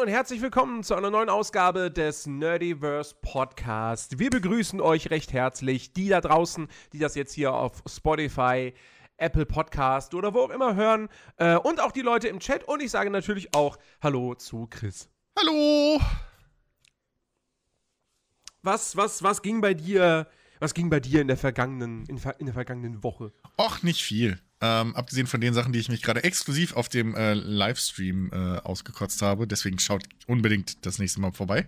Und herzlich willkommen zu einer neuen Ausgabe des Nerdiverse Podcast. Wir begrüßen euch recht herzlich, die da draußen, die das jetzt hier auf Spotify, Apple Podcast oder wo auch immer hören äh, und auch die Leute im Chat und ich sage natürlich auch Hallo zu Chris. Hallo! Was, was, was ging bei dir, was ging bei dir in der vergangenen, in, in der vergangenen Woche? Och, nicht viel. Ähm, abgesehen von den Sachen, die ich mich gerade exklusiv auf dem äh, Livestream äh, ausgekotzt habe. Deswegen schaut unbedingt das nächste Mal vorbei.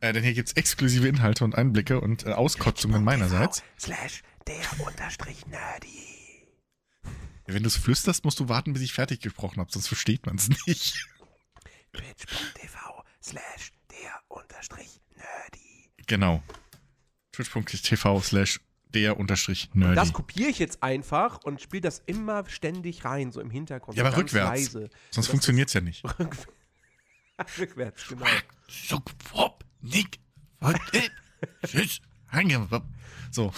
Äh, denn hier gibt's exklusive Inhalte und Einblicke und äh, Auskotzungen meinerseits. Slash der unterstrich nerdy. Wenn du es flüsterst, musst du warten, bis ich fertig gesprochen habe, sonst versteht man es nicht. Twitch.tv slash der unterstrich nerdy. Genau. Twitch.tv slash der unterstrich nerdy. Das kopiere ich jetzt einfach und spiele das immer ständig rein, so im Hintergrund. ja, aber rückwärts. Leise. Sonst Das funktioniert's ja nicht. Rückwärts, genau. Nick, tschüss, So,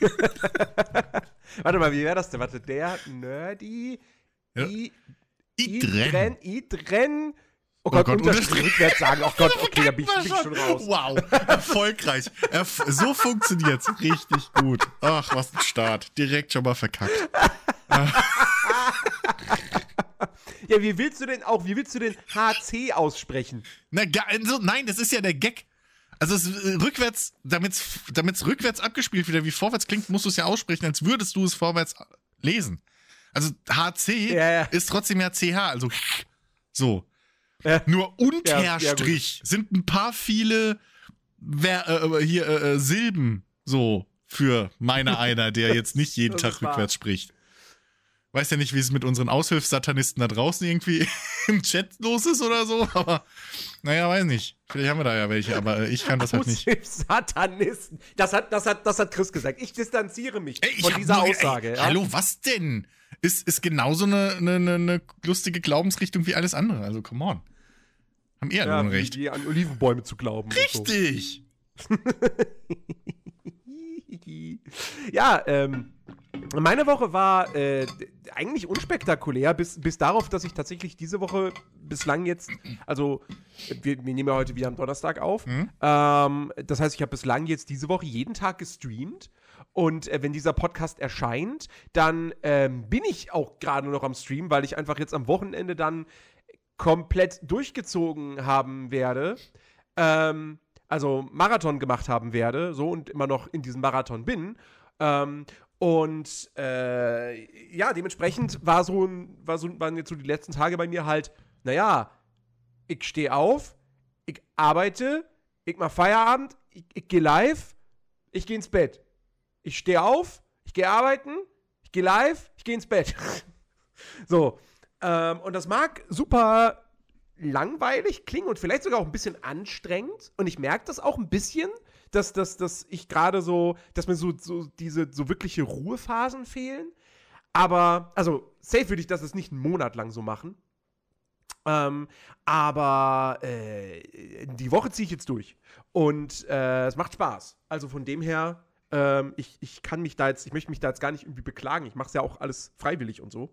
Warte mal, wie wäre das denn? Warte, der Nerdy. Ja. I, Idren. Idren. Oh Oh Gott, Gott, Unterstrich rückwärts sagen. Oh Gott, okay, da bin ich, bin ich schon raus. Wow, erfolgreich. Erf so funktioniert's richtig gut. Ach, was ein Start. Direkt schon mal verkackt. Ja, wie willst du denn auch, wie willst du denn HC aussprechen? Na, also, nein, das ist ja der Gag. Also es, äh, rückwärts, damit's, damit's rückwärts abgespielt wieder wie vorwärts klingt, musst du es ja aussprechen, als würdest du es vorwärts lesen. Also HC Ja, ja. ist trotzdem ja CH, also so. Ja. Nur Ja, Unterstrich sind ein paar viele Ver äh, hier äh, äh, Silben so für meine einer, der jetzt nicht jeden Tag wahr. rückwärts spricht. Weiß ja nicht, wie es mit unseren Aushilfssatanisten da draußen irgendwie im Chat los ist oder so, aber naja, weiß nicht. Vielleicht haben wir da ja welche, aber äh, ich kann das halt nicht. Satanisten. Das hat, das, hat, das hat Chris gesagt. Ich distanziere mich Ey, ich von dieser nur- ey, Aussage. ja? Hallo, was denn? Ist, ist genauso eine, eine, eine, lustige Glaubensrichtung wie alles andere. Also, come on. Haben eher Ja, nur recht. wie an Olivenbäume zu glauben. und so. Richtig. Ja, ähm, meine Woche war äh, eigentlich unspektakulär, bis, bis darauf, dass ich tatsächlich diese Woche bislang jetzt, also wir, wir nehmen ja heute wieder am Donnerstag auf, Mhm. ähm, das heißt, ich habe bislang jetzt diese Woche jeden Tag gestreamt und äh, wenn dieser Podcast erscheint, dann ähm, bin ich auch gerade noch am Stream, weil ich einfach jetzt am Wochenende dann komplett durchgezogen haben werde. Ähm, also Marathon gemacht haben werde, so und immer noch in diesem Marathon bin. Ähm, und äh, ja, dementsprechend war so, ein, war so, waren jetzt so die letzten Tage bei mir halt, naja, ich stehe auf, ich arbeite, ich mach Feierabend, ich, ich gehe live, ich gehe ins Bett. Ich stehe auf, ich gehe arbeiten, ich gehe live, ich gehe ins Bett. so. Ähm, und das mag super langweilig klingen und vielleicht sogar auch ein bisschen anstrengend. Und ich merke das auch ein bisschen, dass, dass, dass ich gerade so, dass mir so, so diese so wirkliche Ruhephasen fehlen. Aber, also, safe würde ich das jetzt nicht einen Monat lang so machen. Ähm, aber äh, die Woche ziehe ich jetzt durch. Und äh, es macht Spaß. Also von dem her, ähm, ich, ich kann mich da jetzt, ich möchte mich da jetzt gar nicht irgendwie beklagen. Ich mache es ja auch alles freiwillig und so.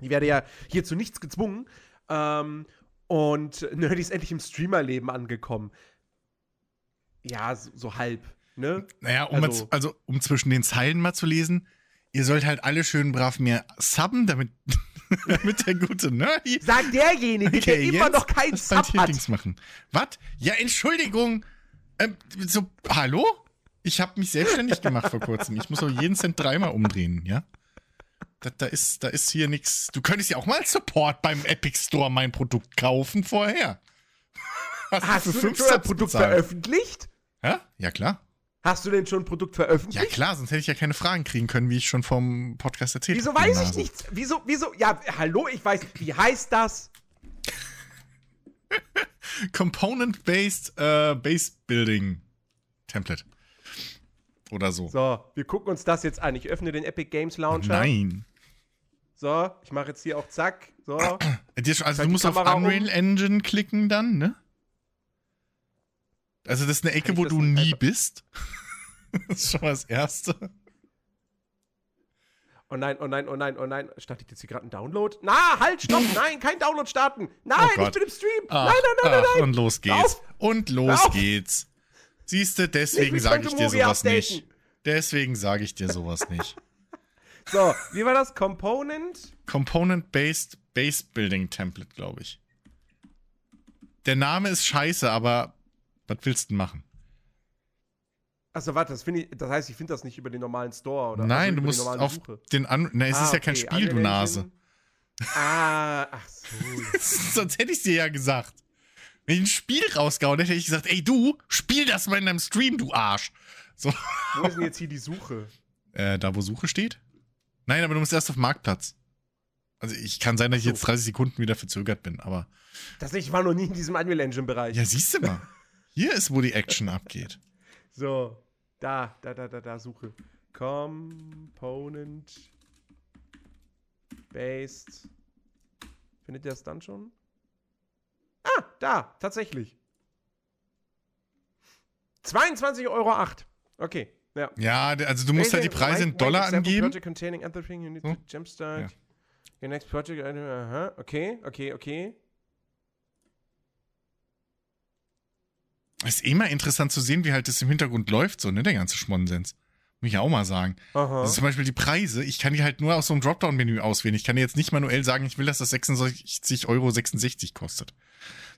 Ich werde ja hier zu nichts gezwungen. Ähm, und Nerdy ist endlich im Streamerleben angekommen. Ja, so, so halb, ne? Naja, um, Also- also, also, um zwischen den Zeilen mal zu lesen, ihr sollt halt alle schön brav mir subben, damit, damit der gute Nerdy Sagt derjenige, der Okay, immer jetzt noch keinen Sub hat. Machen. Was? Ja, Entschuldigung. Ähm, so, hallo? Ich habe mich selbstständig gemacht vor kurzem. Ich muss auch jeden Cent dreimal umdrehen, ja? Da, da, ist, da ist hier nichts. Du könntest ja auch mal Support beim Epic Store mein Produkt kaufen vorher. Hast du denn fünf schon ein Subs Produkt bezahlt? veröffentlicht? Hä? Ja, klar. Hast du denn schon ein Produkt Ja, veröffentlicht? klar, sonst hätte ich ja keine Fragen kriegen können, wie ich schon vom Podcast erzählt Wieso hab, die weiß ich nichts? Wieso, wieso? Ja, hallo, ich weiß. Wie heißt das? Component-based äh, Base Building Template. Oder so. So, wir gucken uns das jetzt an. Ich öffne den Epic Games Launcher. Nein. So, ich mache jetzt hier auch zack. So. Also du musst auf Kamera um. Unreal Engine klicken dann, ne? Also das ist eine Ecke, wo du nie bist. das ist schon mal das Erste. Oh nein, oh nein, oh nein, oh nein. Startet jetzt hier gerade ein Download? Na, halt, stopp! Nein, kein Download starten! Nein, Oh ich bin im Stream! Ach, nein, nein, nein, nein, ach, nein! Und los geht's. auf. Und los auf. geht's. Siehste, Ich deswegen sage ich dir sowas Warrior nicht. updaten. Deswegen sage ich dir sowas nicht. So, wie war das? Component? Component-Based Base Building Template, glaube ich. Der Name ist scheiße, aber was willst du denn machen? Achso, warte, das, ich, das heißt, ich finde das nicht über den normalen Store, oder? Nein, also du musst auf Suche. den An. Na, es Ah, ist ja kein okay, Spiel, du Nase. Ah, ach so. Sonst hätte ich dir ja gesagt. Wenn ich ein Spiel rausgehauen hätte, hätte ich gesagt, ey du, spiel das mal in deinem Stream, du Arsch. So, Wo ist denn jetzt hier die Suche? äh, da wo Suche steht? Nein, aber du musst erst auf Marktplatz. Also ich kann sein, dass ich jetzt 30 Sekunden wieder verzögert bin, aber. Das ich war noch nie in diesem Unreal Engine Bereich. Ja, siehst du mal. Hier ist, wo die Action abgeht. So, da, da, da, da, da, Suche. Component based. Findet ihr das dann schon? Ah, da, tatsächlich. 22,08 Euro. Okay, ja. Ja, also du musst halt die Preise in Dollar angeben. Project containing everything you need So. to jumpstart. Ja. Your next project. Aha, okay, okay, okay. Ist eh mal interessant zu sehen, wie halt das im Hintergrund läuft, so, ne, der ganze Schmonsens. Muss ich auch mal sagen. Aha. Also zum Beispiel die Preise, ich kann die halt nur aus so einem Dropdown-Menü auswählen. Ich kann dir jetzt nicht manuell sagen, ich will, dass das 66,66 Euro kostet.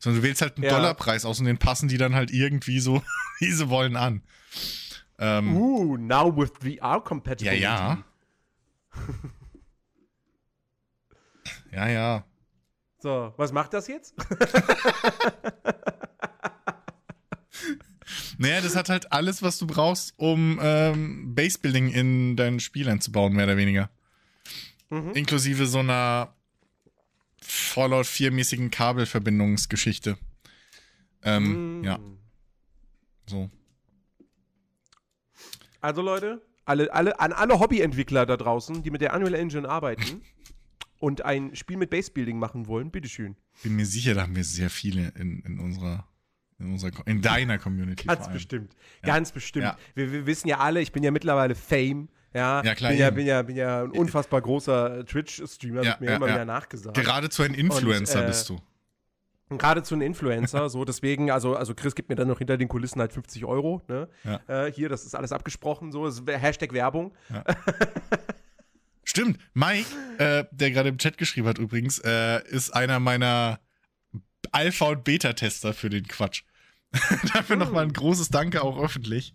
Sondern du wählst halt einen Ja. Dollarpreis aus und den passen die dann halt irgendwie so, wie sie wollen, an. Ähm, Uh, now with VR ja, compatibility. ja. ja, ja. So, was macht das jetzt? Naja, das hat halt alles, was du brauchst, um ähm, Basebuilding in dein Spiel einzubauen, mehr oder weniger. Mhm. Inklusive so einer Fallout 4-mäßigen Kabelverbindungsgeschichte. Ähm, Mm. Ja, so. Also Leute, alle, alle, an alle Hobbyentwickler da draußen, die mit der Unreal Engine arbeiten und ein Spiel mit Basebuilding machen wollen, bitteschön. Bin mir sicher, da haben wir sehr viele in, in unserer, in unserer, in deiner Community. Ganz bestimmt. Ja. Ganz bestimmt. Ja. Wir, wir wissen ja alle, ich bin ja mittlerweile Fame. Ja, Ja, klar, Bin ja, bin ja, bin ja ein unfassbar großer Twitch-Streamer, Ja, wird mir immer wieder nachgesagt. Geradezu ein Influencer Und, äh, bist du. Geradezu ein Influencer, so deswegen, also, also Chris gibt mir dann noch hinter den Kulissen halt 50 Euro. Ne? Äh, hier, das ist alles abgesprochen, so, ist Hashtag Werbung. Stimmt, Mike, äh, der gerade im Chat geschrieben hat übrigens, äh, ist einer meiner Alpha- und Beta-Tester für den Quatsch. Dafür Hm. nochmal ein großes Danke auch öffentlich.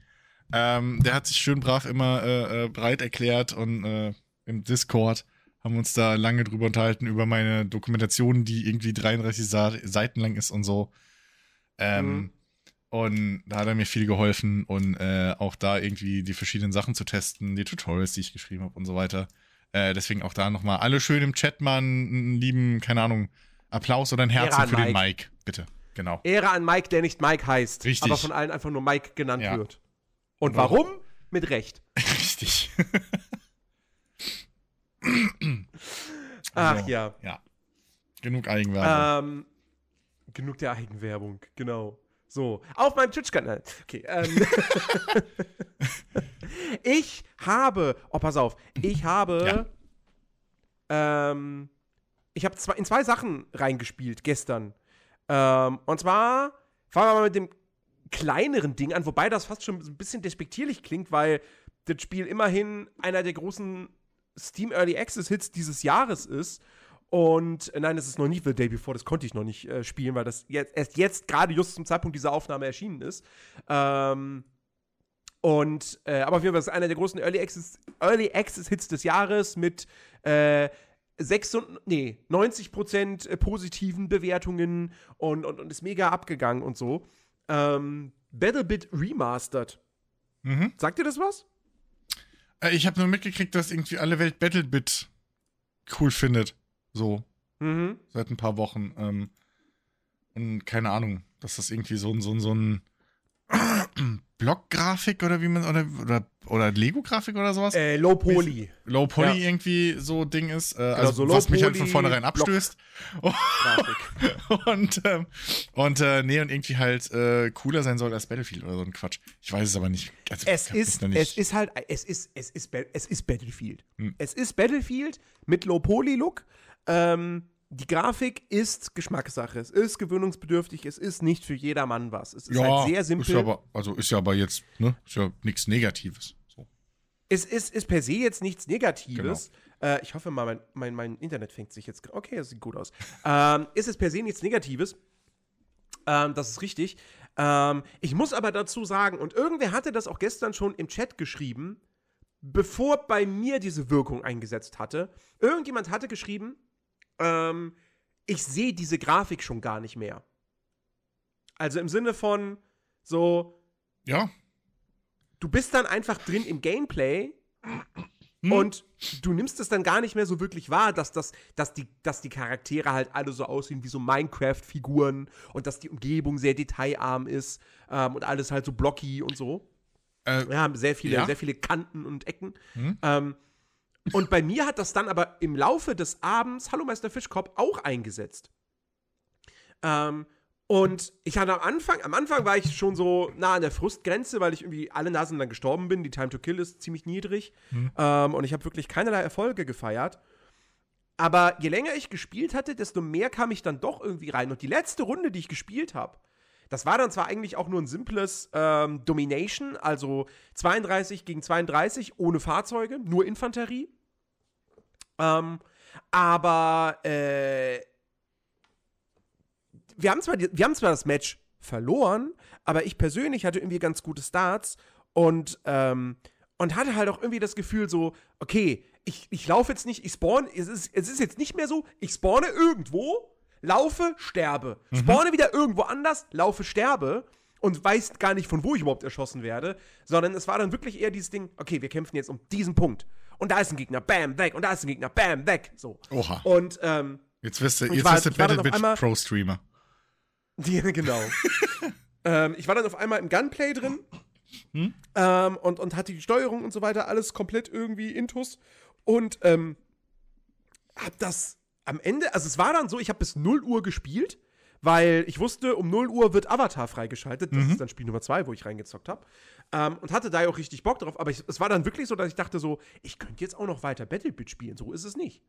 Ähm, der hat sich schön brav immer äh, äh, breit erklärt und äh, im Discord haben wir uns da lange drüber unterhalten, über meine Dokumentation, die irgendwie 33 Sa Seiten lang ist und so. Ähm, Mhm. Und da hat er mir viel geholfen und äh, auch da irgendwie die verschiedenen Sachen zu testen, die Tutorials, die ich geschrieben habe und so weiter. Äh, deswegen auch da nochmal alle schön im Chat mal einen, lieben, keine Ahnung, Applaus oder ein Herzen an für den. Mike, bitte. Genau. Ehre an Mike, der nicht Mike heißt, Richtig. aber von allen einfach nur Mike genannt Ja. wird. Und Warum? warum? Mit Recht. Richtig. Ach So, ja. Ja. Genug Eigenwerbung. Ähm, genug der Eigenwerbung, genau. So, auf meinem Twitch-Kanal. Okay, ähm. ich habe, oh, pass auf, ich habe, ähm, ich habe in zwei Sachen reingespielt gestern. Ähm, und zwar fangen wir mal mit dem kleineren Ding an, wobei das fast schon ein bisschen despektierlich klingt, weil das Spiel immerhin einer der großen Steam Early Access Hits dieses Jahres ist. Und äh, nein, es ist noch nie The Day Before, das konnte ich noch nicht äh, spielen, weil das jetzt, erst jetzt gerade just zum Zeitpunkt dieser Aufnahme erschienen ist. Ähm, und, äh, aber auf jeden Fall ist es einer der großen Early Access, Early Access Hits des Jahres mit äh, 6 und, nee, 90% äh, positiven Bewertungen und, und, und ist mega abgegangen und so. Ähm, Battlebit Remastered. mhm. Sagt ihr das was? äh, ich habe nur mitgekriegt, dass irgendwie alle Welt Battlebit cool findet. So, Mhm. seit ein paar Wochen. Ähm, und keine Ahnung, dass das irgendwie so ein, so ein, so ein Blockgrafik oder wie man, oder, oder, oder Lego-Grafik oder sowas. Äh, Low Poly. Low Poly Ja. irgendwie so Ding ist, äh, Genau, also so was mich halt Low von Poly, vornherein abstößt. Und ähm, und äh, nee, und irgendwie halt äh, cooler sein soll als Battlefield oder so ein Quatsch. Ich weiß es aber nicht. Also, Es ist, nicht- es ist halt, es ist, es ist, es ist Battlefield. Hm. Es ist Battlefield mit Low-Poly-Look. Ähm, die Grafik ist Geschmackssache. Es ist gewöhnungsbedürftig. Es ist nicht für jedermann was. Es ist halt sehr simpel. Ist ja aber, also ist ja aber jetzt, ne, ist ja nichts Negatives. So. es ist, ist per se jetzt nichts Negatives. Genau. Äh, ich hoffe mal, mein, mein, mein Internet fängt sich jetzt. Okay, das sieht gut aus. ähm, ist es per se nichts Negatives? Ähm, das ist richtig. Ähm, ich muss aber dazu sagen, und irgendwer hatte das auch gestern schon im Chat geschrieben, bevor bei mir diese Wirkung eingesetzt hatte. Irgendjemand hatte geschrieben, ähm, ich sehe diese Grafik schon gar nicht mehr. Also im Sinne von so, Ja. du bist dann einfach drin im Gameplay Hm. und du nimmst es dann gar nicht mehr so wirklich wahr, dass, das, dass, die, dass die Charaktere halt alle so aussehen wie so Minecraft-Figuren und dass die Umgebung sehr detailarm ist ähm, und alles halt so blocky und so. Äh, Wir haben sehr viele, Ja. sehr viele Kanten und Ecken. Hm. Ähm, und bei mir hat das dann aber im Laufe des Abends, Hallo Meister Fischkopf, auch eingesetzt. Ähm, und ich hatte am Anfang, am Anfang war ich schon so nah an der Frustgrenze, weil ich irgendwie alle Nasen lang gestorben bin. Die Time to Kill ist ziemlich niedrig. Ähm, und ich habe wirklich keinerlei Erfolge gefeiert. Aber je länger ich gespielt hatte, desto mehr kam ich dann doch irgendwie rein. Und die letzte Runde, die ich gespielt habe, das war dann zwar eigentlich auch nur ein simples ähm, Domination, also 32 gegen 32 ohne Fahrzeuge, nur Infanterie. Ähm, aber äh, wir, haben zwar die, wir haben zwar das Match verloren, aber ich persönlich hatte irgendwie ganz gute Starts und, ähm, und hatte halt auch irgendwie das Gefühl so, okay, ich, ich laufe jetzt nicht, ich spawn, es ist, es ist jetzt nicht mehr so, ich spawne irgendwo, laufe, sterbe. Spawne wieder irgendwo anders, laufe, sterbe und weiß gar nicht, von wo ich überhaupt erschossen werde, sondern es war dann wirklich eher dieses Ding, okay, wir kämpfen jetzt um diesen Punkt. Und da ist ein Gegner, bam, weg. Und da ist ein Gegner, bam, weg. So. Oha. Und, ähm, Jetzt wirst du, jetzt war- wirst du ich war dann Battle auf einmal- Bitch Pro Streamer. Ja, genau. ähm, ich war dann auf einmal im Gunplay drin Hm? ähm, und, und hatte die Steuerung und so weiter alles komplett irgendwie intus und ähm, hab das am Ende, also es war dann so, ich habe bis 0 Uhr gespielt, weil ich wusste, um 0 Uhr wird Avatar freigeschaltet. Das ist dann Spiel Nummer 2, wo ich reingezockt habe. Ähm, und hatte da ja auch richtig Bock drauf. Aber ich, es war dann wirklich so, dass ich dachte so, ich könnte jetzt auch noch weiter Battlebit spielen. So ist es nicht.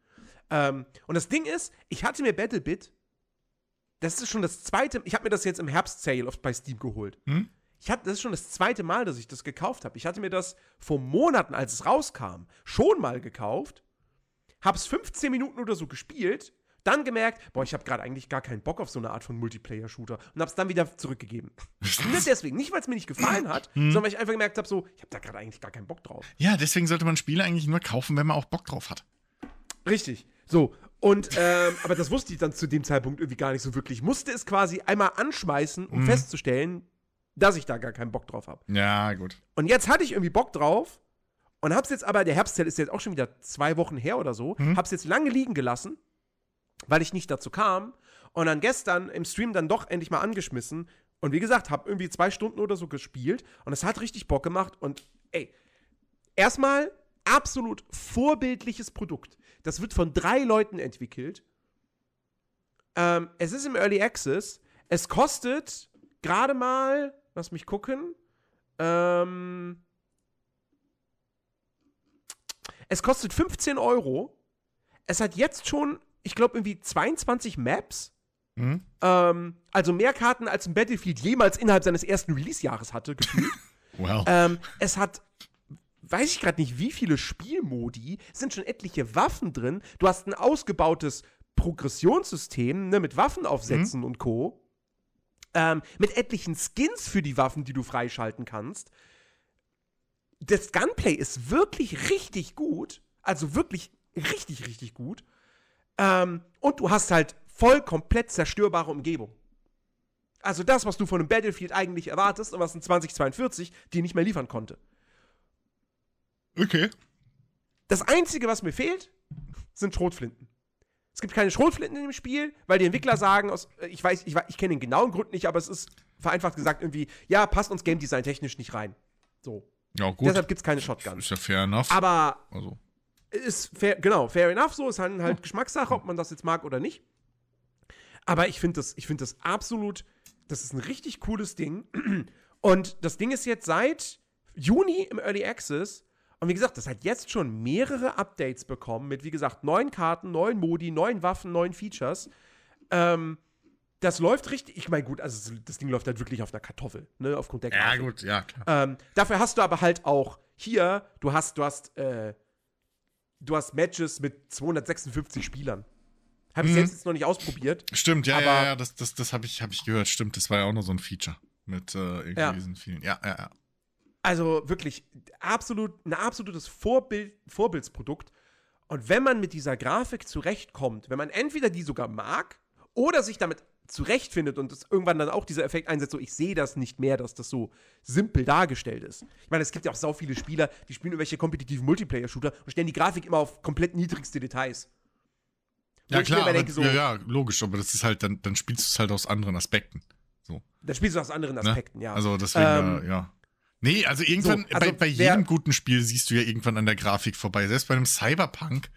Ähm, und das Ding ist, ich hatte mir Battlebit das ist schon das zweite, ich habe mir das jetzt im Herbst-Sale auf- bei Steam geholt. Hm? Ich hatte, das ist schon das zweite Mal, dass ich das gekauft habe. Ich hatte mir das vor Monaten, als es rauskam, schon mal gekauft, hab's 15 Minuten oder so gespielt, dann gemerkt, boah, ich habe gerade eigentlich gar keinen Bock auf so eine Art von Multiplayer-Shooter und hab's dann wieder zurückgegeben. nicht deswegen, nicht weil es mir nicht gefallen hat, sondern weil ich einfach gemerkt habe, so, ich habe da gerade eigentlich gar keinen Bock drauf. Ja, deswegen sollte man Spiele eigentlich nur kaufen, wenn man auch Bock drauf hat. Richtig. So. Und, ähm, aber das wusste ich dann zu dem Zeitpunkt irgendwie gar nicht so wirklich. Ich musste es quasi einmal anschmeißen, um festzustellen, dass ich da gar keinen Bock drauf habe. Ja, gut. Und jetzt hatte ich irgendwie Bock drauf und hab's jetzt aber, der Herbstzelt ist jetzt auch schon wieder zwei Wochen her oder so, hab's jetzt lange liegen gelassen, weil ich nicht dazu kam. Und dann gestern im Stream dann doch endlich mal angeschmissen. Und wie gesagt, hab irgendwie zwei Stunden oder so gespielt und es hat richtig Bock gemacht. Und ey, erstmal absolut vorbildliches Produkt. Das wird von drei Leuten entwickelt. Ähm, es ist im Early Access. Es kostet gerade mal, lass mich gucken, ähm, es kostet 15 Euro. Es hat jetzt schon, ich glaube, irgendwie 22 Maps. Hm? Ähm, also mehr Karten als ein Battlefield jemals innerhalb seines ersten Release-Jahres hatte, gefühlt. Well. ähm, es hat, weiß ich gerade nicht, wie viele Spielmodi, es sind schon etliche Waffen drin. Du hast ein ausgebautes Progressionssystem ne, mit Waffenaufsätzen und Co. Ähm, mit etlichen Skins für die Waffen, die du freischalten kannst. Das Gunplay ist wirklich richtig gut. Also wirklich richtig, richtig gut. Ähm, und du hast halt voll komplett zerstörbare Umgebung. Also das, was du von einem Battlefield eigentlich erwartest und was in 2042 dir nicht mehr liefern konnte. Okay. Das Einzige, was mir fehlt, sind Schrotflinten. Es gibt keine Schrotflinten in dem Spiel, weil die Entwickler sagen, aus, äh, ich weiß, ich, ich kenne den genauen Grund nicht, aber es ist vereinfacht gesagt irgendwie, ja, passt uns Game Design technisch nicht rein. So. Ja, gut. Deshalb gibt es keine Shotgun. Ist ja fair enough. Aber also. ist fair, genau, fair enough, so ist halt, halt Geschmackssache, ob man das jetzt mag oder nicht. Aber ich finde das, ich finde das absolut, das ist ein richtig cooles Ding. Und das Ding ist jetzt seit Juni im Early Access. Und wie gesagt, das hat jetzt schon mehrere Updates bekommen mit, wie gesagt, neuen Karten, neuen Modi, neuen Waffen, neuen Features. Ähm, das läuft richtig. Ich meine, gut, also das Ding läuft halt wirklich auf einer Kartoffel, ne, aufgrund der Ja, Grafik. gut, ja, klar. Ähm, dafür hast du aber halt auch hier, du hast, du hast, äh, du hast Matches mit 256 Spielern. Habe ich Mhm. selbst jetzt noch nicht ausprobiert. Stimmt, ja, aber- ja, ja, das, das, das habe ich, hab ich gehört. Stimmt, das war ja auch noch so ein Feature mit äh, irgendwie Ja. diesen vielen. Ja, ja, ja. Also wirklich absolut, ein absolutes Vorbild, Vorbildsprodukt. Und wenn man mit dieser Grafik zurechtkommt, wenn man entweder die sogar mag oder sich damit zurechtfindet und es irgendwann dann auch dieser Effekt einsetzt, so ich sehe das nicht mehr, dass das so simpel dargestellt ist. Ich meine, es gibt ja auch sau viele Spieler, die spielen irgendwelche kompetitiven Multiplayer-Shooter und stellen die Grafik immer auf komplett niedrigste Details. Wo Ja, klar, aber, denke, so, ja, ja, logisch, aber das ist halt, dann, dann spielst du es halt aus anderen Aspekten. Da spielst du aus anderen Ne? Aspekten, ja. Also deswegen, Ähm, äh, ja. Nee, also irgendwann, so, also bei, bei jedem guten Spiel siehst du ja irgendwann an der Grafik vorbei. Selbst bei einem Cyberpunk,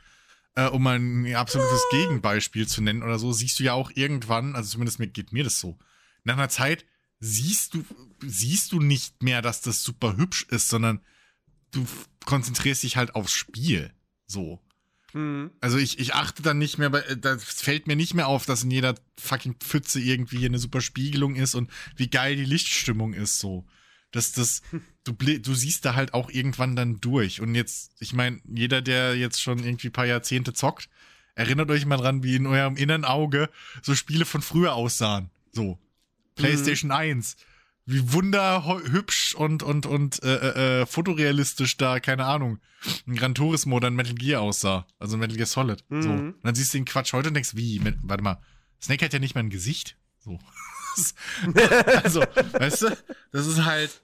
äh, um ein absolutes. Gegenbeispiel zu nennen oder so, siehst du ja auch irgendwann, also zumindest mir, geht mir das so, nach einer Zeit siehst du, siehst du nicht mehr, dass das super hübsch ist, sondern du konzentrierst dich halt aufs Spiel. So. Mhm. Also ich, ich achte dann nicht mehr, äh, das fällt mir nicht mehr auf, dass in jeder fucking Pfütze irgendwie eine super Spiegelung ist und wie geil die Lichtstimmung ist so. Dass das, du, du siehst da halt auch irgendwann dann durch. Und jetzt, ich meine, jeder, der jetzt schon irgendwie ein paar Jahrzehnte zockt, erinnert euch mal dran, wie in eurem inneren Auge so Spiele von früher aussahen. So. PlayStation 1. Wie wunderhübsch und, und, und äh, äh, äh, fotorealistisch da, keine Ahnung, ein Gran Turismo dann Metal Gear aussah. Also Metal Gear Solid. So. Mhm. Und dann siehst du den Quatsch heute und denkst, wie? Mit, warte mal, Snake hat ja nicht mal ein Gesicht. So. also, weißt du, das ist halt.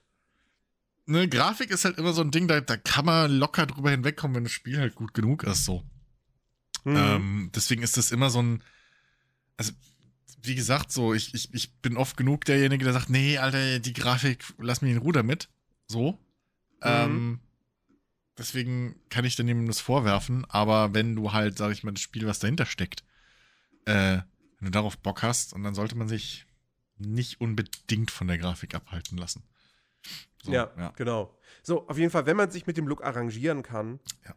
Ne, Grafik ist halt immer so ein Ding, da, da kann man locker drüber hinwegkommen, wenn das Spiel halt gut genug ist, so. Mhm. Ähm, deswegen ist das immer so ein. Also, wie gesagt, so, ich, ich, ich bin oft genug derjenige, der sagt, nee, Alter, die Grafik, lass mich in Ruhe damit. So. Ähm, deswegen kann ich dann jemandem das vorwerfen, aber wenn du halt, sag ich mal, das Spiel, was dahinter steckt, äh, wenn du darauf Bock hast, und dann sollte man sich nicht unbedingt von der Grafik abhalten lassen. So, ja, genau. So, auf jeden Fall, wenn man sich mit dem Look arrangieren kann, Ja.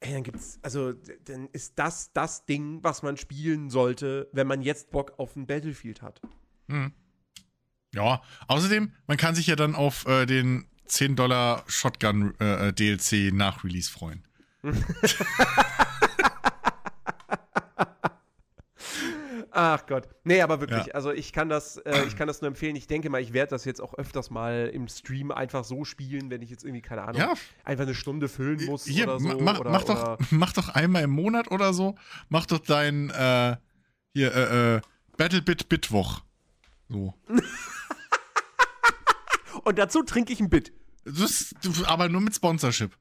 ey, dann gibt's, also, dann ist das das Ding, was man spielen sollte, wenn man jetzt Bock auf ein Battlefield hat. Mhm. Ja, außerdem, man kann sich ja dann auf äh, den 10 Dollar Shotgun äh, äh, DLC nach Release freuen. Ach Gott. Nee, aber wirklich, Ja. also ich kann das, äh, ich kann das nur empfehlen. Ich denke mal, ich werde das jetzt auch öfters mal im Stream einfach so spielen, wenn ich jetzt irgendwie, keine Ahnung, Ja. einfach eine Stunde füllen muss Hier, oder so. ma- mach, oder, mach, oder doch, mach doch einmal im Monat oder so, mach doch dein äh, hier, äh, äh, Battlebit Bitwoch. So. Und dazu trinke ich ein Bit. Das, aber nur mit Sponsorship.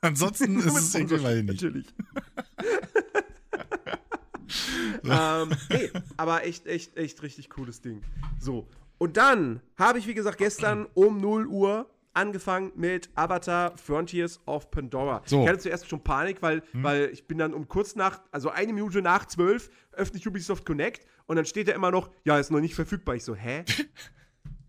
Ansonsten ist es irgendwie, nicht. Natürlich. ähm, nee, aber echt, echt, echt richtig cooles Ding. So. Und dann habe ich, wie gesagt, gestern um 0 Uhr angefangen mit Avatar Frontiers of Pandora. So. Ich hatte zuerst schon Panik, weil, weil ich bin dann um kurz nach, also eine Minute nach zwölf, öffne ich Ubisoft Connect und dann steht da immer noch, ja, ist noch nicht verfügbar. Ich so, hä?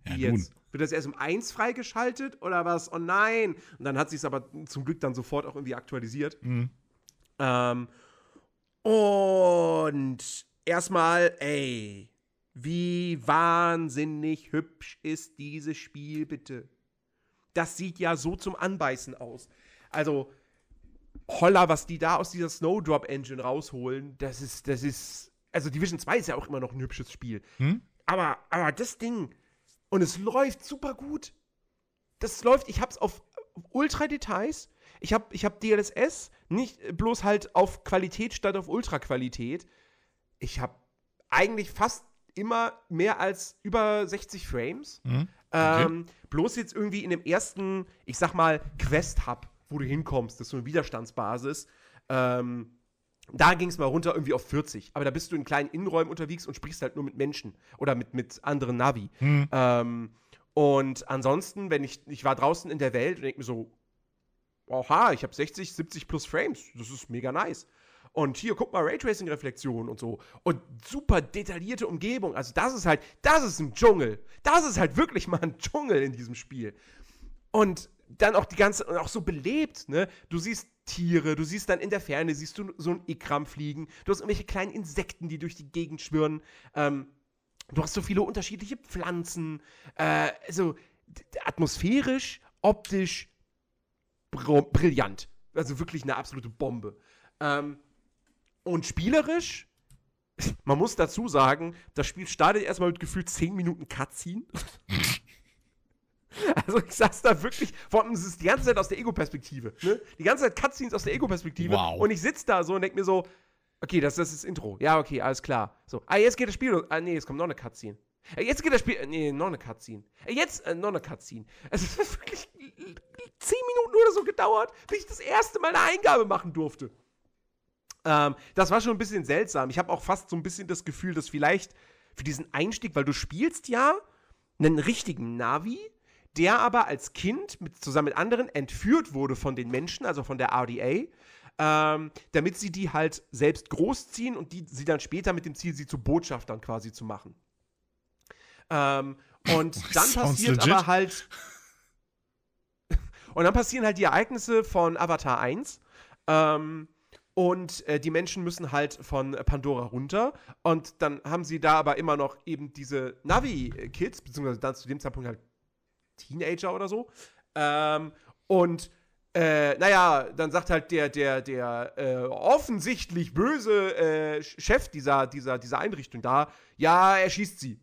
Ja, Wie nun. jetzt? Wird das erst um 1 freigeschaltet oder was? Oh nein! Und dann hat sich es aber zum Glück dann sofort auch irgendwie aktualisiert. Mhm. Ähm, und erstmal, ey, wie wahnsinnig hübsch ist dieses Spiel, bitte. Das sieht ja so zum Anbeißen aus. Also, holla, was die da aus dieser Snowdrop Engine rausholen, das ist, das ist, also Division 2 ist ja auch immer noch ein hübsches Spiel. Hm? Aber, aber das Ding, und es läuft super gut. Das läuft, ich hab's auf Ultra-Details. Ich hab, ich hab DLSS, nicht bloß halt auf Qualität statt auf Ultra-Qualität. Ich hab eigentlich fast immer mehr als über 60 Frames. Mhm. Ähm, bloß jetzt irgendwie in dem ersten, ich sag mal, Quest-Hub, wo du hinkommst, das ist so eine Widerstandsbasis. Ähm, Da ging es mal runter irgendwie auf 40. Aber da bist du in kleinen Innenräumen unterwegs und sprichst halt nur mit Menschen oder mit, mit anderen Navi. Hm. Ähm, und ansonsten, wenn ich, ich war draußen in der Welt und denke mir so, oha, ich habe 60, 70 plus Frames, das ist mega nice. Und hier, guck mal, Raytracing-Reflexion und so. Und super detaillierte Umgebung. Also, das ist halt, das ist ein Dschungel. Das ist halt wirklich mal ein Dschungel in diesem Spiel. Und dann auch die ganze, und auch so belebt, ne? Du siehst Tiere, du siehst dann in der Ferne, siehst du so ein Ikram fliegen, du hast irgendwelche kleinen Insekten, die durch die Gegend schwirren, ähm, du hast so viele unterschiedliche Pflanzen, äh, also atmosphärisch, optisch brillant. Also wirklich eine absolute Bombe. Ähm, und spielerisch, man muss dazu sagen, das Spiel startet erstmal mit gefühlt 10 Minuten Cutscene. Also ich saß da wirklich, vor allem es ist die ganze Zeit aus der Ego-Perspektive. Ne? Die ganze Zeit Cutscenes aus der Ego-Perspektive. Wow. Und ich sitze da so und denke mir so, okay, das, das ist das Intro. Ja, okay, alles klar. So, ah, jetzt geht das Spiel los. Ah, nee, jetzt kommt noch eine Cutscene. Jetzt geht das Spiel. äh, Nee, noch eine Cutscene. Äh, Jetzt äh, noch eine Cutscene. Es hat wirklich 10 Minuten oder so gedauert, bis ich das erste Mal eine Eingabe machen durfte. Ähm, das war schon ein bisschen seltsam. Ich habe auch fast so ein bisschen das Gefühl, dass vielleicht für diesen Einstieg, weil du spielst ja einen richtigen Navi, der aber als Kind mit, zusammen mit anderen entführt wurde von den Menschen, also von der RDA, ähm, damit sie die halt selbst großziehen und die sie dann später mit dem Ziel, sie zu Botschaftern quasi zu machen. Ähm, und dann passiert legit. aber halt. und dann passieren halt die Ereignisse von Avatar 1. Ähm, und äh, die Menschen müssen halt von Pandora runter. Und dann haben sie da aber immer noch eben diese Navi-Kids, beziehungsweise dann zu dem Zeitpunkt halt Teenager oder so. Ähm, und äh, naja, dann sagt halt der, der, der äh, offensichtlich böse äh, Chef dieser, dieser, dieser Einrichtung da, ja, er schießt sie.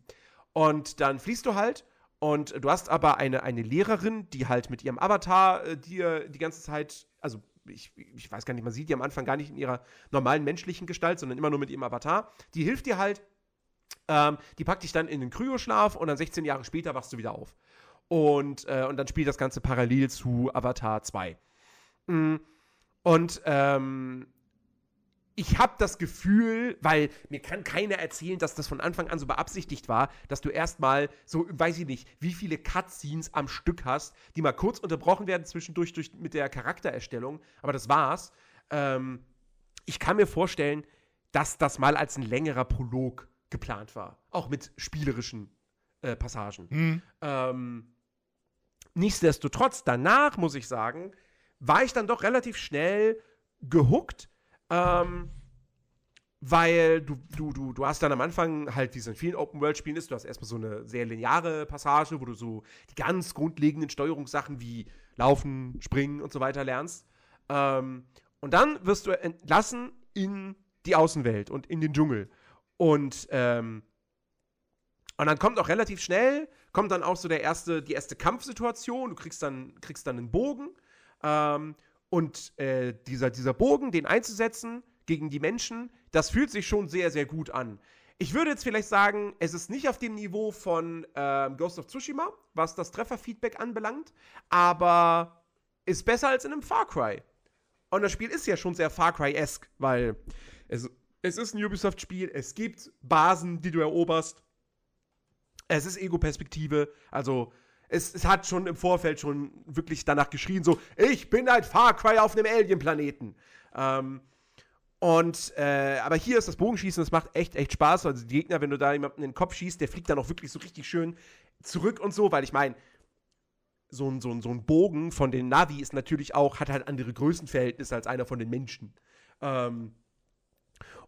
Und dann fließt du halt und du hast aber eine, eine Lehrerin, die halt mit ihrem Avatar äh, dir die ganze Zeit, also ich, ich weiß gar nicht, man sieht die am Anfang gar nicht in ihrer normalen menschlichen Gestalt, sondern immer nur mit ihrem Avatar. Die hilft dir halt, ähm, die packt dich dann in den Kryoschlaf und dann 16 Jahre später wachst du wieder auf. Und, äh, und dann spielt das Ganze parallel zu Avatar 2. Mm. Und ähm, ich habe das Gefühl, weil mir kann keiner erzählen, dass das von Anfang an so beabsichtigt war, dass du erstmal so, weiß ich nicht, wie viele Cutscenes am Stück hast, die mal kurz unterbrochen werden zwischendurch durch, mit der Charaktererstellung, aber das war's. Ähm, ich kann mir vorstellen, dass das mal als ein längerer Prolog geplant war, auch mit spielerischen äh, Passagen. Hm. Ähm, nichtsdestotrotz, danach muss ich sagen, war ich dann doch relativ schnell gehuckt, ähm, weil du, du, du, du hast dann am Anfang halt, wie es in vielen Open-World-Spielen ist, du hast erstmal so eine sehr lineare Passage, wo du so die ganz grundlegenden Steuerungssachen wie Laufen, Springen und so weiter lernst. Ähm, und dann wirst du entlassen in die Außenwelt und in den Dschungel. Und, ähm, und dann kommt auch relativ schnell, kommt dann auch so der erste, die erste Kampfsituation. Du kriegst dann, kriegst dann einen Bogen. Ähm, und äh, dieser, dieser Bogen, den einzusetzen gegen die Menschen, das fühlt sich schon sehr, sehr gut an. Ich würde jetzt vielleicht sagen, es ist nicht auf dem Niveau von ähm, Ghost of Tsushima, was das Trefferfeedback anbelangt, aber ist besser als in einem Far Cry. Und das Spiel ist ja schon sehr Far Cry-esque, weil es, es ist ein Ubisoft-Spiel, es gibt Basen, die du eroberst. Es ist Ego-Perspektive, also es, es, hat schon im Vorfeld schon wirklich danach geschrien, so, ich bin ein Far Cry auf einem Alien-Planeten. Ähm, und, äh, aber hier ist das Bogenschießen, das macht echt, echt Spaß. Also die Gegner, wenn du da jemanden in den Kopf schießt, der fliegt dann auch wirklich so richtig schön zurück und so, weil ich meine, so ein, so, ein, so ein Bogen von den Navi ist natürlich auch, hat halt andere Größenverhältnisse als einer von den Menschen. Ähm,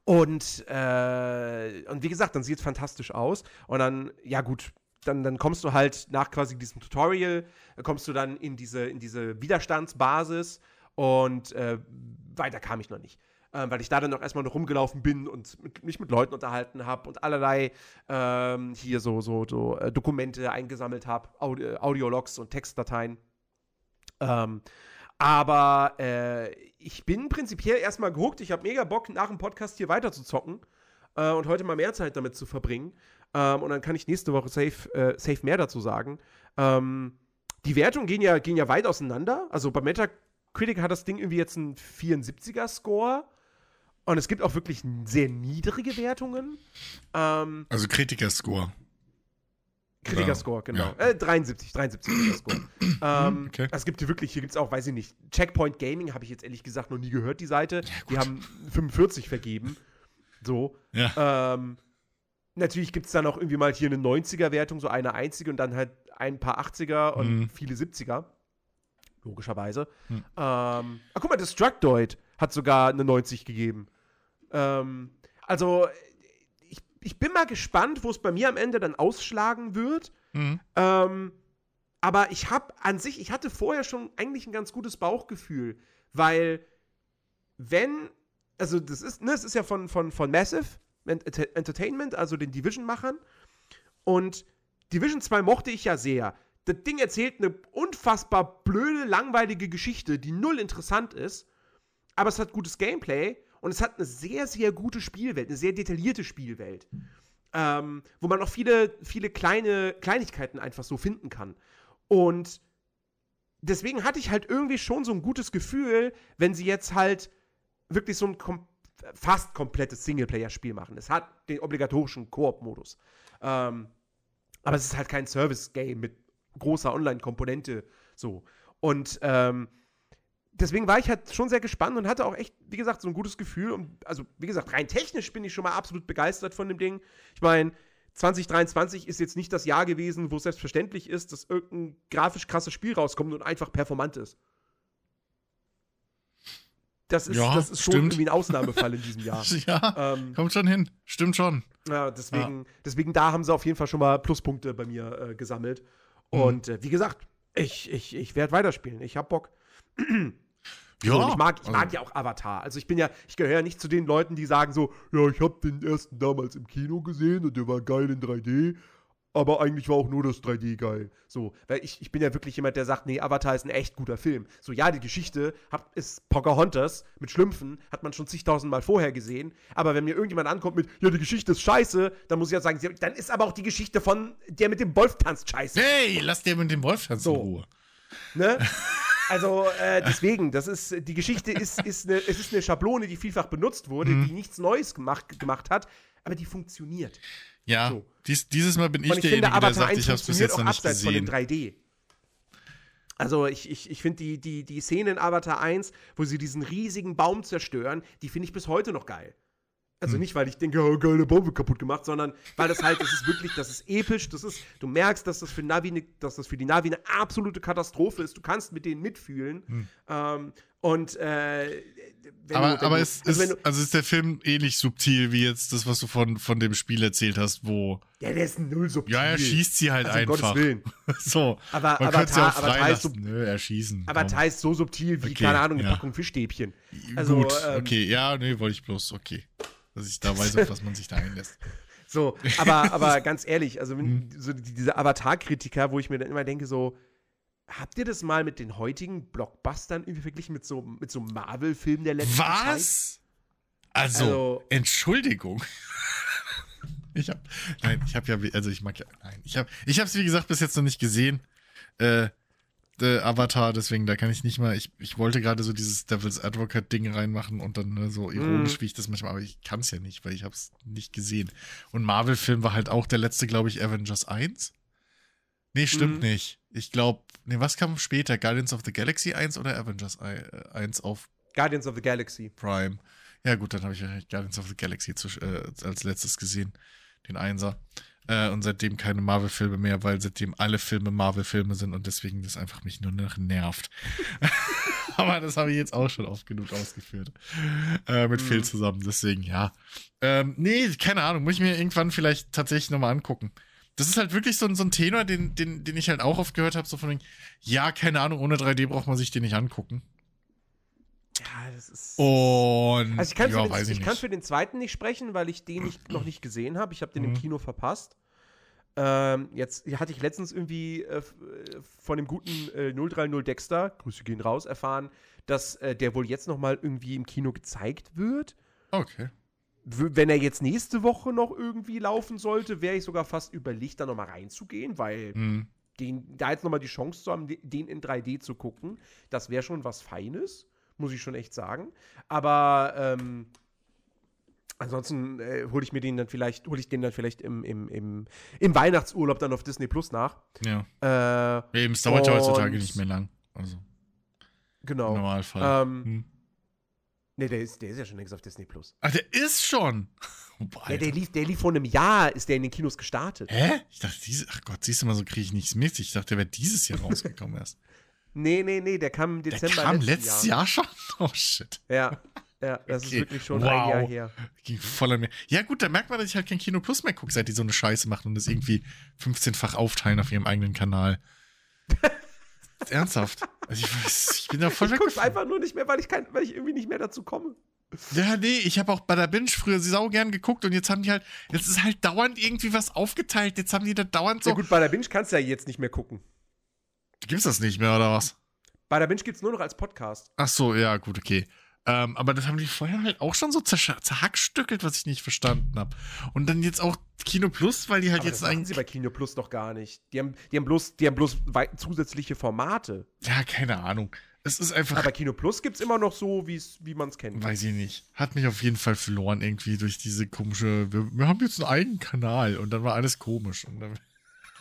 und, äh, und wie gesagt, dann sieht es fantastisch aus. Und dann, ja gut, dann, dann kommst du halt nach quasi diesem Tutorial, kommst du dann in diese, in diese Widerstandsbasis und äh, weiter kam ich noch nicht. Ähm, weil ich da dann noch erstmal noch rumgelaufen bin und mit, mich mit Leuten unterhalten habe und allerlei ähm, hier so, so, so äh, Dokumente eingesammelt habe, Audi Audiologs und Textdateien. Ähm, aber äh, ich bin prinzipiell erstmal gehuckt. Ich habe mega Bock, nach dem Podcast hier weiter zu zocken äh, und heute mal mehr Zeit damit zu verbringen. Ähm, und dann kann ich nächste Woche safe, äh, safe mehr dazu sagen. Ähm, die Wertungen gehen ja, gehen ja weit auseinander. Also bei Metacritic hat das Ding irgendwie jetzt einen 74er-Score. Und es gibt auch wirklich sehr niedrige Wertungen. Ähm, Also Kritikerscore. Kritikerscore, genau. Ja. Äh, 73, 73 Kritikerscore. ähm, okay. Es gibt hier wirklich, hier gibt es auch, weiß ich nicht, Checkpoint Gaming habe ich jetzt ehrlich gesagt noch nie gehört, die Seite. die haben 45 vergeben. So. Ja. Ähm, natürlich gibt es dann auch irgendwie mal hier eine 90er-Wertung, so eine einzige und dann halt ein paar 80er und Mhm. viele 70er. Logischerweise. Mhm. Ähm, ah, guck mal, Destructoid hat sogar eine 90 gegeben. Ähm, also, ich, ich bin mal gespannt, wo es bei mir am Ende dann ausschlagen wird. Mhm. Ähm, aber ich habe an sich, ich hatte vorher schon eigentlich ein ganz gutes Bauchgefühl, weil wenn, also das ist, ne, es ist ja von, von, von Massive Entertainment, also den Division-Machern. Und Division 2 mochte ich ja sehr. Das Ding erzählt eine unfassbar blöde, langweilige Geschichte, die null interessant ist, aber es hat gutes Gameplay und es hat eine sehr, sehr gute Spielwelt, eine sehr detaillierte Spielwelt, ähm, wo man auch viele, viele kleine Kleinigkeiten einfach so finden kann. Und deswegen hatte ich halt irgendwie schon so ein gutes Gefühl, wenn sie jetzt halt wirklich so ein kom fast komplettes Singleplayer-Spiel machen. Es hat den obligatorischen Koop-Modus. Ähm, aber es ist halt kein Service-Game mit großer Online-Komponente so. Und ähm, deswegen war ich halt schon sehr gespannt und hatte auch echt, wie gesagt, so ein gutes Gefühl. Und also, wie gesagt, rein technisch bin ich schon mal absolut begeistert von dem Ding. Ich meine, 2023 ist jetzt nicht das Jahr gewesen, wo es selbstverständlich ist, dass irgendein grafisch krasses Spiel rauskommt und einfach performant ist. Das ist, Ja, das ist schon stimmt. irgendwie ein Ausnahmefall in diesem Jahr. Ja, ähm, kommt schon hin. Stimmt schon. ja, deswegen, deswegen da haben sie auf jeden Fall schon mal Pluspunkte bei mir äh, gesammelt. Mhm. Und äh, wie gesagt, ich, ich, ich werde weiterspielen. Ich hab Bock. Ja, So, ich mag, ich mag also- ja auch Avatar. Also ich bin ja, ich gehöre ja nicht zu den Leuten, die sagen so, ja, ich habe den ersten damals im Kino gesehen und der war geil in 3D. Aber eigentlich war auch nur das 3D geil. So, weil ich, ich bin ja wirklich jemand, der sagt, nee, Avatar ist ein echt guter Film. So, ja, die Geschichte hat, ist Pocahontas mit Schlümpfen, hat man schon zigtausend Mal vorher gesehen. Aber wenn mir irgendjemand ankommt mit, ja, die Geschichte ist scheiße, dann muss ich ja sagen, dann ist aber auch die Geschichte von der mit dem Wolf tanzt scheiße. Hey, lass dir mit dem Wolf tanzen So. in Ruhe. Ne? Also äh, deswegen, das ist die Geschichte ist, ist eine, es ist eine Schablone, die vielfach benutzt wurde, Mhm. die nichts Neues gemacht, gemacht hat, aber die funktioniert. Ja, So. dies, dieses Mal bin ich ich derjenige, finde, der Avatar sagt, 1 ich hab's bis funktioniert jetzt auch noch nicht abseits von dem gesehen. 3D. Also ich, ich, ich finde die, die, die Szene in Avatar 1, wo sie diesen riesigen Baum zerstören, die finde ich bis heute noch geil. Also Hm. nicht, weil ich denke, oh, geil, der Baum wird kaputt gemacht, sondern weil das halt, das ist wirklich, das ist episch, das ist, du merkst, dass das für Navi, ne, dass das für die Navi eine absolute Katastrophe ist. Du kannst mit denen mitfühlen. Ähm, und äh, wenn aber du, aber es also ist, du, also ist der Film ähnlich subtil wie jetzt das, was du von, von dem Spiel erzählt hast, wo. ja, der ist null subtil. Ja, er schießt sie halt also, um einfach. Gottes Willen. so. Aber- Man aber Ta- auch aber so- freilassen. Nö, erschießen. Aber komm. Thai ist so subtil wie, Okay, keine Ahnung, eine ja. Packung Fischstäbchen. Also, Gut, ähm, okay. Ja, nee, wollte ich bloß. Okay. Dass ich da weiß, auf was man sich da einlässt. So, aber, aber ganz ehrlich, also wenn, Mhm. so die- diese Avatar-Kritiker, wo ich mir dann immer denke, so, habt ihr das mal mit den heutigen Blockbustern irgendwie verglichen mit so, mit so Marvel-Filmen der letzten Zeit? Was? Also, Also- Entschuldigung. Ich hab, nein, ich habe ja, also ich mag ja, nein, ich habe, ich habe es wie gesagt bis jetzt noch nicht gesehen. Äh, äh, Avatar, deswegen da kann ich nicht mal. Ich, ich wollte gerade so dieses Devil's Advocate Ding reinmachen und dann ne, so ironisch, Mhm. wie ich das manchmal, aber ich kann es ja nicht, weil ich habe es nicht gesehen. Und Marvel-Film war halt auch der letzte, glaube ich, Avengers 1. Nee, stimmt Mhm. nicht. Ich glaube, nee, was kam später? Guardians of the Galaxy 1 oder Avengers 1 auf Guardians of the Galaxy. Prime. Ja, gut, dann habe ich Guardians of the Galaxy zu, äh, als letztes gesehen. Den Einser. Äh, und seitdem keine Marvel-Filme mehr, weil seitdem alle Filme Marvel-Filme sind und deswegen das einfach mich nur noch nervt. Aber das habe ich jetzt auch schon oft genug ausgeführt. Äh, mit Phil zusammen, deswegen ja. Ähm, nee, keine Ahnung, muss ich mir irgendwann vielleicht tatsächlich nochmal angucken. Das ist halt wirklich so, ein- so ein Tenor, den, den, den ich halt auch oft gehört habe, so von wegen, ja, keine Ahnung, ohne 3D braucht man sich den nicht angucken. Ja, das ist. Und Also ich kann, ja, für, weiß den, ich ich kann für den zweiten nicht sprechen, weil ich den nicht, noch nicht gesehen habe. Ich habe den im Mhm. Kino verpasst. Ähm, jetzt hatte ich letztens irgendwie äh, äh, von dem guten äh, 030 Dexter, Grüße gehen raus, erfahren, dass äh, der wohl jetzt noch mal irgendwie im Kino gezeigt wird. Okay. Wenn er jetzt nächste Woche noch irgendwie laufen sollte, wäre ich sogar fast überlegt, da noch mal reinzugehen, weil Hm. den, da jetzt noch mal die Chance zu haben, de- den in 3D zu gucken, das wäre schon was Feines, muss ich schon echt sagen. Aber ähm, Ansonsten äh, hole ich mir den dann vielleicht, hole ich den dann vielleicht im, im, im, im Weihnachtsurlaub dann auf Disney Plus nach. Ja. Äh, Eben, es dauert ja heutzutage nicht mehr lang. Also, im genau. Normalfall. Ähm, Hm. Nee, der ist, der ist ja schon längst auf Disney Plus. Ach, der ist schon. Boah, Ja, der lief, der lief vor einem Jahr, ist der in den Kinos gestartet. Hä? Ich dachte, diese, ach Gott, siehst du mal, so kriege ich nichts mit. Ich dachte, der wäre dieses Jahr rausgekommen erst. Nee, nee, nee, der kam im Der Dezember. kam letzten letztes Jahr schon? Oh shit. Ja, ja, das Okay. ist wirklich schon Wow. ein Jahr her. Ging voll an mir. Ja, gut, da merkt man, dass ich halt kein Kino Plus mehr gucke, seit die so eine Scheiße machen und das irgendwie 15-fach aufteilen auf ihrem eigenen Kanal. Ernsthaft. Also ich, weiß, ich bin da voll Ich guck's einfach nur nicht mehr, weil ich, kein, weil ich irgendwie nicht mehr dazu komme. Ja, nee, ich habe auch bei der Binge früher sau gern geguckt und jetzt haben die halt, jetzt ist halt dauernd irgendwie was aufgeteilt. Jetzt haben die da dauernd so. Ja gut, bei der Binge kannst du ja jetzt nicht mehr gucken. Gibt's das nicht mehr oder was? Bei der Binge gibt's nur noch als Podcast. Ach so, ja, gut, okay. Ähm, aber das haben die vorher halt auch schon so zerhackstückelt, was ich nicht verstanden habe. Und dann jetzt auch Kino Plus, weil die halt Aber jetzt das eigentlich. sie bei Kino Plus doch gar nicht. Die haben, die haben bloß, die haben bloß zusätzliche Formate. Ja, keine Ahnung. Es ist einfach. Aber Kino Plus gibt's immer noch so, wie's, wie man es kennt. Weiß ich nicht. Hat mich auf jeden Fall verloren, irgendwie durch diese komische. Wir, wir haben jetzt einen eigenen Kanal und dann war alles komisch. Und dann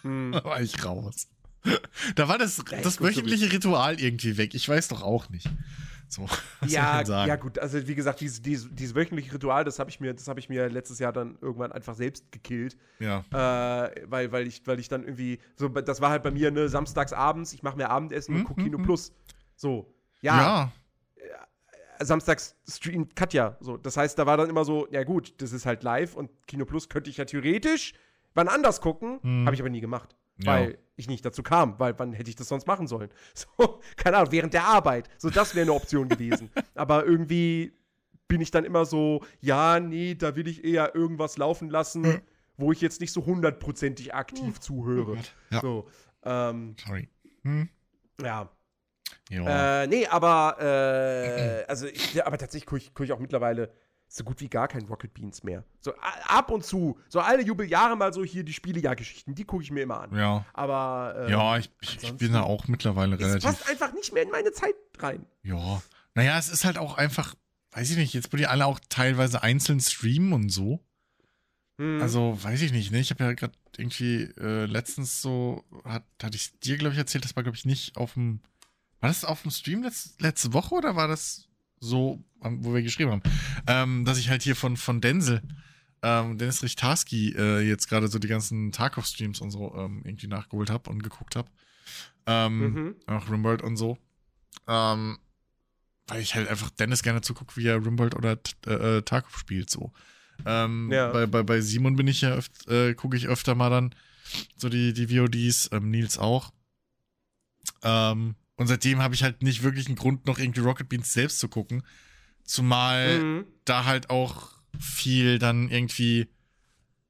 Hm. war ich raus. Da war das, Ja, das gut, so wöchentliche Ritual irgendwie weg. Ich weiß doch auch nicht. So, Ja, ja, gut, also wie gesagt, dieses, dieses, dieses wöchentliche Ritual, das habe ich, mir- das hab ich mir letztes Jahr dann irgendwann einfach selbst gekillt. ja. Äh, weil, weil, ich, weil ich dann irgendwie, so, das war halt bei mir, ne, samstags abends, ich mache mir Abendessen und Mhm, gucke Kino mhm. Plus. So. Ja, ja. samstags streamt Katja. So, das heißt, da war dann immer so, ja gut, das ist halt live und Kino Plus könnte ich ja theoretisch wann anders gucken, Mhm. habe ich aber nie gemacht. Ja. Weil ich nicht dazu kam, weil wann hätte ich das sonst machen sollen? So, keine Ahnung, während der Arbeit. So, das wäre eine Option gewesen. Aber irgendwie bin ich dann immer so, ja, nee, da will ich eher irgendwas laufen lassen, Mhm. wo ich jetzt nicht so hundertprozentig aktiv zuhöre. Ja. So, ähm, Sorry. Hm. ja. Ja. Äh, nee, aber, äh, also, ich, aber tatsächlich gucke ich, guck ich auch mittlerweile so gut wie gar kein Rocket Beans mehr. So ab und zu, so alle Jubeljahre mal so hier die Spielejahrgeschichten, die gucke ich mir immer an. ja. Aber, äh, Ja, ich, ich, ich bin da auch mittlerweile relativ. passt einfach nicht mehr in meine Zeit rein. Ja. Naja, es ist halt auch einfach, weiß ich nicht, jetzt wo die alle auch teilweise einzeln streamen und so. Hm. Also, weiß ich nicht, ne? Ich habe ja gerade irgendwie äh, letztens so, hat, hatte ich dir, glaube ich, erzählt, das war, glaube ich, nicht auf dem. War das auf dem Stream letz, letzte Woche oder war das so, wo wir geschrieben haben? Ähm, dass ich halt hier von, von Denzel, ähm, Dennis Richtarski, äh, jetzt gerade so die ganzen Tarkov-Streams und so ähm, irgendwie nachgeholt habe und geguckt habe. Ähm, Mhm. Auch Rimworld und so. Ähm, weil ich halt einfach Dennis gerne zugucke, wie er Rimworld oder äh, äh, Tarkov spielt, so. Ähm, Ja. bei, bei, bei Simon bin ich ja öft, äh, gucke ich öfter mal dann so die, die VODs, ähm, Nils auch. Ähm, und seitdem habe ich halt nicht wirklich einen Grund, noch irgendwie Rocket Beans selbst zu gucken. Zumal Mhm. da halt auch viel dann irgendwie,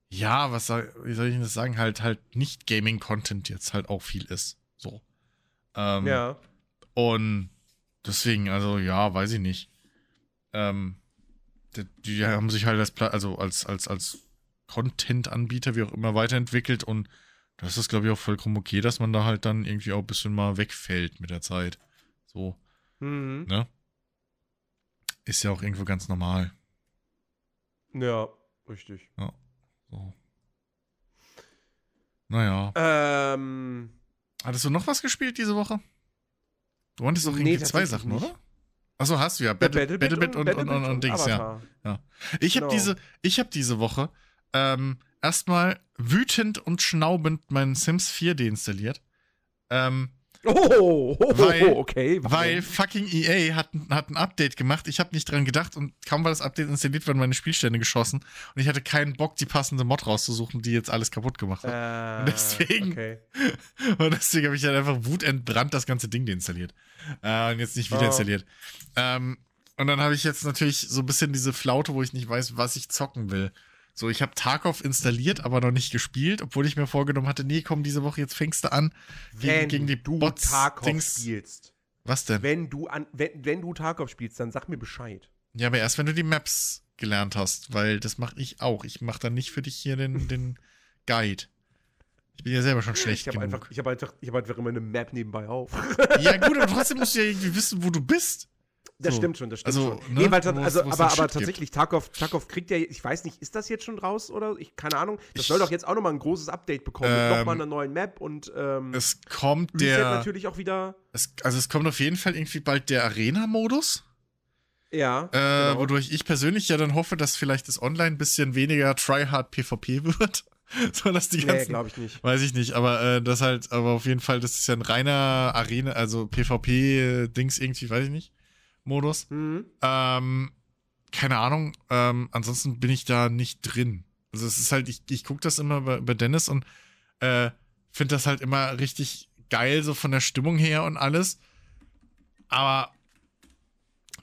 ja, was soll, wie soll ich denn das sagen, halt halt nicht Gaming-Content jetzt halt auch viel ist. So. Ähm, Ja. Und deswegen, also ja, weiß ich nicht. Ähm, die, die haben sich halt als, also als, als, als Content-Anbieter, wie auch immer, weiterentwickelt und das ist, glaube ich, auch vollkommen okay, dass man da halt dann irgendwie auch ein bisschen mal wegfällt mit der Zeit. So, Mhm. ne? Ist ja auch irgendwo ganz normal. Ja, richtig. So. Naja. Ähm, Hattest du noch was gespielt diese Woche? Du wolltest doch Nee, irgendwie zwei tatsächlich Sachen, nicht. oder? Achso, hast du ja. ja, Battle, Battlebit und, und, und, und, Dings, ja. Avatar. Ich habe Genau. diese, ich habe diese Woche ähm, erstmal wütend und schnaubend meinen Sims 4 deinstalliert. Ähm, Oh, oh, oh, Weil- okay. warum? weil fucking EA hat, ein- hat ein Update gemacht. Ich habe nicht dran gedacht und kaum war das Update installiert, werden meine Spielstände geschossen. Und ich hatte keinen Bock, die passende Mod rauszusuchen, die jetzt alles kaputt gemacht hat. Äh, Deswegen- Okay. Und deswegen habe ich dann einfach wutentbrannt das ganze Ding deinstalliert. Äh, und jetzt nicht wieder Oh. installiert. Ähm, und dann habe ich jetzt natürlich so ein bisschen diese Flaute, wo ich nicht weiß, was ich zocken will. So, ich habe Tarkov installiert, aber noch nicht gespielt, obwohl ich mir vorgenommen hatte, nee, komm, diese Woche jetzt fängst du an gegen, Wenn gegen die du Bots. Tarkov Dings. spielst, Was denn? wenn du, an, wenn, wenn du Tarkov spielst, dann sag mir Bescheid. Ja, aber erst wenn du die Maps gelernt hast, weil das mache ich auch. Ich mache dann nicht für dich hier den, den Guide. Ich bin ja selber schon schlecht Ich habe genug. einfach, ich hab einfach, ich hab einfach immer eine Map nebenbei auf. Ja gut, aber trotzdem musst du ja irgendwie wissen, wo du bist. Das So. stimmt schon, das stimmt Also, schon. ne, nee, weil, also, wo es aber, aber gibt. tatsächlich, Tarkov, Tarkov kriegt ja, ich weiß nicht, ist das jetzt schon raus oder? Ich, keine Ahnung. Das Ich- soll doch jetzt auch nochmal ein großes Update bekommen Ähm, mit nochmal einer neuen Map und ähm, Es kommt der. natürlich auch wieder. Es, also es kommt auf jeden Fall irgendwie bald der Arena-Modus. Ja. Äh, genau. Wodurch ich persönlich ja dann hoffe, dass vielleicht das Online ein bisschen weniger Tryhard PvP wird. so dass die nee, ganzen. glaube ich nicht. weiß ich nicht, aber äh, das halt, aber auf jeden Fall, das ist ja ein reiner Arena, also PvP-Dings irgendwie, weiß ich nicht, Modus. Mhm. Ähm, keine Ahnung, ähm, ansonsten bin ich da nicht drin. Also es ist halt, ich, ich gucke das immer bei, bei Dennis und äh, finde das halt immer richtig geil, so von der Stimmung her und alles. Aber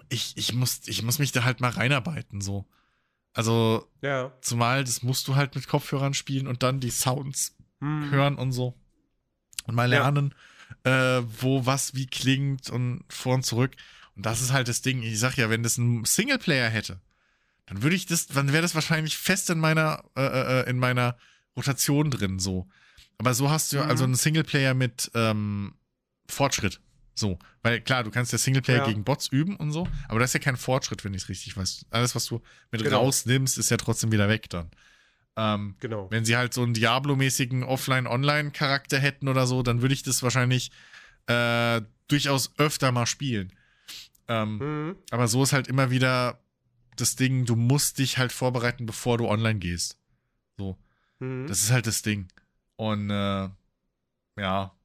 ich, ich, muss, ich muss mich da halt mal reinarbeiten, so. Also, Ja. zumal das musst du halt mit Kopfhörern spielen und dann die Sounds Mhm. hören und so. Und mal Ja. lernen, äh, wo was wie klingt und vor und zurück. Und das ist halt das Ding. Ich sag ja, wenn das ein Singleplayer hätte, dann würde ich das, dann wäre das wahrscheinlich fest in meiner, äh, äh, in meiner Rotation drin, so. Aber so hast du ja Mhm. also einen Singleplayer mit ähm, Fortschritt. So. Weil klar, du kannst ja Singleplayer Ja. gegen Bots üben und so, aber das ist ja kein Fortschritt, wenn ich es richtig weiß. Alles, was du mit Genau. rausnimmst, ist ja trotzdem wieder weg dann. Ähm, Genau. wenn sie halt so einen Diablo-mäßigen Offline-Online-Charakter hätten oder so, dann würde ich das wahrscheinlich äh, durchaus öfter mal spielen. Ähm, Mhm. aber so ist halt immer wieder das Ding, du musst dich halt vorbereiten, bevor du online gehst. So, Mhm. das ist halt das Ding. Und äh, ja,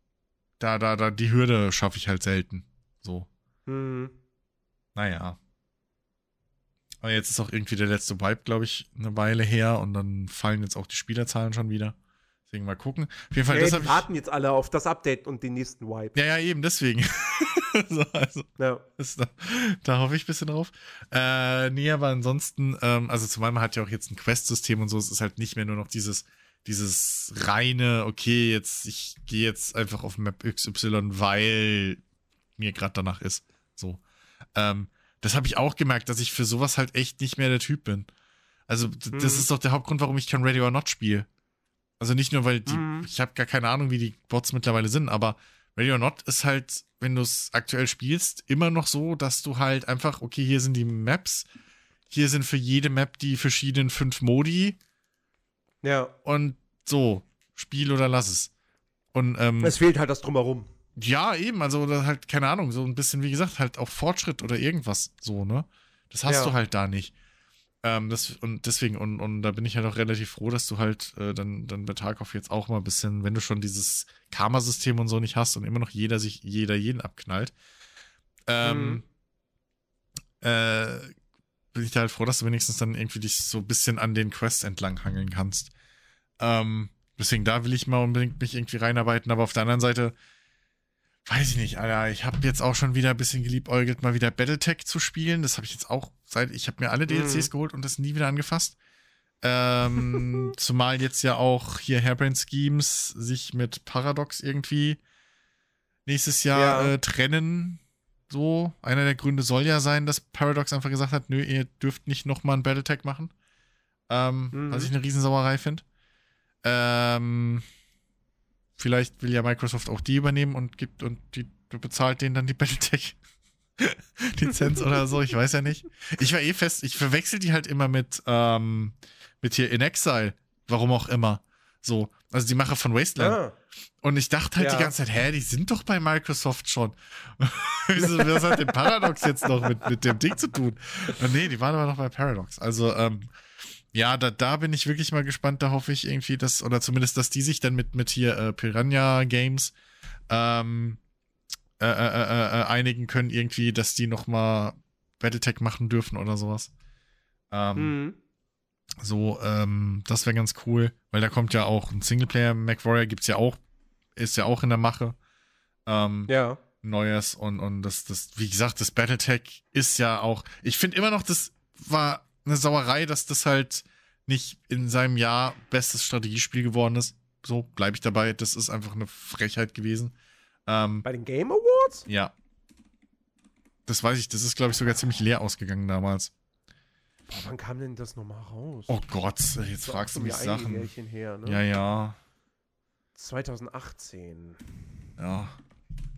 da, da, da, die Hürde schaffe ich halt selten. So, Mhm. naja. Aber jetzt ist auch irgendwie der letzte Vibe, glaube ich, eine Weile her und dann fallen jetzt auch die Spielerzahlen schon wieder. Deswegen mal gucken. Auf jeden Fall, Ja, die warten jetzt alle auf das Update und den nächsten Wipe. Ja, ja, eben, deswegen. so, also, Ja. das, da, da hoffe ich ein bisschen drauf. Äh, nee, aber ansonsten, ähm, also zumal man hat ja auch jetzt ein Quest-System und so, es ist halt nicht mehr nur noch dieses, dieses reine, okay, jetzt, ich gehe jetzt einfach auf Map XY, weil mir gerade danach ist. So. Ähm, das habe ich auch gemerkt, dass ich für sowas halt echt nicht mehr der Typ bin. Also, das Mhm. ist doch der Hauptgrund, warum ich kein Ready or Not spiele. Also nicht nur, weil die, Mhm. ich habe gar keine Ahnung, wie die Bots mittlerweile sind, aber Ready or Not ist halt, wenn du es aktuell spielst, immer noch so, dass du halt einfach, okay, hier sind die Maps, hier sind für jede Map die verschiedenen fünf Modi Ja. und so, spiel oder lass es. Und ähm, Es fehlt halt das Drumherum. ja, eben, also oder halt, keine Ahnung, so ein bisschen, wie gesagt, halt auch Fortschritt oder irgendwas so, ne? Das hast Ja. du halt da nicht. Ähm, das, und deswegen, und, und da bin ich halt auch relativ froh, dass du halt äh, dann, dann bei Tarkov jetzt auch mal ein bisschen, wenn du schon dieses Karma-System und so nicht hast und immer noch jeder sich, jeder jeden abknallt, ähm, Mhm. äh, bin ich da halt froh, dass du wenigstens dann irgendwie dich so ein bisschen an den Quests entlang hangeln kannst. Ähm, deswegen, da will ich mal unbedingt mich irgendwie reinarbeiten, aber auf der anderen Seite, weiß ich nicht, Alter, ich habe jetzt auch schon wieder ein bisschen geliebäugelt, mal wieder Battletech zu spielen. Das habe ich jetzt auch seit, ich habe mir alle DLCs Mhm. geholt und das nie wieder angefasst. Ähm, zumal jetzt ja auch hier Hairbrain Schemes sich mit Paradox irgendwie nächstes Jahr Ja. äh, trennen. So, einer der Gründe soll ja sein, dass Paradox einfach gesagt hat, nö, ihr dürft nicht nochmal ein Battletech machen. Ähm, Mhm. Was ich eine Riesensauerei finde. Ähm, vielleicht will ja Microsoft auch die übernehmen und gibt und die bezahlt denen dann die Battletech Lizenz oder so, ich weiß ja nicht. Ich war eh fest, ich verwechsel die halt immer mit, ähm, mit hier In Exile, warum auch immer. So, also die Macher von Wasteland. Ah. Und ich dachte halt Ja. die ganze Zeit, hä, die sind doch bei Microsoft schon. Wieso, was hat denn Paradox jetzt noch mit, mit dem Ding zu tun? Und nee, die waren aber noch bei Paradox. Also, ähm, ja, da, da bin ich wirklich mal gespannt. Da hoffe ich irgendwie, dass, oder zumindest, dass die sich dann mit, mit hier äh, Piranha Games ähm, äh, äh, äh, äh, einigen können, irgendwie, dass die noch mal Battletech machen dürfen oder sowas. Ähm, Mhm. so, ähm, das wäre ganz cool, weil da kommt ja auch ein Singleplayer, MacWarrior gibt's ja auch, ist ja auch in der Mache. Ähm, Ja. Neues und, und das, das, wie gesagt, das Battletech ist ja auch, ich finde immer noch, das war eine Sauerei, dass das halt nicht in seinem Jahr bestes Strategiespiel geworden ist. So, bleibe ich dabei. Das ist einfach eine Frechheit gewesen. Ähm, Bei den Game Awards? ja. Das weiß ich, das ist, glaube ich, sogar ziemlich leer ausgegangen damals. Boah, wann kam denn das nochmal raus? Oh Gott, jetzt fragst du mich Sachen. Her, ne? Ja, ja, 2018. ja.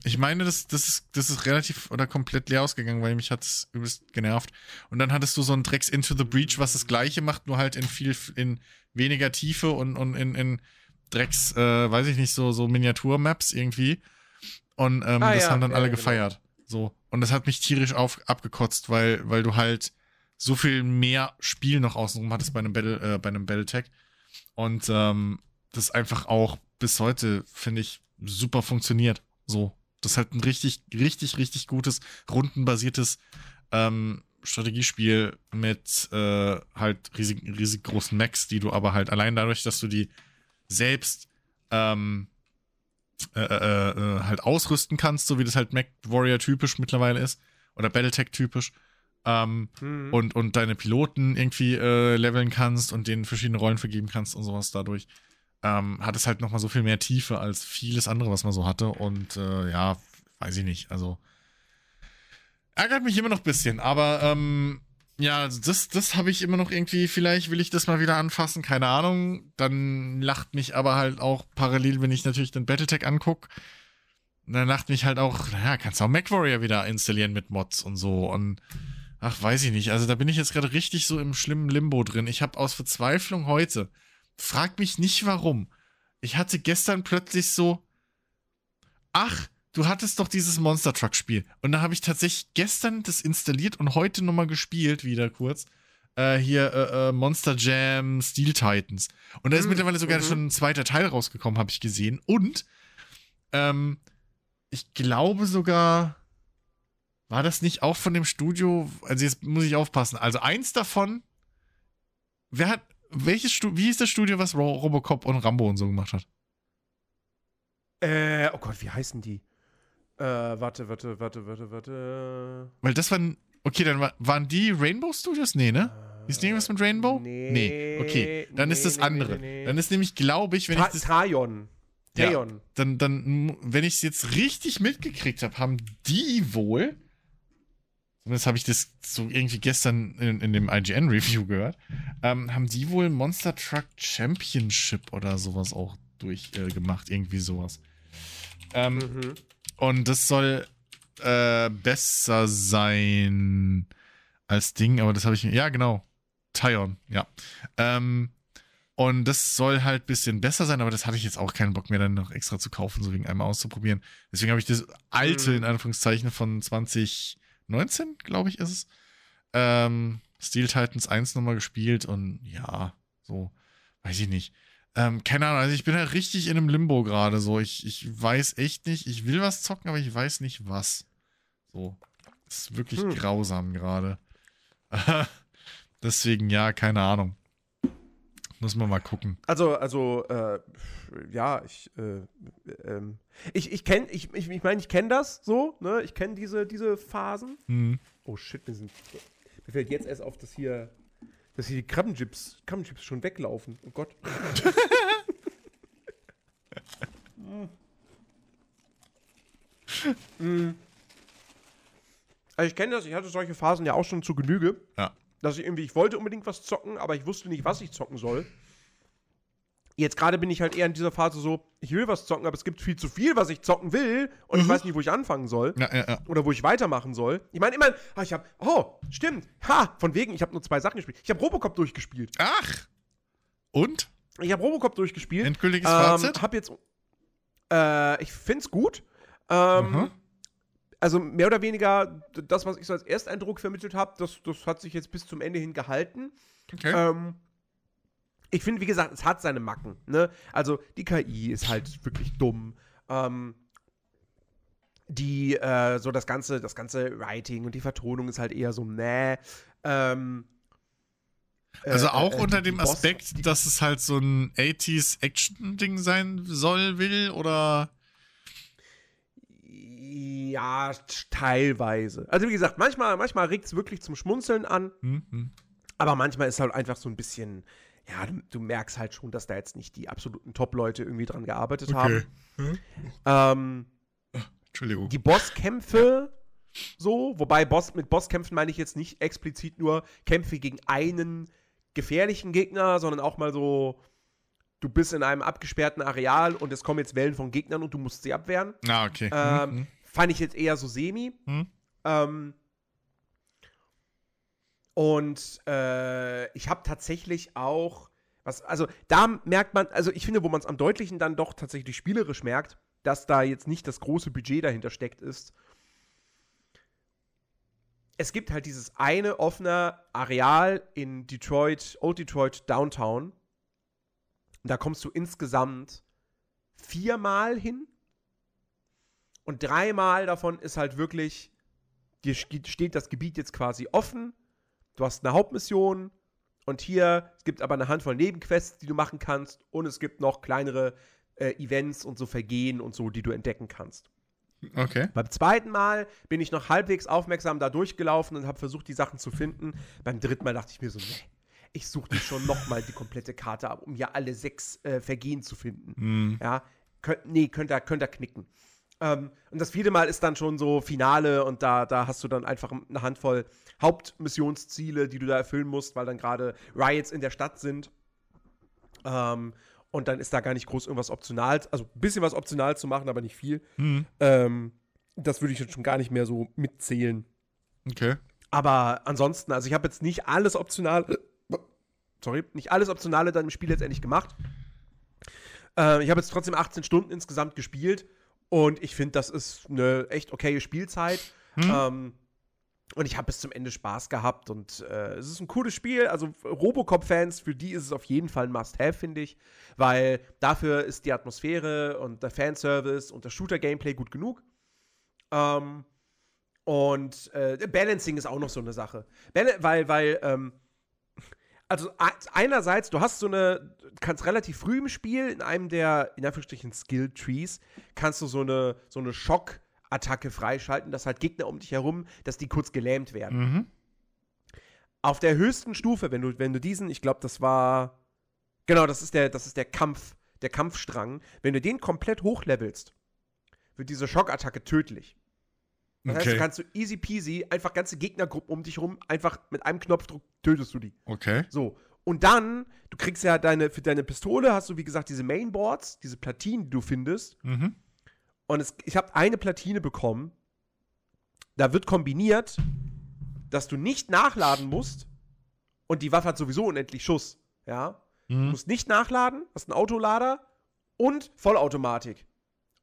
Ich meine, das, das, ist, das ist relativ oder komplett leer ausgegangen, weil mich hat es übelst genervt. Und dann hattest du so ein Drecks Into the Breach, was das gleiche macht, nur halt in viel, in weniger Tiefe und, und in, in Drecks, äh, weiß ich nicht, so, so Miniatur-Maps irgendwie. Und ähm, Ah, das ja, haben dann ja, alle genau. gefeiert. So. Und das hat mich tierisch auf, abgekotzt, weil, weil du halt so viel mehr Spiel noch außenrum hattest bei einem Battle, äh, bei einem Battletech. Und ähm, das einfach auch bis heute, finde ich, super funktioniert. So. Das ist halt ein richtig, richtig, richtig gutes, rundenbasiertes ähm, Strategiespiel mit äh, halt riesig, riesig großen Mechs, die du aber halt allein dadurch, dass du die selbst ähm, äh, äh, äh, halt ausrüsten kannst, so wie das halt Mech Warrior typisch mittlerweile ist oder Battletech typisch. Ähm, Mhm. und, und deine Piloten irgendwie äh, leveln kannst und denen verschiedene Rollen vergeben kannst und sowas dadurch, ähm, hat es halt nochmal so viel mehr Tiefe als vieles andere, was man so hatte. Und äh, ja, weiß ich nicht. Also ärgert mich immer noch ein bisschen, aber ähm, ja, das, das habe ich immer noch irgendwie, vielleicht will ich das mal wieder anfassen, keine Ahnung. Dann lacht mich aber halt auch parallel, wenn ich natürlich den Battletech angucke, dann lacht mich halt auch, naja, kannst du auch MacWarrior wieder installieren mit Mods und so und ach, weiß ich nicht. Also da bin ich jetzt gerade richtig so im schlimmen Limbo drin. Ich habe aus Verzweiflung heute, frag mich nicht warum, ich hatte gestern plötzlich so, ach, du hattest doch dieses Monster Truck Spiel. Und da habe ich tatsächlich gestern das installiert und heute nochmal gespielt, wieder kurz. Äh, hier äh, äh, Monster Jam Steel Titans. Und da ist Mhm, mittlerweile sogar mhm. schon ein zweiter Teil rausgekommen, habe ich gesehen. Und ähm, ich glaube sogar, war das nicht auch von dem Studio? Also jetzt muss ich aufpassen. Also eins davon, wer hat, welches Studio, wie hieß das Studio, was Ro Robocop und Rambo und so gemacht hat? Äh, oh Gott, wie heißen die? Äh, warte, warte, warte, warte, warte. Weil das waren, okay, dann war, waren die Rainbow Studios? Nee, ne? Ist irgendwas mit Rainbow? Nee. okay. Dann ist nee, das nee, andere. nee, nee. Dann ist nämlich, glaube ich, wenn Ta ich das, Trajon. Ja. Trajon. dann, dann, wenn ich es jetzt richtig mitgekriegt habe, haben die wohl, zumindest habe ich das so irgendwie gestern in, in dem IGN-Review gehört, ähm, haben die wohl Monster Truck Championship oder sowas auch durchgemacht, äh, irgendwie sowas. Ähm, Mhm. Und das soll äh, besser sein als Ding, aber das habe ich mir. Ja, genau. Tyon, ja. Ähm, und das soll halt ein bisschen besser sein, aber das hatte ich jetzt auch keinen Bock mehr, dann noch extra zu kaufen, so wegen einmal auszuprobieren. Deswegen habe ich das alte, Mhm. in Anführungszeichen, von 2019, glaube ich, ist es. Ähm, Steel Titans 1 nochmal gespielt und ja, so, weiß ich nicht. Ähm, keine Ahnung, also ich bin halt richtig in einem Limbo gerade so. Ich, ich weiß echt nicht, ich will was zocken, aber ich weiß nicht was. So. Das ist wirklich Hm. grausam gerade. Deswegen, ja, keine Ahnung. Muss man mal gucken. Also, also, äh, ja, ich, äh, ähm, ich, ich kenne, ich, ich, ich meine, ich kenne das so, ne? Ich kenne diese, diese Phasen. Hm. Oh shit, wir sind. Mir fällt jetzt erst auf, dass hier, dass hier die Krabbenchips, Krabbenchips schon weglaufen. Oh Gott. Mm. Also ich kenne das, ich hatte solche Phasen ja auch schon zu Genüge. Ja. Dass ich irgendwie, ich wollte unbedingt was zocken, aber ich wusste nicht, was ich zocken soll. Jetzt gerade bin ich halt eher in dieser Phase so, ich will was zocken, aber es gibt viel zu viel, was ich zocken will und ich Mhm. weiß nicht, wo ich anfangen soll Ja, ja, ja. oder wo ich weitermachen soll. Ich meine, immer, ah, ich habe, oh, stimmt, ha, von wegen, ich habe nur zwei Sachen gespielt. Ich habe Robocop durchgespielt. Ach! Und? Ich habe Robocop durchgespielt. Endgültiges ähm, Fazit? Hab jetzt, äh, ich find's gut. Ähm, Mhm. Also mehr oder weniger das, was ich so als Ersteindruck vermittelt habe, das, das hat sich jetzt bis zum Ende hin gehalten. Okay. Ähm, ich finde, wie gesagt, es hat seine Macken. Ne? Also die KI ist halt wirklich dumm. Ähm, die, äh, so das ganze, das ganze Writing und die Vertonung ist halt eher so, nee. Ähm, äh, also auch äh, unter die dem Boss- Aspekt, dass es halt so ein 80s Action-Ding sein soll, will, oder? Ja, teilweise. Also wie gesagt, manchmal, manchmal regt es wirklich zum Schmunzeln an, Hm, hm. aber manchmal ist halt einfach so ein bisschen, ja, du, du merkst halt schon, dass da jetzt nicht die absoluten Top-Leute irgendwie dran gearbeitet haben. Hm? Ähm, Entschuldigung. die Bosskämpfe so, wobei Boss, mit Bosskämpfen meine ich jetzt nicht explizit nur Kämpfe gegen einen gefährlichen Gegner, sondern auch mal so du bist in einem abgesperrten Areal und es kommen jetzt Wellen von Gegnern und du musst sie abwehren. Ah, okay. Ähm, Mhm. Fand ich jetzt eher so semi. Mhm. Ähm, und äh, ich habe tatsächlich auch, was, also da merkt man, also ich finde, wo man es am deutlichen dann doch tatsächlich spielerisch merkt, dass da jetzt nicht das große Budget dahinter steckt, ist, es gibt halt dieses eine offene Areal in Detroit, Old Detroit Downtown. Und da kommst du insgesamt viermal hin. Und dreimal davon ist halt wirklich, dir steht das Gebiet jetzt quasi offen. Du hast eine Hauptmission. Und hier, es gibt aber eine Handvoll Nebenquests, die du machen kannst. Und es gibt noch kleinere äh, Events und so Vergehen und so, die du entdecken kannst. Okay. Beim zweiten Mal bin ich noch halbwegs aufmerksam da durchgelaufen und habe versucht, die Sachen zu finden. Beim dritten Mal dachte ich mir so, nee, ich suche nicht schon noch mal die komplette Karte ab, um hier alle sechs äh, Vergehen zu finden. Mhm. Ja, könnt, nee, könnt ihr, könnt ihr knicken. Ähm, und das vierte Mal ist dann schon so Finale und da, da hast du dann einfach eine Handvoll Hauptmissionsziele, die du da erfüllen musst, weil dann gerade Riots in der Stadt sind. Ähm, und dann ist da gar nicht groß irgendwas optional, also ein bisschen was optional zu machen, aber nicht viel. Mhm. Ähm, das würde ich jetzt schon gar nicht mehr so mitzählen. Okay. Aber ansonsten, also ich habe jetzt nicht alles optional, sorry, nicht alles Optionale dann im Spiel letztendlich gemacht. Äh, ich habe jetzt trotzdem 18 Stunden insgesamt gespielt und ich finde, das ist eine echt okaye Spielzeit. Hm. Ähm, und ich habe bis zum Ende Spaß gehabt und äh, es ist ein cooles Spiel. Also Robocop-Fans, für die ist es auf jeden Fall ein Must-Have, finde ich, weil dafür ist die Atmosphäre und der Fanservice und das Shooter-Gameplay gut genug. Ähm, und äh, Balancing ist auch noch so eine Sache. Bal weil, weil, ähm, also einerseits, du hast so eine, kannst relativ früh im Spiel in einem der, in Anführungsstrichen, Skill-Trees, kannst du so eine, so eine Schock-Attacke freischalten, dass halt Gegner um dich herum, dass die kurz gelähmt werden. Mhm. Auf der höchsten Stufe, wenn du, wenn du diesen, ich glaube, das war, genau, das ist der, das ist der Kampf, der Kampfstrang, wenn du den komplett hochlevelst, wird diese Schockattacke tödlich. Das heißt, du Okay. kannst du easy peasy einfach ganze Gegnergruppen um dich rum, einfach mit einem Knopfdruck tötest du die. Okay. So. Und dann, du kriegst ja deine, für deine Pistole hast du, wie gesagt, diese Mainboards, diese Platinen, die du findest. Mhm. Und es, ich habe eine Platine bekommen. Da wird kombiniert, dass du nicht nachladen musst. Und die Waffe hat sowieso unendlich Schuss. Ja. Du Mhm. musst nicht nachladen, hast einen Autolader und Vollautomatik.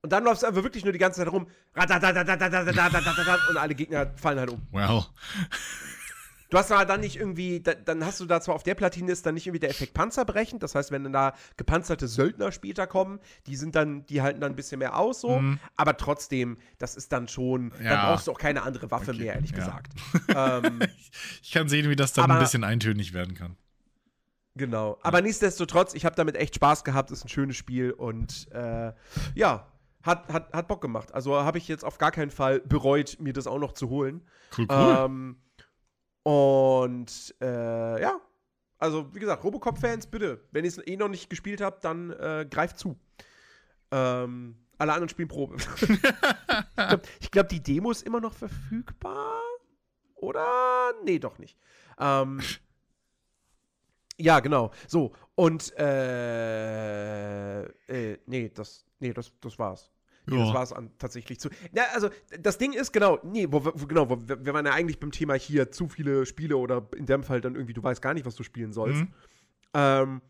Und dann läufst du einfach wirklich nur die ganze Zeit rum. Und alle Gegner fallen halt um. Wow. Du hast aber dann nicht irgendwie, dann hast du da zwar auf der Platine ist dann nicht irgendwie der Effekt Panzerbrechend, das heißt, wenn dann da gepanzerte Söldner später kommen, die sind dann, die halten dann ein bisschen mehr aus so, mhm. aber trotzdem, das ist dann schon, ja. dann brauchst du auch keine andere Waffe okay. mehr, ehrlich ja. gesagt. ähm, ich kann sehen, wie das dann aber, ein bisschen eintönig werden kann. Genau, aber ja. nichtsdestotrotz, ich habe damit echt Spaß gehabt, ist ein schönes Spiel und äh, ja, hat, hat, hat Bock gemacht. Also habe ich jetzt auf gar keinen Fall bereut, mir das auch noch zu holen. Cool, cool. Ähm, und äh, ja, also wie gesagt, Robocop-Fans, bitte, wenn ihr es eh noch nicht gespielt habt, dann äh, greift zu. Ähm, alle anderen spielen Probe. ich glaube, glaub, die Demo ist immer noch verfügbar. Oder? Nee, doch nicht. Ähm, ja, genau. So, und äh, äh, nee, das, nee, das, das war's. Nee, das Ja. war's an, tatsächlich zu. Ja, also das Ding ist genau, nee, wo, wo, genau, wo, wir waren ja eigentlich beim Thema hier zu viele Spiele oder in dem Fall dann irgendwie, du weißt gar nicht, was du spielen sollst. Mhm. Ähm,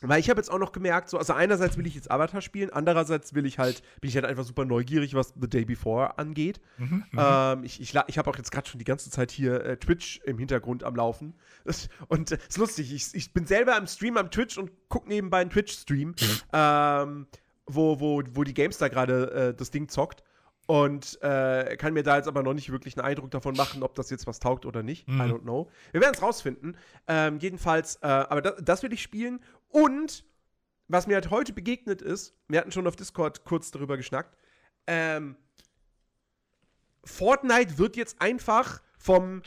weil ich habe jetzt auch noch gemerkt, so, also einerseits will ich jetzt Avatar spielen, andererseits will ich halt, bin ich halt einfach super neugierig, was The Day Before angeht. Mhm. Mhm. Ähm, ich ich, ich habe auch jetzt gerade schon die ganze Zeit hier äh, Twitch im Hintergrund am Laufen. Und es ist lustig, ich, ich bin selber am Stream am Twitch und gucke nebenbei einen Twitch-Stream, ähm, wo, wo, wo die Gamestar gerade äh, das Ding zockt. Und äh, kann mir da jetzt aber noch nicht wirklich einen Eindruck davon machen, ob das jetzt was taugt oder nicht. Mhm. I don't know. Wir werden es rausfinden. Ähm, jedenfalls, äh, aber das, das will ich spielen. Und was mir halt heute begegnet ist, wir hatten schon auf Discord kurz darüber geschnackt, ähm, Fortnite wird jetzt einfach vom,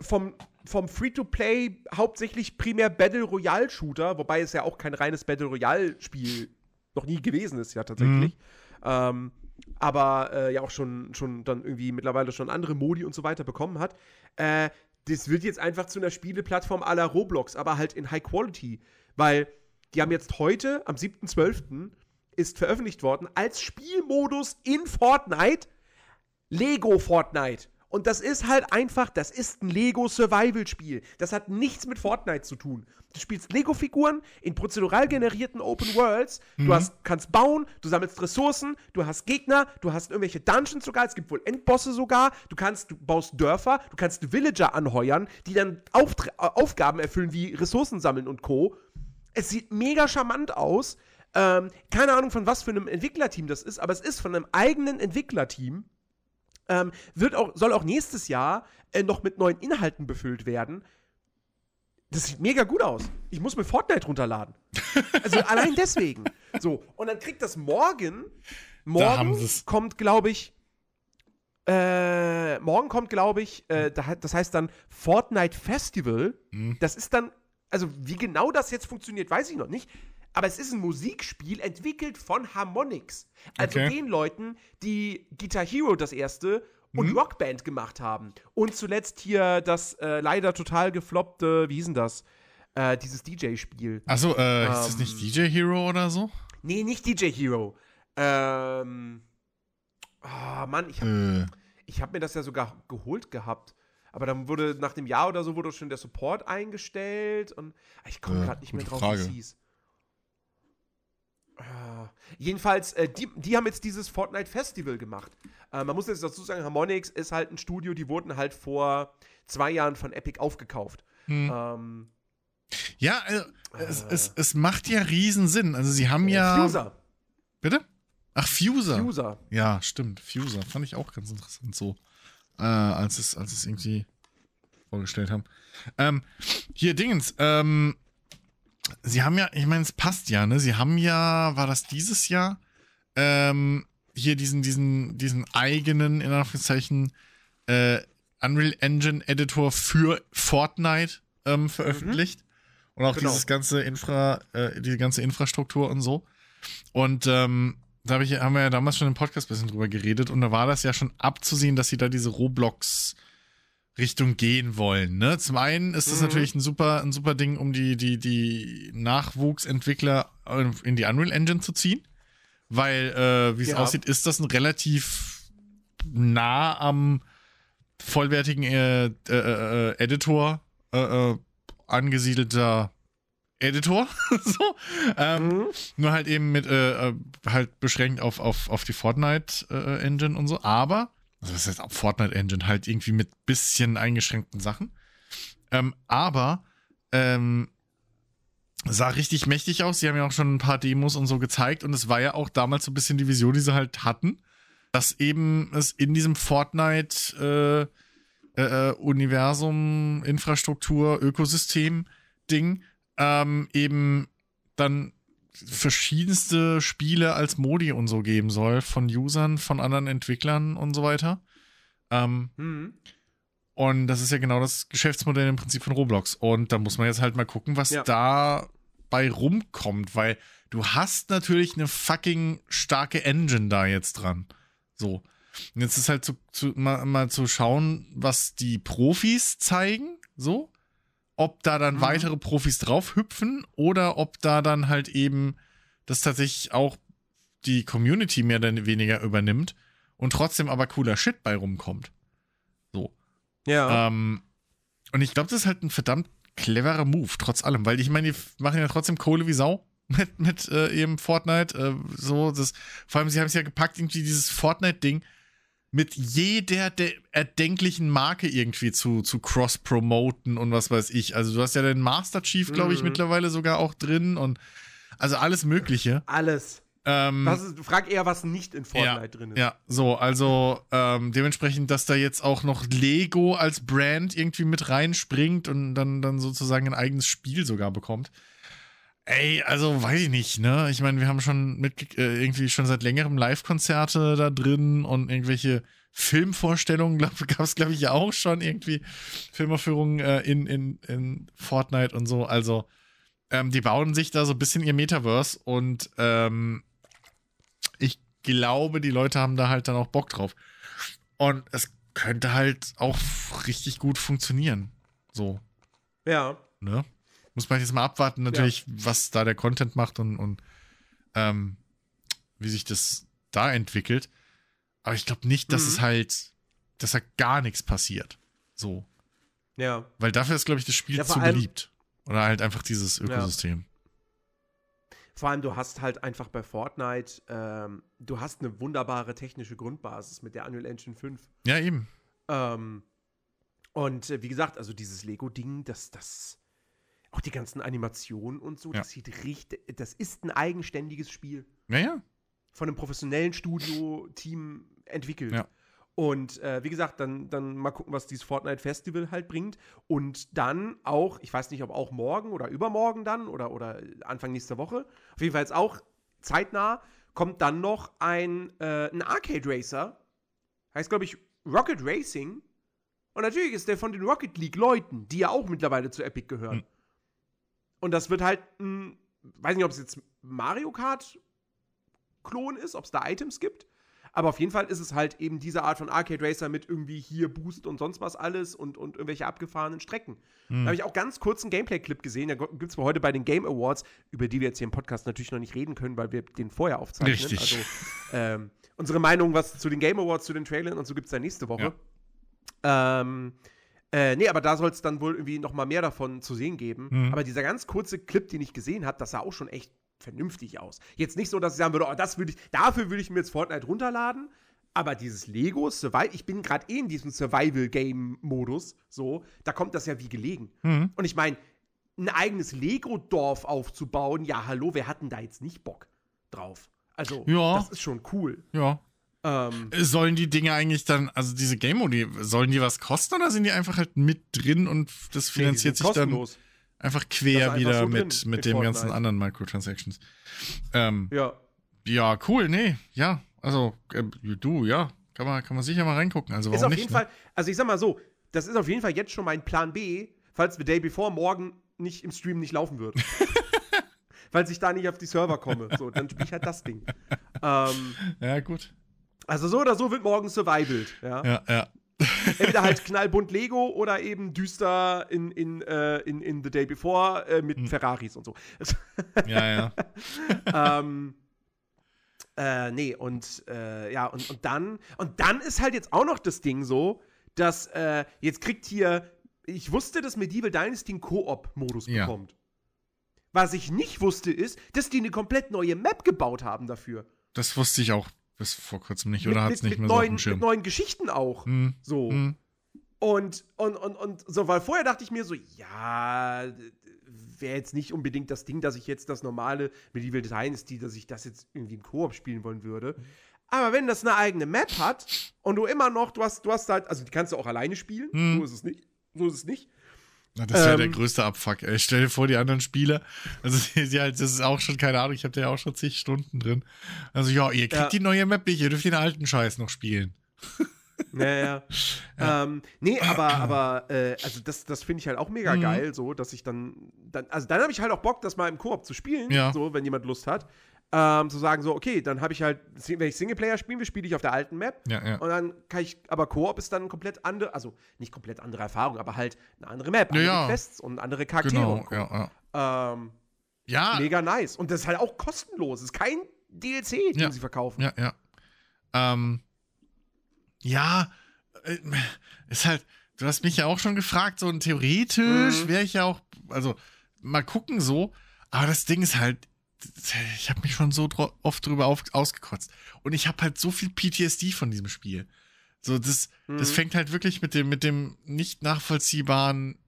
vom, vom Free-to-Play hauptsächlich primär Battle Royale-Shooter, wobei es ja auch kein reines Battle Royale-Spiel noch nie gewesen ist, ja tatsächlich. Ähm, aber äh, ja auch schon, schon dann irgendwie mittlerweile schon andere Modi und so weiter bekommen hat. Äh, das wird jetzt einfach zu einer Spieleplattform la Roblox, aber halt in High Quality. Weil Die haben jetzt heute, am 7.12., ist veröffentlicht worden, als Spielmodus in Fortnite Lego Fortnite. Und das ist halt einfach, das ist ein Lego-Survival-Spiel. Das hat nichts mit Fortnite zu tun. Du spielst Lego-Figuren in prozedural generierten Open Worlds. Mhm. Du hast, kannst bauen, du sammelst Ressourcen, du hast Gegner, du hast irgendwelche Dungeons sogar, es gibt wohl Endbosse sogar. Du kannst, du baust Dörfer, du kannst Villager anheuern, die dann Auftr äh, Aufgaben erfüllen wie Ressourcen sammeln und Co. Es sieht mega charmant aus. Ähm, keine Ahnung, von was für einem Entwicklerteam das ist, aber es ist von einem eigenen Entwicklerteam. Ähm, wird auch, soll auch nächstes Jahr äh, noch mit neuen Inhalten befüllt werden. Das sieht mega gut aus. Ich muss mir Fortnite runterladen. Also allein deswegen. So, und dann kriegt das morgen. Morgen kommt, glaube ich. Äh, morgen kommt, glaube ich, äh, das heißt dann Fortnite Festival. Mhm. Das ist dann, also wie genau das jetzt funktioniert, weiß ich noch nicht. Aber es ist ein Musikspiel entwickelt von Harmonix. Also Okay. den Leuten, die Guitar Hero das erste und Mhm. Rockband gemacht haben. Und zuletzt hier das äh, leider total gefloppte, wie hieß denn das? Äh, dieses DJ-Spiel. Achso, äh, ist das Ähm, nicht DJ Hero oder so? Nee, nicht DJ Hero. Ähm. Ah, Mann, ich habe Äh, hab mir das ja sogar geholt gehabt. Aber dann wurde nach dem Jahr oder so wurde schon der Support eingestellt und ich komme gerade nicht mehr drauf, wie es hieß. Ah, jedenfalls, äh, die, die haben jetzt dieses Fortnite Festival gemacht. Äh, man muss jetzt dazu sagen, Harmonix ist halt ein Studio, die wurden halt vor zwei Jahren von Epic aufgekauft. hm. Ähm, Ja, also, es, Äh. es, es macht ja riesen Sinn. Also sie haben ja. Fuser. Bitte? Ach, Fuser. Fuser. Ja, stimmt. Fuser. Fand ich auch ganz interessant so. Äh, als es, als es irgendwie vorgestellt haben. Ähm, hier, Dingens, ähm, sie haben ja, ich meine, es passt ja, ne? Sie haben ja, war das dieses Jahr? Ähm, hier diesen, diesen, diesen eigenen, in Anführungszeichen, äh, Unreal Engine Editor für Fortnite ähm, veröffentlicht. Und auch Genau. dieses ganze Infra, äh, die ganze Infrastruktur und so. Und ähm, da hab ich, haben wir ja damals schon im Podcast ein bisschen drüber geredet und da war das ja schon abzusehen, dass sie da diese Roblox-Richtung gehen wollen. Ne? Zum einen ist das Mhm. natürlich ein super, ein super Ding, um die, die, die Nachwuchsentwickler in die Unreal Engine zu ziehen. Weil, äh, wie es Ja. aussieht, ist das ein relativ nah am vollwertigen äh, äh, äh, Editor äh, äh, angesiedelter Editor. so. Ähm, Mhm. nur halt eben mit, halt beschränkt auf, auf, auf die Fortnite-Engine und so. Aber, also das heißt auch Fortnite-Engine, halt irgendwie mit bisschen eingeschränkten Sachen. Ähm, aber, ähm, sah richtig mächtig aus. Sie haben ja auch schon ein paar Demos und so gezeigt. Und es war ja auch damals so ein bisschen die Vision, die sie halt hatten, dass eben es in diesem Fortnite äh, äh, Universum, Infrastruktur, Ökosystem Ding ähm, eben dann verschiedenste Spiele als Modi und so geben soll von Usern, von anderen Entwicklern und so weiter. Ähm, Mhm. und das ist ja genau das Geschäftsmodell im Prinzip von Roblox. Und da muss man jetzt halt mal gucken, was Ja. da bei rumkommt, weil du hast natürlich eine fucking starke Engine da jetzt dran. So. Und jetzt ist halt zu, zu, mal, mal zu schauen, was die Profis zeigen, so. Ob da dann Mhm. weitere Profis draufhüpfen oder ob da dann halt eben das tatsächlich auch die Community mehr oder weniger übernimmt und trotzdem aber cooler Shit bei rumkommt. So. Ja. Ähm, und ich glaube, das ist halt ein verdammt cleverer Move, trotz allem, weil ich meine, die machen ja trotzdem Kohle wie Sau mit, mit äh, eben Fortnite. Äh, so, das, vor allem, sie haben es ja gepackt, irgendwie dieses Fortnite-Ding mit jeder der erdenklichen Marke irgendwie zu, zu cross-promoten und was weiß ich. Also, du hast ja den Master Chief, glaube ich, Mhm. mittlerweile sogar auch drin und also alles Mögliche. Alles. Ähm, ist, frag eher, was nicht in Fortnite drin ist. ja, so, also ähm, dementsprechend, dass da jetzt auch noch Lego als Brand irgendwie mit reinspringt und dann, dann sozusagen ein eigenes Spiel sogar bekommt. Ey, also weiß ich nicht, ne? Ich meine, wir haben schon mit äh, irgendwie schon seit längerem Live-Konzerte da drin und irgendwelche Filmvorstellungen, gab es, glaube ich, ja auch schon irgendwie Filmaufführungen äh, in, in, in Fortnite und so. Also, ähm, die bauen sich da so ein bisschen ihr Metaverse und ähm, ich glaube, die Leute haben da halt dann auch Bock drauf. Und es könnte halt auch richtig gut funktionieren. So, Ja. ne? Muss man jetzt mal abwarten, natürlich, was da der Content macht und, und ähm, wie sich das da entwickelt. Aber ich glaube nicht, dass Mhm. es halt, dass da gar nichts passiert. So. Ja. Weil dafür ist, glaube ich, das Spiel Ja, zu beliebt. Oder halt einfach dieses Ökosystem. Vor allem, du hast halt einfach bei Fortnite, ähm, du hast eine wunderbare technische Grundbasis mit der Unreal Engine 5. Ja, eben. Ähm, und äh, wie gesagt, also dieses Lego-Ding, das, das, auch die ganzen Animationen und so, Ja. das sieht richtig, das ist ein eigenständiges Spiel. Naja. Von einem professionellen Studio-Team entwickelt. Ja. Und äh, wie gesagt, dann, dann mal gucken, was dieses Fortnite Festival halt bringt. Und dann auch, ich weiß nicht, ob auch morgen oder übermorgen dann oder, oder Anfang nächster Woche, auf jeden Fall jetzt auch zeitnah, kommt dann noch ein, äh, ein Arcade Racer. Heißt, glaube ich, Rocket Racing. Und natürlich ist der von den Rocket League-Leuten, die ja auch mittlerweile zu Epic gehören. Hm. Und das wird halt ein, weiß nicht, ob es jetzt Mario Kart-Klon ist, ob es da Items gibt. Aber auf jeden Fall ist es halt eben diese Art von Arcade Racer mit irgendwie hier Boost und sonst was alles und, und irgendwelche abgefahrenen Strecken. Hm. Da habe ich auch ganz kurz einen Gameplay-Clip gesehen. Da gibt es heute bei den Game Awards, über die wir jetzt hier im Podcast natürlich noch nicht reden können, weil wir den vorher aufzeichnen. Richtig. Also ähm, unsere Meinung, was zu den Game Awards, zu den Trailern und so gibt es dann nächste Woche. Ähm, äh, nee, aber da soll es dann wohl irgendwie noch mal mehr davon zu sehen geben. Mhm. Aber dieser ganz kurze Clip, den ich gesehen habe, das sah auch schon echt vernünftig aus. Jetzt nicht so, dass ich sagen würde, oh, das würde ich, dafür würde ich mir jetzt Fortnite runterladen. Aber dieses Lego Survival, ich bin gerade eh in diesem Survival-Game-Modus, so, da kommt das ja wie gelegen. Mhm. Und ich meine, ein eigenes Lego-Dorf aufzubauen, ja, hallo, wer hat denn da jetzt nicht Bock drauf? Also, Ja. das ist schon cool. Ja. Ähm, Sollen die Dinge eigentlich dann, also diese Game Modi, sollen die was kosten oder sind die einfach halt mit drin und das nee, finanziert sind sich dann kostenlos. einfach Das ist quer einfach wieder so drin mit, in mit dem ganzen Fortnite. anderen Microtransactions? Ähm, Ja. ja, cool, nee, ja, also äh, du, ja, kann man, kann man sicher mal reingucken. Also Ist warum auf nicht? jeden ne? Fall, also ich sag mal so, das ist auf jeden Fall jetzt schon mein Plan B, falls The Day Before morgen nicht im Stream nicht laufen wird. falls ich da nicht auf die Server komme. So, dann spiele ich halt das Ding. Ähm, Ja, gut. Also so oder so wird morgen survivalt. Ja? Ja, ja. Entweder halt knallbunt Lego oder eben düster in, in, äh, in, in The Day Before äh, mit Hm. Ferraris und so. Ja, ja. ähm, äh, nee, und äh, ja, und, und dann, und dann ist halt jetzt auch noch das Ding so, dass äh, jetzt kriegt hier, ich wusste, dass Medieval Dynasty einen Koop-Modus Ja. bekommt. Was ich nicht wusste, ist, dass die eine komplett neue Map gebaut haben dafür. Das wusste ich auch bis vor kurzem nicht, Mit- oder hat mit- es nicht mit mehr so auf neuen, dem Mit Schirm? neuen Geschichten auch. Hm, So. hm. Und, und, und, und so, weil vorher dachte ich mir so, ja, wäre jetzt nicht unbedingt das Ding, dass ich jetzt das normale Medieval Dynasty, dass ich das jetzt irgendwie im Koop spielen wollen würde. Aber wenn das eine eigene Map hat und du immer noch, du hast, du hast halt, also die kannst du auch alleine spielen, Hm. so ist es nicht. So ist es nicht. Na, das ist ja der Ähm, größte Abfuck. Ey. Stell dir vor, die anderen Spieler, also die halt, das ist auch schon, keine Ahnung, ich habe da ja auch schon zig Stunden drin. Also ja, ihr kriegt Ja. die neue Map nicht, ihr dürft den alten Scheiß noch spielen. Naja. Ähm, nee, aber, aber äh, also das, das finde ich halt auch mega Mhm. geil, so, dass ich dann, dann also dann habe ich halt auch Bock, das mal im Koop zu spielen, Ja. so, wenn jemand Lust hat. Ähm, zu sagen, so, okay, dann habe ich halt, wenn ich Singleplayer spielen will, spiele ich auf der alten Map. Ja, ja. Und dann kann ich, aber Koop ist dann komplett andere, also nicht komplett andere Erfahrung, aber halt eine andere Map, andere ja. Quests und andere Charaktere. Genau, ja, ja. Ähm, Ja, Mega nice. Und das ist halt auch kostenlos. Es ist kein DLC, den sie verkaufen. ja, ja. Ähm, ja, äh, ist halt, du hast mich ja auch schon gefragt, so und theoretisch Mhm. wäre ich ja auch, also mal gucken so, aber das Ding ist halt, ich habe mich schon so oft drüber auf, ausgekotzt und ich habe halt so viel PTSD von diesem Spiel. So, das, das Mhm. fängt halt wirklich mit dem, mit dem nicht nachvollziehbaren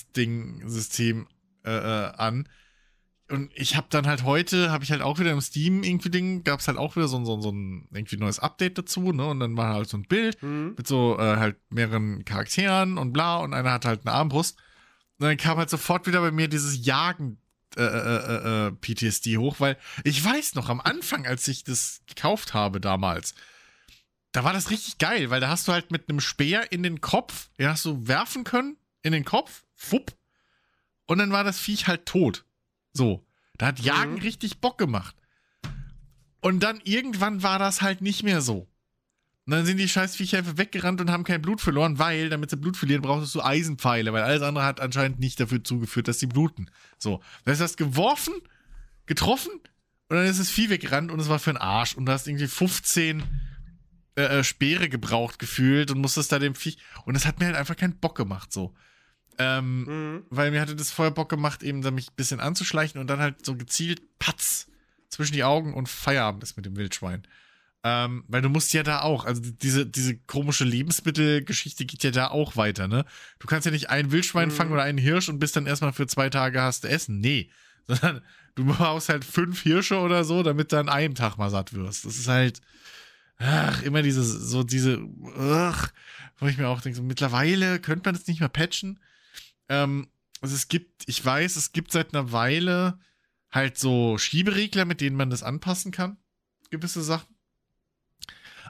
Essensding-System äh, äh, an. Und ich habe dann halt heute, habe ich halt auch wieder im Steam irgendwie Ding, gab es halt auch wieder so, ein- so, so ein irgendwie neues Update dazu, ne? Und dann war halt so ein Bild Mhm. mit so äh, halt mehreren Charakteren und bla und einer hat halt eine Armbrust. Und dann kam halt sofort wieder bei mir dieses Jagen äh, äh, äh, PTSD hoch, weil ich weiß noch, am Anfang, als ich das gekauft habe damals, da war das richtig geil, weil da hast du halt mit einem Speer in den Kopf, den hast du werfen können, in den Kopf, fupp, und dann war das Viech halt tot. So. Da hat Jagen Mhm. richtig Bock gemacht. Und dann irgendwann war das halt nicht mehr so. Und dann sind die Scheißviecher einfach weggerannt und haben kein Blut verloren, weil, damit sie Blut verlieren, brauchst du Eisenpfeile, weil alles andere hat anscheinend nicht dafür zugeführt, dass sie bluten. So. Du hast das geworfen, getroffen und dann ist das Vieh weggerannt und es war für einen Arsch. Und du hast irgendwie 15 äh, äh, Speere gebraucht gefühlt und musstest da dem Viech. Und das hat mir halt einfach keinen Bock gemacht, so. Ähm, Mhm. weil mir hatte das vorher Bock gemacht, eben da mich ein bisschen anzuschleichen und dann halt so gezielt Patz zwischen die Augen und Feierabend ist mit dem Wildschwein. Ähm, weil du musst ja da auch, also diese, diese komische Lebensmittelgeschichte geht ja da auch weiter, ne? Du kannst ja nicht ein Wildschwein Mhm. fangen oder einen Hirsch und bist dann erstmal für zwei Tage hast du Essen. Nee. Sondern du brauchst halt fünf Hirsche oder so, damit du an einem Tag mal satt wirst. Das ist halt, ach, immer diese, so diese, ach, wo ich mir auch denke, so, mittlerweile könnte man das nicht mehr patchen. Ähm, also es gibt, ich weiß, es gibt seit einer Weile halt so Schieberegler, mit denen man das anpassen kann. Gewisse Sachen.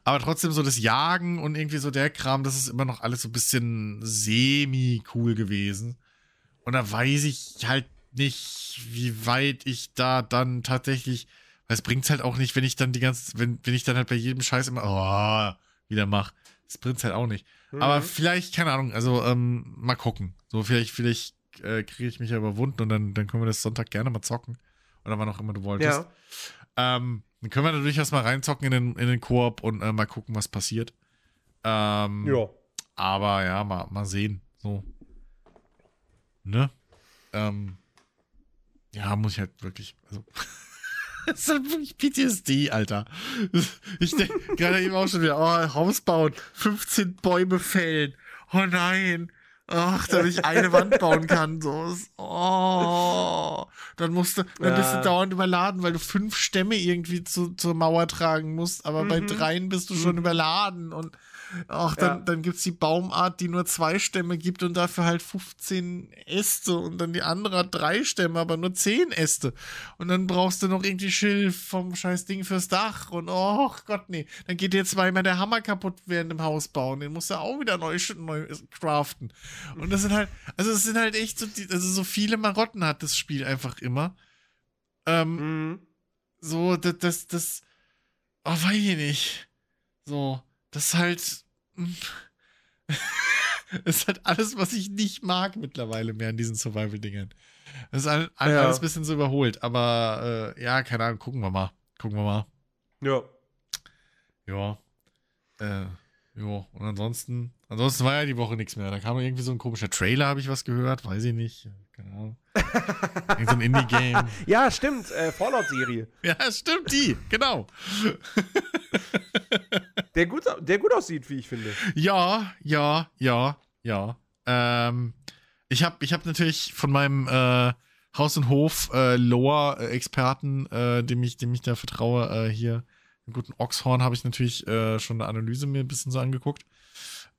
Aber trotzdem so das Jagen und irgendwie so der Kram, das ist immer noch alles so ein bisschen semi-cool gewesen. Und da weiß ich halt nicht, wie weit ich da dann tatsächlich, weil es bringt's halt auch nicht, wenn ich dann die ganze, wenn, wenn ich dann halt bei jedem Scheiß immer, oh, wieder mach. Das bringt's halt auch nicht. Mhm. Aber vielleicht, keine Ahnung, also ähm, mal gucken. So, vielleicht, vielleicht äh, kriege ich mich ja überwunden und dann, dann können wir das Sonntag gerne mal zocken. Oder wann auch immer du wolltest. ja. Ähm, dann können wir da durchaus mal reinzocken in den, in den Koop und äh, mal gucken, was passiert. Ähm, Ja. aber ja, mal, mal sehen. So. Ne? Ähm, ja, muss ich halt wirklich. Also. Das ist halt wirklich PTSD, Alter. Ich denke gerade eben auch schon wieder, oh, Haus bauen, 15 Bäume fällen. Oh nein. Ach, damit ich eine Wand bauen kann. So. Oh. Dann musst du, dann bist du dauernd überladen, weil du fünf Stämme irgendwie zu, zur Mauer tragen musst, aber bei Mhm. dreien bist du schon überladen und ach, dann, Ja. dann gibt's die Baumart, die nur zwei Stämme gibt und dafür halt 15 Äste und dann die andere hat drei Stämme, aber nur zehn Äste. Und dann brauchst du noch irgendwie Schilf vom scheiß Ding fürs Dach und oh Gott, nee. Dann geht dir zweimal der Hammer kaputt während dem Haus bauen. Den musst du auch wieder neu, neu craften. Und das sind halt, also es sind halt echt so, die, also so viele Marotten hat das Spiel einfach immer. Ähm, Mhm. so, das, das, das, oh, weiß ich nicht. So, das ist halt, das ist halt alles, was ich nicht mag mittlerweile mehr in diesen Survival-Dingern. Das ist all, all, Ja. alles ein bisschen so überholt, aber äh, ja, keine Ahnung, gucken wir mal. Gucken wir mal. Ja. Ja. Äh, ja, und ansonsten, ansonsten war ja die Woche nichts mehr. Da kam irgendwie so ein komischer Trailer, habe ich was gehört, weiß ich nicht. Keine Ahnung. Irgend so ein Indie-Game. Ja, stimmt. Äh, Fallout-Serie. Ja, stimmt, die, genau. Der gut, der gut aussieht, wie ich finde. Ja, ja, ja, ja. Ähm, ich habe ich hab natürlich von meinem äh, Haus- und Hof-Lore-Experten, äh, dem, ich, dem ich da vertraue, äh, hier, den guten Oxhorn, habe ich natürlich äh, schon eine Analyse mir ein bisschen so angeguckt.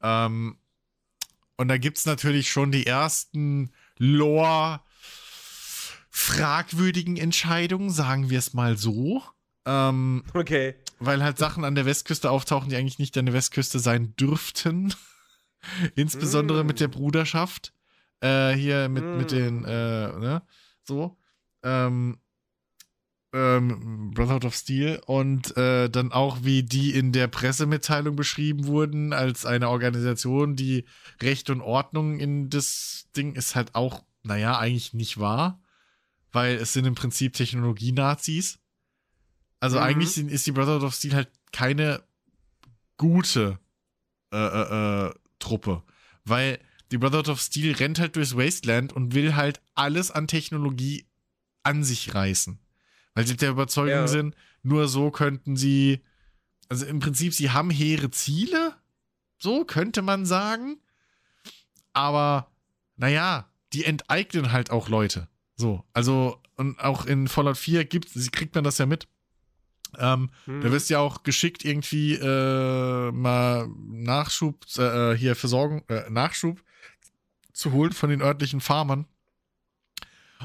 Ähm, und da gibt's natürlich schon die ersten Lore- fragwürdigen Entscheidungen, sagen wir es mal so. Ähm, Okay. Weil halt Sachen an der Westküste auftauchen, die eigentlich nicht an der Westküste sein dürften. Insbesondere Mm. mit der Bruderschaft. Äh, hier mit, Mm. mit den, äh, ne? So. Ähm, ähm, Brotherhood of Steel und äh, dann auch, wie die in der Pressemitteilung beschrieben wurden, als eine Organisation, die Recht und Ordnung in das Ding ist halt auch, naja, eigentlich nicht wahr, weil es sind im Prinzip Technologie-Nazis. Also Mhm. eigentlich ist die Brotherhood of Steel halt keine gute äh, äh, äh, Truppe, weil die Brotherhood of Steel rennt halt durchs Wasteland und will halt alles an Technologie an sich reißen. Weil sie der Überzeugung Ja. sind, nur so könnten sie, also im Prinzip, sie haben hehre Ziele, so könnte man sagen, aber naja, die enteignen halt auch Leute. So, also, und auch in Fallout 4 gibt, kriegt man das ja mit. Ähm, Mhm. da wirst du ja auch geschickt irgendwie äh, mal Nachschub, äh, hier Versorgung, äh, Nachschub zu holen von den örtlichen Farmern.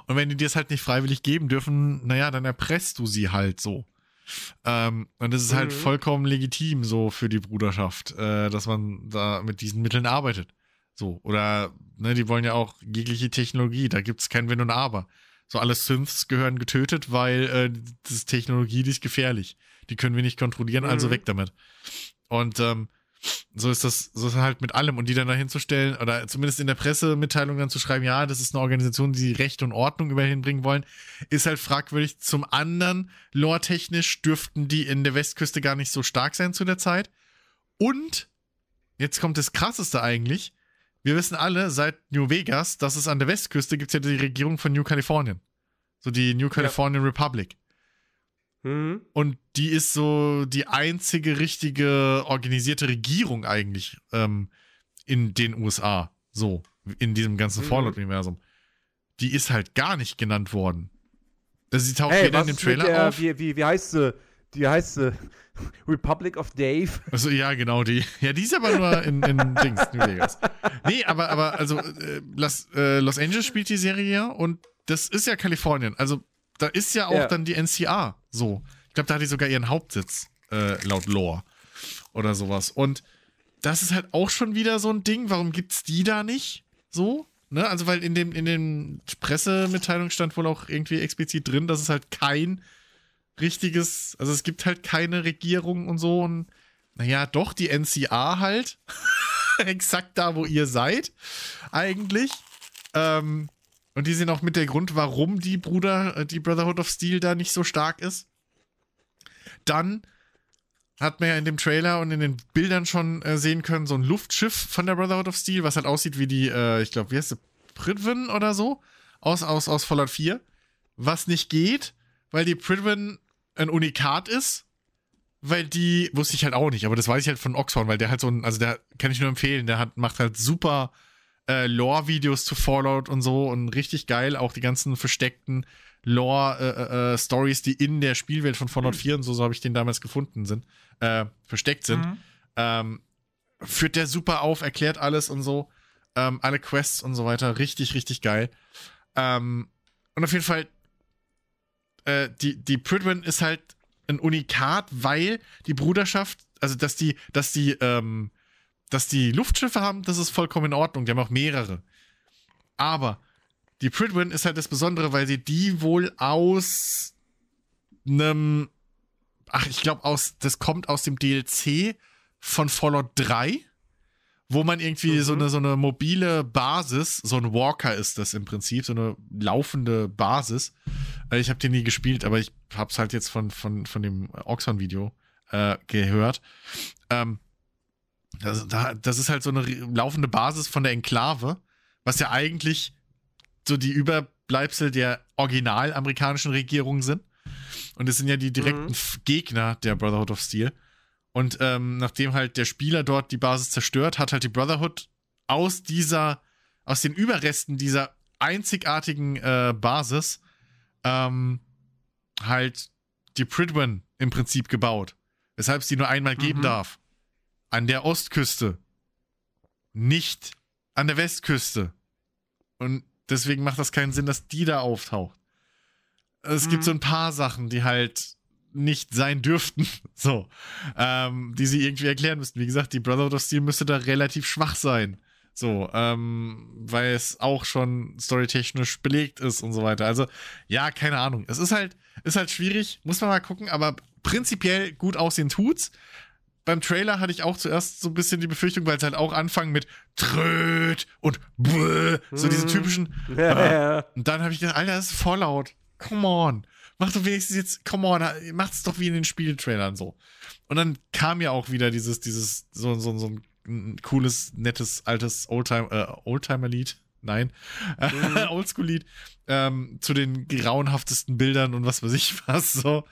Und wenn die dir es halt nicht freiwillig geben dürfen, naja, dann erpresst du sie halt so. Ähm, und das ist halt Mhm. vollkommen legitim so für die Bruderschaft, äh, dass man da mit diesen Mitteln arbeitet. So, oder, ne, die wollen ja auch jegliche Technologie, da gibt's kein Wenn und Aber. So alle Synths gehören getötet, weil äh, das ist Technologie, die ist gefährlich. Die können wir nicht kontrollieren, also Mhm. weg damit. Und ähm, so ist das, so ist das halt mit allem. Und die dann da hinzustellen, oder zumindest in der Pressemitteilung dann zu schreiben, ja, das ist eine Organisation, die Recht und Ordnung überall hinbringen wollen, ist halt fragwürdig. Zum anderen, lore-technisch dürften die in der Westküste gar nicht so stark sein zu der Zeit. Und, jetzt kommt das Krasseste eigentlich, wir wissen alle seit New Vegas, dass es an der Westküste gibt ja die Regierung von New Californian. So die New Californian Republic. Mhm. Und die ist so die einzige richtige organisierte Regierung eigentlich ähm, in den USA. So, in diesem ganzen Mhm. Fallout-Universum. Die ist halt gar nicht genannt worden. Also sie taucht Hey, weder in dem Trailer der, auf. Wie, wie, wie heißt sie? Die heißt sie Republic of Dave. Also ja, genau, die. Ja, die ist aber nur in, in Dings, New Vegas. Nee, aber, aber also äh, Los, äh, Los Angeles spielt die Serie ja und das ist ja Kalifornien. Also da ist ja auch Ja. dann die NCA so. Ich glaube, da hat die sogar ihren Hauptsitz, äh, laut Lore. Oder sowas. Und das ist halt auch schon wieder so ein Ding. Warum gibt's die da nicht? So? Ne? Also, weil in dem, in den Pressemitteilungen stand wohl auch irgendwie explizit drin, dass es halt kein richtiges, also es gibt halt keine Regierung und so und naja, doch, die NCA halt. Exakt da, wo ihr seid, eigentlich. Ähm, und die sind auch mit der Grund, warum die Bruder, äh, die Brotherhood of Steel da nicht so stark ist. Dann hat man ja in dem Trailer und in den Bildern schon äh, sehen können, so ein Luftschiff von der Brotherhood of Steel, was halt aussieht wie die, äh, ich glaube, wie heißt sie, Pridwen oder so, aus, aus, aus Fallout 4. Was nicht geht, weil die Pridwen ein Unikat ist, weil die, wusste ich halt auch nicht, aber das weiß ich halt von Oxhorn, weil der halt so ein, also der kann ich nur empfehlen, der hat, macht halt super äh, Lore-Videos zu Fallout und so und richtig geil, auch die ganzen versteckten Lore-Stories, die in der Spielwelt von Fallout 4 und so, so habe ich den damals gefunden, sind, äh, versteckt sind. Mhm. Ähm, führt der super auf, erklärt alles und so, ähm, alle Quests und so weiter, richtig, richtig geil. Ähm, und auf jeden Fall, äh, die, die Pridwen ist halt ein Unikat, weil die Bruderschaft, also dass die, dass die, ähm, dass die Luftschiffe haben, das ist vollkommen in Ordnung. Die haben auch mehrere. Aber die Pridwen ist halt das Besondere, weil sie die wohl aus einem, ach, ich glaube aus, das kommt aus dem DLC von Fallout 3, wo man irgendwie Mhm. so eine so eine mobile Basis, so ein Walker ist das im Prinzip, so eine laufende Basis. Äh, Ich habe den nie gespielt, aber ich habe es halt jetzt von von von dem Oxon-Video äh, gehört. Ähm, das, da, das ist halt so eine laufende Basis von der Enklave, was ja eigentlich so die Überbleibsel der original amerikanischen Regierung sind. Und es sind ja die direkten Mhm. Gegner der Brotherhood of Steel. Und ähm, nachdem halt der Spieler dort die Basis zerstört, hat halt die Brotherhood aus dieser, aus den Überresten dieser einzigartigen äh, Basis ähm, halt die Pridwen im Prinzip gebaut. Weshalb es die nur einmal geben Mhm. darf. An der Ostküste. Nicht an der Westküste. Und deswegen macht das keinen Sinn, dass die da auftaucht. Es gibt Mhm. so ein paar Sachen, die halt nicht sein dürften, so, ähm, die sie irgendwie erklären müssten. Wie gesagt, die Brotherhood of Steel müsste da relativ schwach sein. So, ähm, weil es auch schon storytechnisch belegt ist und so weiter. Also, ja, keine Ahnung. Es ist halt, ist halt schwierig, muss man mal gucken, aber prinzipiell gut aussehen tut's. Beim Trailer hatte ich auch zuerst so ein bisschen die Befürchtung, weil es halt auch anfangen mit Tröd und Bäh, so diese Mhm. typischen. Ja, Und dann habe ich gedacht, Alter, das ist voll laut. Come on. Mach doch wenigstens jetzt, come on, macht's doch wie in den Spieltrailern so. Und dann kam ja auch wieder dieses, dieses, so, so, so ein cooles, nettes, altes Oldtimer, äh, Oldtimer-Lied. Nein, Mhm. Oldschool-Lied ähm, zu den grauenhaftesten Bildern und was weiß ich was so,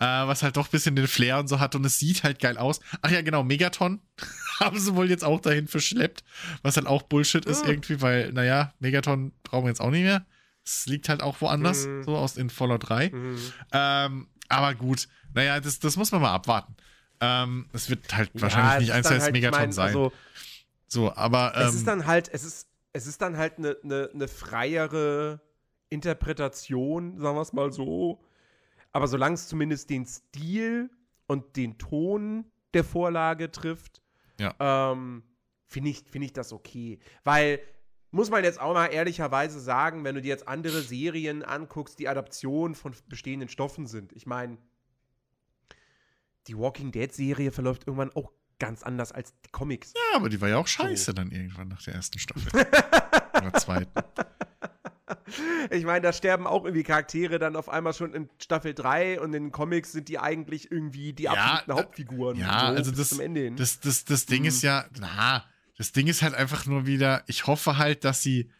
äh, was halt doch ein bisschen den Flair und so hat und es sieht halt geil aus. Ach ja, genau, Megaton haben sie wohl jetzt auch dahin verschleppt, was halt auch Bullshit ist Mhm. irgendwie, weil, naja, Megaton brauchen wir jetzt auch nicht mehr. Es liegt halt auch woanders, Mhm. so aus in Fallout 3. Mhm. Ähm, aber gut, naja, das, das muss man mal abwarten. Ähm, es wird halt Ja, wahrscheinlich nicht eins zu eins halt, Megaton mein, sein. Also, so, aber ähm, es ist dann halt, es ist, es ist dann halt eine ne, ne freiere Interpretation, sagen wir es mal so. Aber solange es zumindest den Stil und den Ton der Vorlage trifft, Ja. ähm, finde ich, find ich das okay. Weil muss man jetzt auch mal ehrlicherweise sagen, wenn du dir jetzt andere Serien anguckst, die Adaptionen von bestehenden Stoffen sind. Ich meine, die Walking Dead-Serie verläuft irgendwann auch ganz anders als die Comics. Ja, aber die war ja auch scheiße so. dann irgendwann nach der ersten Staffel. Oder zweiten. Ich meine, da sterben auch irgendwie Charaktere dann auf einmal schon in Staffel 3 und in Comics sind die eigentlich irgendwie die absoluten ja, Hauptfiguren. Ja, so, also das, zum Ende hin. das, das, das Ding mhm. ist ja, na, das Ding ist halt einfach nur wieder, ich hoffe halt, dass sie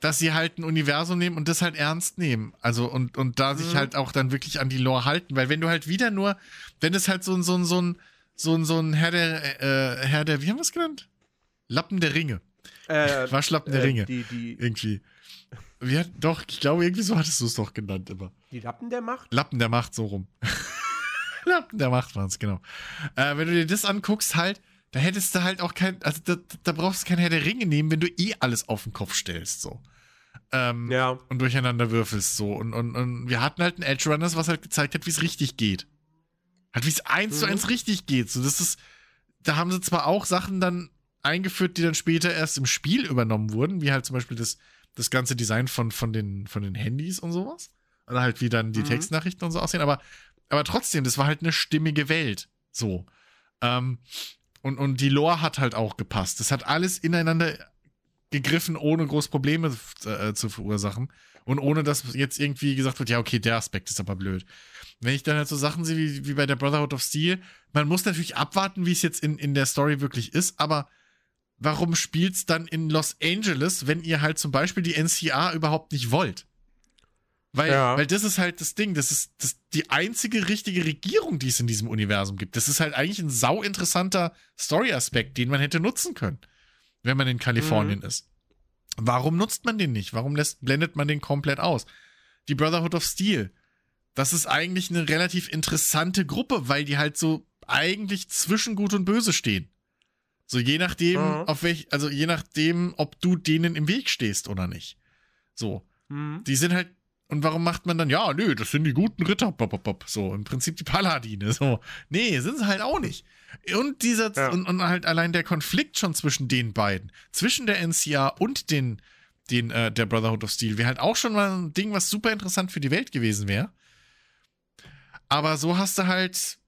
dass sie halt ein Universum nehmen und das halt ernst nehmen. Also und, und da mhm. sich halt auch dann wirklich an die Lore halten. Weil wenn du halt wieder nur, wenn es halt so ein, so ein, so ein, so ein, so ein Herr der, äh, Herr der, wie haben wir es genannt? Lappen der Ringe. Äh, Waschlappen der äh, Ringe. Die, die, irgendwie. Wie hat, doch, ich glaube, irgendwie so hattest du es doch genannt immer. Die Lappen der Macht? Lappen der Macht, so rum. Lappen der Macht waren es, genau. Äh, wenn du dir das anguckst, halt, da hättest du halt auch kein, also da, da brauchst du kein Herr der Ringe nehmen, wenn du eh alles auf den Kopf stellst, so. Ähm, ja. Und durcheinander würfelst, so. Und, und, und wir hatten halt einen Edge Runners, was halt gezeigt hat, wie es richtig geht. Halt, wie es eins mhm. zu eins richtig geht. So, das ist, da haben sie zwar auch Sachen dann eingeführt, die dann später erst im Spiel übernommen wurden, wie halt zum Beispiel das, das ganze Design von, von, den, von den Handys und sowas. Oder halt wie dann die mhm. Textnachrichten und so aussehen, aber, aber trotzdem, das war halt eine stimmige Welt. So. Ähm, und, und die Lore hat halt auch gepasst. Das hat alles ineinander gegriffen, ohne groß Probleme äh, zu verursachen. Und ohne dass jetzt irgendwie gesagt wird, ja, okay, der Aspekt ist aber blöd. Wenn ich dann halt so Sachen sehe wie, wie bei der Brotherhood of Steel, man muss natürlich abwarten, wie es jetzt in, in der Story wirklich ist, aber warum spielt's dann in Los Angeles, wenn ihr halt zum Beispiel die NCA überhaupt nicht wollt? Weil, ja. weil das ist halt das Ding, das ist das, die einzige richtige Regierung, die es in diesem Universum gibt. Das ist halt eigentlich ein sau interessanter Story-Aspekt, den man hätte nutzen können, wenn man in Kalifornien mhm. ist. Warum nutzt man den nicht? Warum lässt, blendet man den komplett aus? Die Brotherhood of Steel, das ist eigentlich eine relativ interessante Gruppe, weil die halt so eigentlich zwischen Gut und Böse stehen. So je nachdem, mhm. auf welch, also je nachdem, ob du denen im Weg stehst oder nicht. So. Mhm. Die sind halt und warum macht man dann, ja, nö, das sind die guten Ritter, bop, bop, bop. so, im Prinzip die Paladine, so. Nee, sind sie halt auch nicht. Und dieser, ja. und, und, halt allein der Konflikt schon zwischen den beiden, zwischen der NCA und den, den, äh, der Brotherhood of Steel, wäre halt auch schon mal ein Ding, was super interessant für die Welt gewesen wäre. Aber so hast du halt,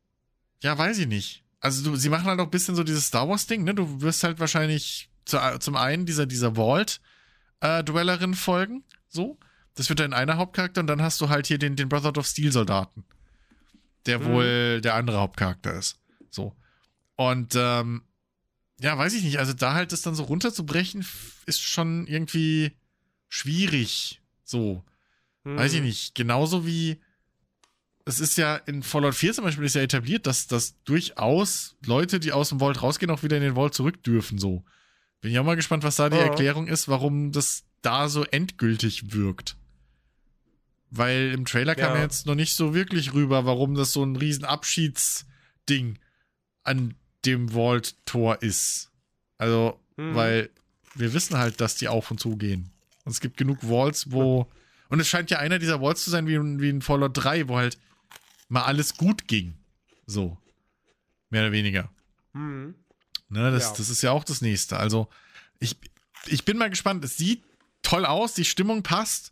ja, weiß ich nicht. Also du, sie machen halt auch ein bisschen so dieses Star Wars-Ding, ne? Du wirst halt wahrscheinlich zu, zum einen dieser, dieser Vault-Dwellerin äh, folgen, so. Das wird dein einer Hauptcharakter und dann hast du halt hier den, den Brotherhood of Steel Soldaten. Der mhm. wohl der andere Hauptcharakter ist. So. Und, ähm, ja, weiß ich nicht. Also da halt das dann so runterzubrechen, ist schon irgendwie schwierig. So. Mhm. Weiß ich nicht. Genauso wie, es ist ja in Fallout 4 zum Beispiel ist ja etabliert, dass, dass durchaus Leute, die aus dem Vault rausgehen, auch wieder in den Vault zurück dürfen, so. Bin ich auch mal gespannt, was da die oh. Erklärung ist, warum das da so endgültig wirkt. Weil im Trailer kam ja. jetzt noch nicht so wirklich rüber, warum das so ein riesen Abschiedsding an dem Vault-Tor ist. Also, mhm. weil wir wissen halt, dass die auf und zu gehen. Und es gibt genug Vaults, wo. Und es scheint ja einer dieser Vaults zu sein, wie, wie in Fallout 3, wo halt mal alles gut ging. So. Mehr oder weniger. Mhm. Ne, das, ja. das ist ja auch das nächste. Also, ich, ich bin mal gespannt. Es sieht toll aus, die Stimmung passt.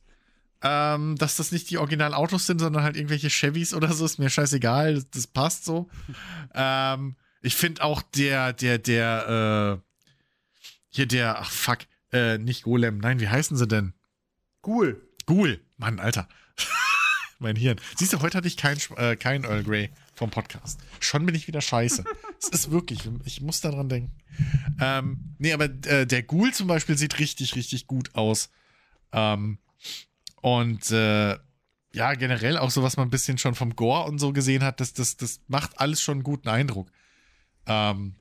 Ähm, dass das nicht die Originalautos sind, sondern halt irgendwelche Chevys oder so, ist mir scheißegal, das, das passt so. ähm, ich finde auch der, der, der, äh, hier der, ach fuck, äh, nicht Golem, nein, wie heißen sie denn? Ghoul. Ghoul, Mann, Alter. mein Hirn. Siehst du, heute hatte ich kein, äh, kein Earl Grey vom Podcast. Schon bin ich wieder scheiße. Es ist wirklich, ich muss daran denken. Ähm, nee, aber äh, der Ghoul zum Beispiel sieht richtig, richtig gut aus. Ähm, und äh, ja, generell auch so, was man ein bisschen schon vom Gore und so gesehen hat, das, das, das macht alles schon einen guten Eindruck. Ähm,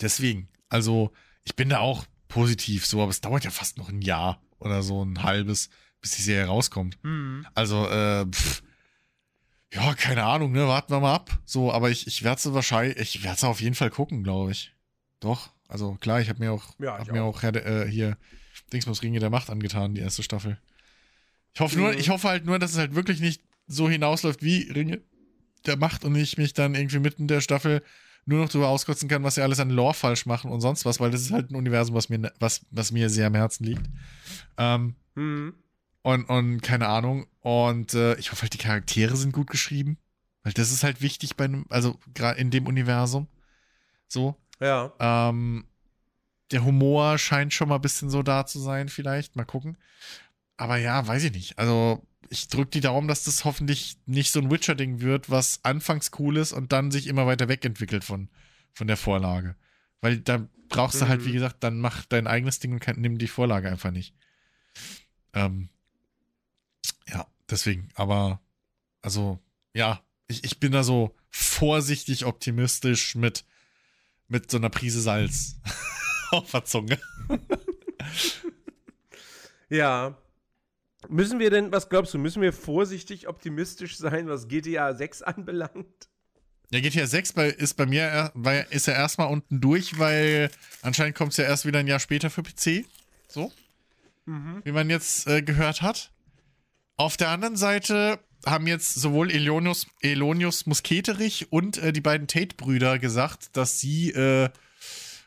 deswegen, also ich bin da auch positiv so, aber es dauert ja fast noch ein Jahr oder so ein halbes, bis die Serie rauskommt. Mhm. Also, äh, pff, ja, keine Ahnung, ne, warten wir mal ab. So, aber ich, ich werde es wahrscheinlich, ich werde es auf jeden Fall gucken, glaube ich. Doch, also klar, ich habe mir auch, ja, hab mir auch, auch äh, hier Dingsbums Ringe der Macht angetan, die erste Staffel. Ich hoffe nur, mhm. ich hoffe halt nur, dass es halt wirklich nicht so hinausläuft wie Ringe der Macht und ich mich dann irgendwie mitten der Staffel nur noch drüber auskotzen kann, was sie alles an Lore falsch machen und sonst was, weil das ist halt ein Universum, was mir, was, was mir sehr am Herzen liegt. Ähm, Mhm. und, und keine Ahnung. Und äh, ich hoffe halt, die Charaktere sind gut geschrieben. Weil das ist halt wichtig bei einem, also gerade in dem Universum. So. Ja. Ähm, der Humor scheint schon mal ein bisschen so da zu sein, vielleicht. Mal gucken. Aber ja, weiß ich nicht. Also, ich drücke die Daumen, dass das hoffentlich nicht so ein Witcher-Ding wird, was anfangs cool ist und dann sich immer weiter wegentwickelt von, von der Vorlage. Weil da brauchst du halt, Mhm. wie gesagt, dann mach dein eigenes Ding und kann, nimm die Vorlage einfach nicht. Ähm, ja, deswegen. Aber, also, ja, ich, ich bin da so vorsichtig optimistisch mit, mit so einer Prise Salz auf der Zunge. Ja. Müssen wir denn, was glaubst du, müssen wir vorsichtig optimistisch sein, was GTA 6 anbelangt? Der GTA 6 bei, ist bei mir, weil, ist ja erstmal unten durch, weil anscheinend kommt es ja erst wieder ein Jahr später für PC. So. Wie man jetzt äh, gehört hat. Auf der anderen Seite haben jetzt sowohl Elonius, Elonius Musketerich und äh, die beiden Tate-Brüder gesagt, dass sie äh,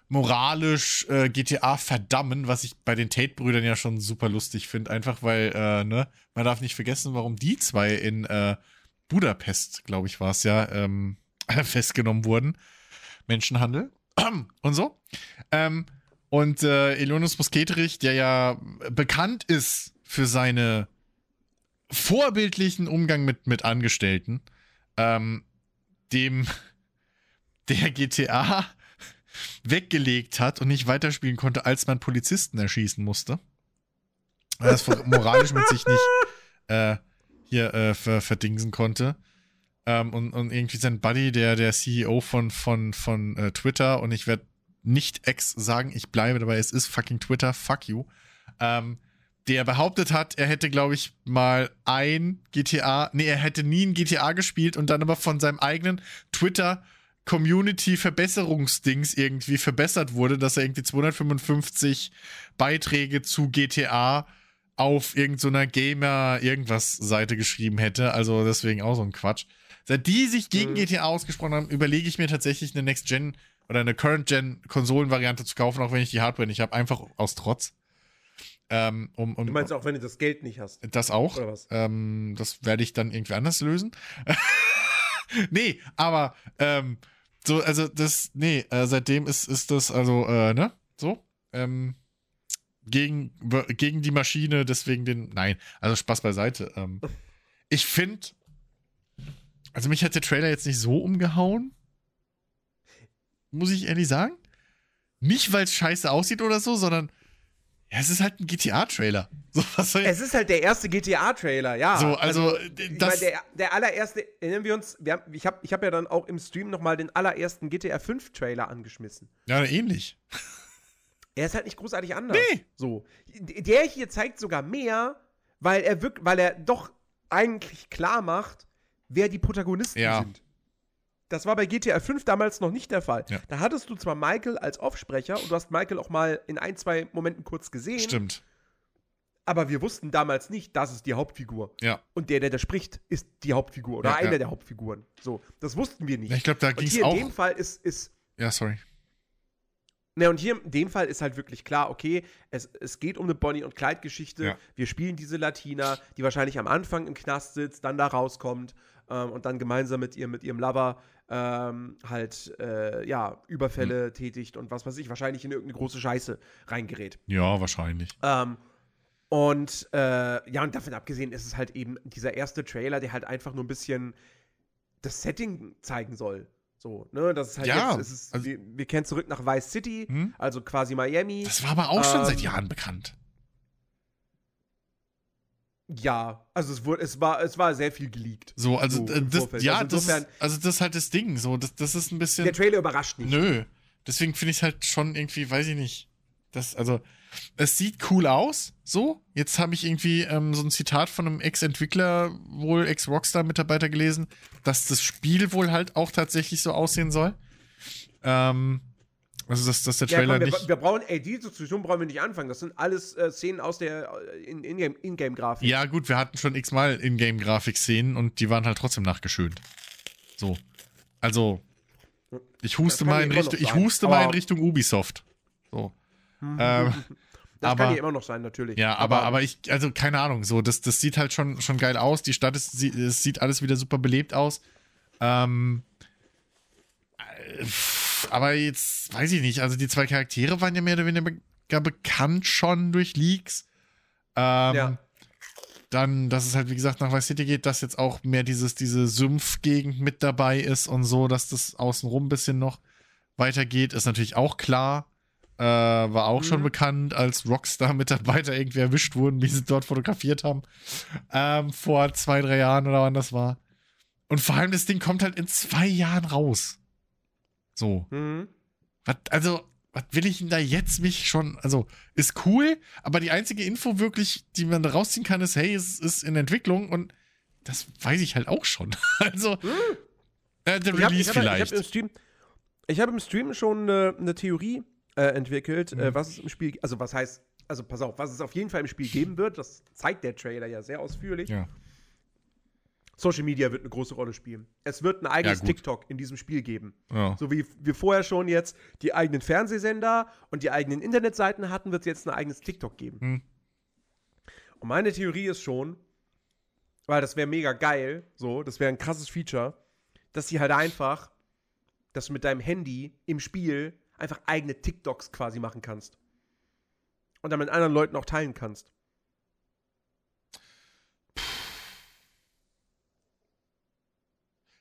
moralisch äh, GTA verdammen, was ich bei den Tate-Brüdern ja schon super lustig finde, einfach weil, äh, ne, man darf nicht vergessen, warum die zwei in äh, Budapest, glaube ich, war es ja, ähm, festgenommen wurden. Menschenhandel und so. Ähm, und äh, Elonius Musketerich, der ja bekannt ist für seine vorbildlichen Umgang mit, mit Angestellten, ähm, dem der GTA weggelegt hat und nicht weiterspielen konnte, als man Polizisten erschießen musste. Weil das moralisch mit sich nicht äh, hier äh, ver verdingsen konnte. Ähm, und, und irgendwie sein Buddy, der, der CEO von, von, von äh, Twitter, und ich werde nicht Ex sagen, ich bleibe dabei, es ist fucking Twitter, fuck you. Ähm, der behauptet hat, er hätte, glaube ich, mal ein GTA, nee, er hätte nie ein GTA gespielt und dann aber von seinem eigenen Twitter Community-Verbesserungsdings irgendwie verbessert wurde, dass er irgendwie 255 Beiträge zu GTA auf irgendeiner Gamer-Irgendwas-Seite geschrieben hätte. Also deswegen auch so ein Quatsch. Seit die sich gegen Mhm. GTA ausgesprochen haben, überlege ich mir tatsächlich eine Next-Gen oder eine Current-Gen-Konsolenvariante zu kaufen, auch wenn ich die Hardware nicht habe, einfach aus Trotz. Ähm, um, um, Du meinst auch, wenn du das Geld nicht hast. das auch. Oder was? Ähm, das werde ich dann irgendwie anders lösen. nee, aber ähm, so, also das, nee, äh, seitdem ist, ist das, also, äh, ne? So. Ähm, gegen, gegen die Maschine, deswegen den. Nein, also Spaß beiseite. Ähm, ich finde, also mich hat der Trailer jetzt nicht so umgehauen. Muss ich ehrlich sagen. Nicht, weil es scheiße aussieht oder so, sondern ja, es ist halt ein GTA-Trailer. So, Es ist halt der erste GTA-Trailer, ja. so, also, ich das, meine, der, der allererste, erinnern wir uns, wir haben, ich habe ich hab ja dann auch im Stream nochmal den allerersten GTA 5-Trailer angeschmissen. ja, ähnlich. Er ist halt nicht großartig anders. Nee. So. Der hier zeigt sogar mehr, weil er wirkt, weil er doch eigentlich klar macht, wer die Protagonisten Ja. sind. Das war bei GTA 5 damals noch nicht der Fall. Ja. Da hattest du zwar Michael als Offsprecher und du hast Michael auch mal in ein, zwei Momenten kurz gesehen, Stimmt. aber wir wussten damals nicht, das ist die Hauptfigur. Ja. Und der, der da spricht, ist die Hauptfigur oder Ja, einer ja. der Hauptfiguren. So, das wussten wir nicht. Ich glaube, da ging es hier in auch. dem Fall ist, ist Ja, sorry. Ne, und hier in dem Fall ist halt wirklich klar, okay, es, es geht um eine Bonnie- und Clyde-Geschichte. Ja. Wir spielen diese Latina, die wahrscheinlich am Anfang im Knast sitzt, dann da rauskommt ähm, und dann gemeinsam mit, ihr, mit ihrem Lover ähm, halt, äh, ja, Überfälle tätigt und was weiß ich, wahrscheinlich in irgendeine große Scheiße reingerät. Ja, wahrscheinlich. Ähm, und äh, ja, und davon abgesehen ist es halt eben dieser erste Trailer, der halt einfach nur ein bisschen das Setting zeigen soll. So, ne? Das ist halt Ja, jetzt, ist, also- wir, wir kennen zurück nach Vice City, Hm? also quasi Miami. Das war aber auch schon Ähm, seit Jahren bekannt. Ja, also es wurde, es war, es war sehr viel geleakt. So, also, So, äh, das, ja, Also das ist, also das ist halt das Ding. So, das, das ist ein bisschen. Der Trailer überrascht nicht. Nö. Deswegen finde ich es halt schon irgendwie, weiß ich nicht. Das, also, es sieht cool aus, so. Jetzt habe ich irgendwie ähm, so ein Zitat von einem Ex-Entwickler, wohl Ex-Rockstar-Mitarbeiter gelesen, dass das Spiel wohl halt auch tatsächlich so aussehen soll. Ähm, also, dass, dass der Ja, Trailer komm, wir, nicht. wir brauchen, ey, die Diskussion brauchen wir nicht anfangen. Das sind alles äh, Szenen aus der äh, in- in-game- In-Game-Grafik. Ja, gut, wir hatten schon x-mal Ingame-Grafik-Szenen und die waren halt trotzdem nachgeschönt. So. Also, Ich huste mal ja in Richtung, ich huste mal in aber- Richtung Ubisoft. So. Ähm, Das aber- kann ja immer noch sein, natürlich. Ja, aber, aber ich, also keine Ahnung, so, das, das sieht halt schon, schon geil aus. Die Stadt ist, es sieht alles wieder super belebt aus. Ähm, äh, aber jetzt weiß ich nicht, also die zwei Charaktere waren ja mehr oder weniger bekannt schon durch Leaks. Ähm, Ja. Dann, dass es halt, wie gesagt, nach Vice City geht, dass jetzt auch mehr dieses, diese Sumpfgegend mit dabei ist und so, dass das außenrum ein bisschen noch weitergeht, ist natürlich auch klar. Äh, war auch schon Mhm. bekannt, als Rockstar-Mitarbeiter irgendwie erwischt wurden, wie sie dort fotografiert haben. Ähm, vor zwei, drei Jahren oder wann das war. Und vor allem, das Ding kommt halt in zwei Jahren raus. So. Mhm. Was, also, was will ich denn da jetzt mich schon. Also, ist cool, aber die einzige Info wirklich, die man da rausziehen kann, ist, hey, es ist in Entwicklung und das weiß ich halt auch schon. Also, äh, der Ich Release hab, ich vielleicht. hab im Stream, ich habe im Stream schon eine, eine Theorie äh, entwickelt, äh, Mhm. was es im Spiel, also was heißt, also pass auf, was es auf jeden Fall im Spiel geben wird. Das zeigt der Trailer ja sehr ausführlich. ja. Social Media wird eine große Rolle spielen. Es wird ein eigenes gut. TikTok in diesem Spiel geben. ja. So wie wir vorher schon jetzt die eigenen Fernsehsender und die eigenen Internetseiten hatten, wird es jetzt ein eigenes TikTok geben. Hm. Und meine Theorie ist schon, weil das wäre mega geil, so, das wäre ein krasses Feature, dass sie halt einfach, dass du mit deinem Handy im Spiel einfach eigene TikToks quasi machen kannst. Und dann mit anderen Leuten auch teilen kannst.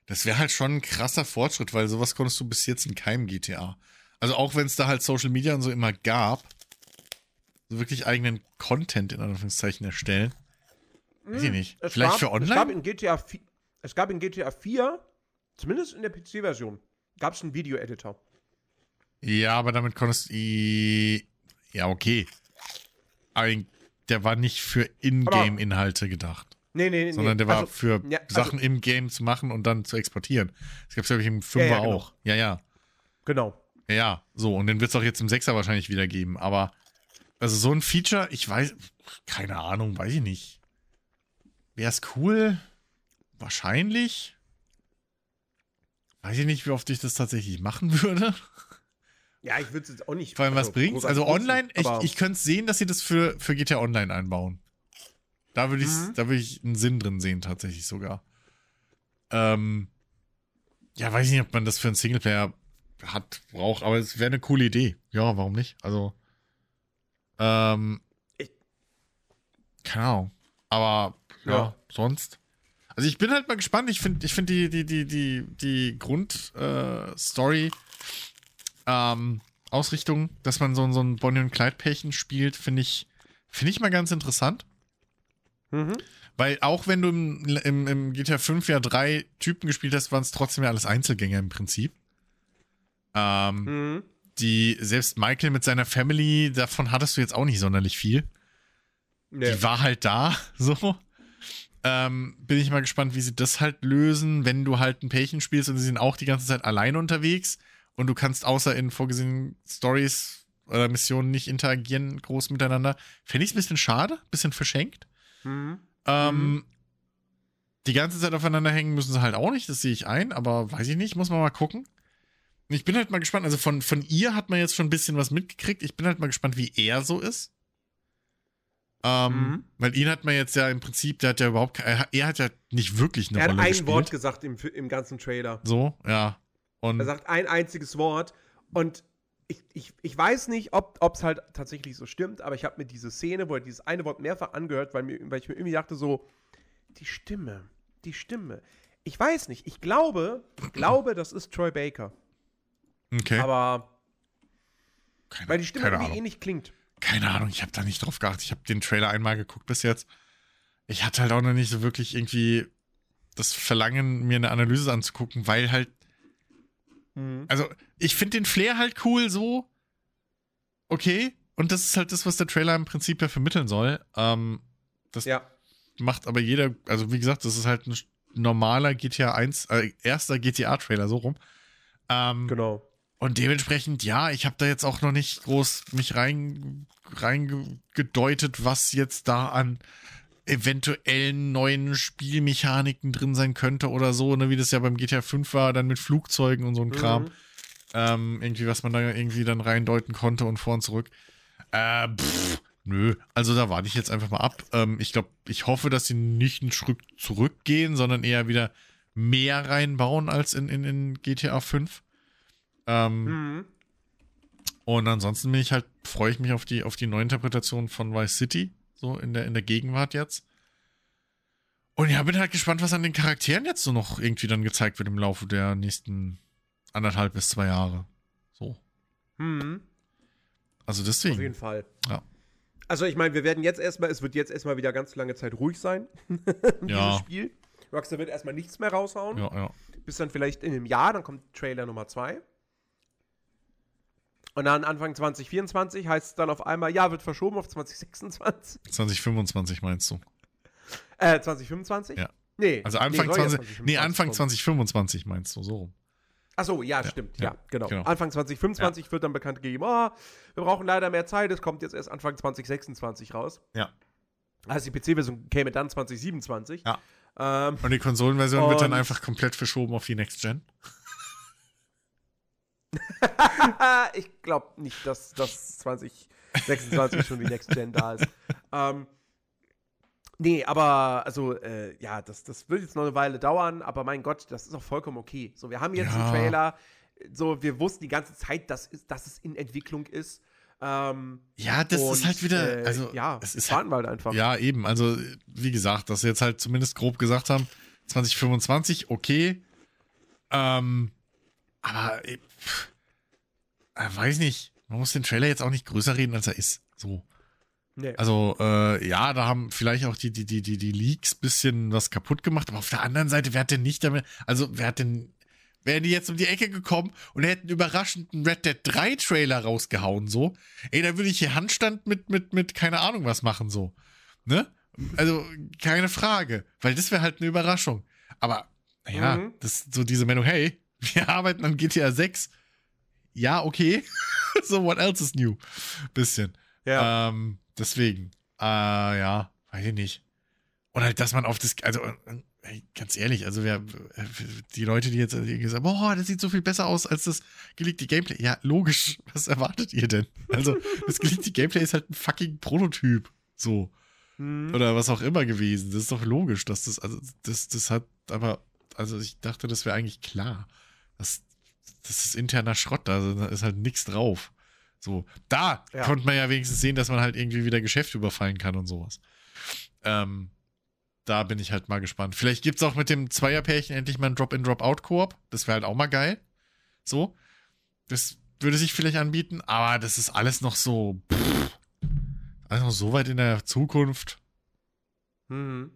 Das wäre halt schon ein krasser Fortschritt, weil sowas konntest du bis jetzt in keinem GTA. Also auch wenn es da halt Social Media und so immer gab, so wirklich eigenen Content in Anführungszeichen erstellen. Weiß ich nicht. Es Vielleicht gab, für Es gab online? in GTA 4, es gab in GTA 4, zumindest in der PC-Version, gab es einen Video-Editor. Ja, aber damit konntest du. Ja, okay. Aber der war nicht für Ingame-Inhalte gedacht, Nee, nee, nee. sondern der war also, für ja, also- Sachen im Game zu machen und dann zu exportieren. Das gab es, glaube ich, im 5er ja, genau. auch. Ja, ja. Genau. Ja, so. Und den wird es auch jetzt im 6er wahrscheinlich wieder geben. Aber, also so ein Feature, ich weiß, keine Ahnung, weiß ich nicht. Wäre es cool? Wahrscheinlich. Weiß ich nicht, wie oft ich das tatsächlich machen würde. Ja, ich würde es jetzt auch nicht. Vor allem, was also, bringt's? Also online, ich, ich könnte sehen, dass sie das für, für GTA Online einbauen. Da würde ich, Mhm. da würde ich einen Sinn drin sehen, tatsächlich sogar. Ähm, ja, weiß ich nicht, ob man das für einen Singleplayer hat, braucht, aber es wäre eine coole Idee. Ja, warum nicht? Also, ähm, keine Ahnung. Aber, ja, Ja. sonst. Also ich bin halt mal gespannt. Ich finde ich find die, die, die, die, die Grundstory äh, ähm, Ausrichtung, dass man so, so ein Bonnie und Clyde-Pärchen spielt, finde ich, finde ich mal ganz interessant. Mhm. Weil auch wenn du im, im, im GTA 5 ja drei Typen gespielt hast, waren es trotzdem ja alles Einzelgänger im Prinzip. Ähm, Mhm. die, selbst Michael mit seiner Family, davon hattest du jetzt auch nicht sonderlich viel. Nee. Die war halt da, so. Ähm, bin ich mal gespannt, wie sie das halt lösen, wenn du halt ein Pärchen spielst und sie sind auch die ganze Zeit alleine unterwegs und du kannst außer in vorgesehenen Stories oder Missionen nicht interagieren groß miteinander. Fände ich es ein bisschen schade, bisschen verschenkt. Mhm. Ähm, Die ganze Zeit aufeinander hängen müssen sie halt auch nicht, das sehe ich ein, aber weiß ich nicht, muss man mal gucken. Ich bin halt mal gespannt, also von, von ihr hat man jetzt schon ein bisschen was mitgekriegt. Ich bin halt mal gespannt, wie er so ist. Ähm, Mhm. Weil ihn hat man jetzt ja im Prinzip, der hat ja überhaupt, er hat- er hat ja nicht wirklich eine Er hat Rolle ein gespielt. Wort gesagt im, im ganzen Trailer. So, ja. Und Er sagt ein einziges Wort und ich, ich, ich weiß nicht, ob es halt tatsächlich so stimmt, aber ich habe mir diese Szene, wo er dieses eine Wort mehrfach angehört, weil, mir, weil ich mir irgendwie dachte so, die Stimme, die Stimme. Ich weiß nicht, ich glaube, ich glaube, das ist Troy Baker. okay. Aber, keine, weil die Stimme irgendwie Ahnung. ähnlich klingt. Keine Ahnung, ich habe da nicht drauf geachtet. Ich habe den Trailer einmal geguckt bis jetzt. Ich hatte halt auch noch nicht so wirklich irgendwie das Verlangen, mir eine Analyse anzugucken, weil halt, Mhm. also ich finde den Flair halt cool so. Okay. Und das ist halt das, was der Trailer im Prinzip ja vermitteln soll. Ähm, das Ja. macht aber jeder, also wie gesagt, das ist halt ein normaler GTA 1, äh, erster GTA-Trailer, so rum. Ähm, Genau. und dementsprechend, ja, ich habe da jetzt auch noch nicht groß mich rein reingedeutet, was jetzt da an eventuellen neuen Spielmechaniken drin sein könnte oder so, ne, wie das ja beim GTA 5 war, dann mit Flugzeugen und so ein Kram. Mhm. Ähm, irgendwie, was man da irgendwie dann reindeuten konnte und vor und zurück. Äh, pff, nö. Also da warte ich jetzt einfach mal ab. Ähm, ich glaube, ich hoffe, dass sie nicht einen Schritt zurückgehen, sondern eher wieder mehr reinbauen als in, in, in GTA 5. Ähm, Mhm. und ansonsten bin ich halt, freue ich mich auf die, auf die Neuinterpretation von Vice City, so in der, in der Gegenwart jetzt. Und ja, bin halt gespannt, was an den Charakteren jetzt so noch irgendwie dann gezeigt wird im Laufe der nächsten anderthalb bis zwei Jahre. So. Mhm. Also Auf deswegen. jeden Fall. Ja. Also ich meine, wir werden jetzt erstmal, es wird jetzt erstmal wieder ganz lange Zeit ruhig sein. in Ja. Dieses Spiel. Rockstar wird erstmal nichts mehr raushauen. Ja, ja. Bis dann vielleicht in einem Jahr, dann kommt Trailer Nummer 2. Und dann Anfang 2024 heißt es dann auf einmal, ja, wird verschoben auf 2026. 2025 meinst du? Äh, 2025? Ja. Nee. Also Anfang nee, soll ja 20, nee, Anfang kommen. 2025 meinst du, so rum. Achso, ja, stimmt. Ja, ja, genau. genau. Anfang 2025 wird dann bekannt gegeben, oh, wir brauchen leider mehr Zeit, es kommt jetzt erst Anfang 2026 raus. Ja. Also die PC-Version käme dann 2027. Ja. Ähm, Und die Konsolenversion wird dann einfach komplett verschoben auf die Next Gen. ich glaube nicht, dass das 2026 schon die Next Gen da ist. Ähm, nee, aber also, äh, ja, das, das wird jetzt noch eine Weile dauern, aber mein Gott, das ist auch vollkommen okay. So, wir haben jetzt Ja. einen Trailer, so, wir wussten die ganze Zeit, dass, ist, dass es in Entwicklung ist. Ähm, Ja, das ist und, halt wieder, äh, also ja, es ist wir halt einfach. Ja, eben. Also, wie gesagt, dass sie jetzt halt zumindest grob gesagt haben, 2025, okay. Ähm, aber äh, pff, äh, weiß nicht. Man muss den Trailer jetzt auch nicht größer reden, als er ist. So. Nee. Also, äh, ja, da haben vielleicht auch die, die, die, die, die Leaks bisschen was kaputt gemacht, aber auf der anderen Seite, wer hat denn nicht damit, also wer hat denn, wären die jetzt um die Ecke gekommen und hätten überraschend einen Red Dead 3 Trailer rausgehauen, so, ey, da würde ich hier Handstand mit, mit, mit, keine Ahnung was machen, so. Ne? Also, keine Frage, weil das wäre halt eine Überraschung. Aber, naja, Mhm. das ist so diese Meldung, hey, wir arbeiten an GTA 6. Ja, okay. so, what else is new? Bisschen. ja. Ähm, deswegen. Äh, ja, weiß ich nicht. Und halt, dass man auf das, also, äh, ganz ehrlich, also wer, die Leute, die jetzt irgendwie sagen, boah, das sieht so viel besser aus als das geleakte Gameplay. Ja, logisch. Was erwartet ihr denn? Also, das geleakte Gameplay ist halt ein fucking Prototyp. So. Hm. Oder was auch immer gewesen. Das ist doch logisch, dass das, also, das, das hat, aber, also ich dachte, das wäre eigentlich klar. Das, das ist interner Schrott, da da ist halt nichts drauf. So, da Ja. konnte man ja wenigstens sehen, dass man halt irgendwie wieder Geschäfte überfallen kann und sowas. Ähm, da bin ich halt mal gespannt. Vielleicht gibt es auch mit dem Zweierpärchen endlich mal einen Drop-in-Drop-out-Koop. Das wäre halt auch mal geil. So. Das würde sich vielleicht anbieten, aber das ist alles noch so. Pff, alles noch so weit in der Zukunft. Mhm.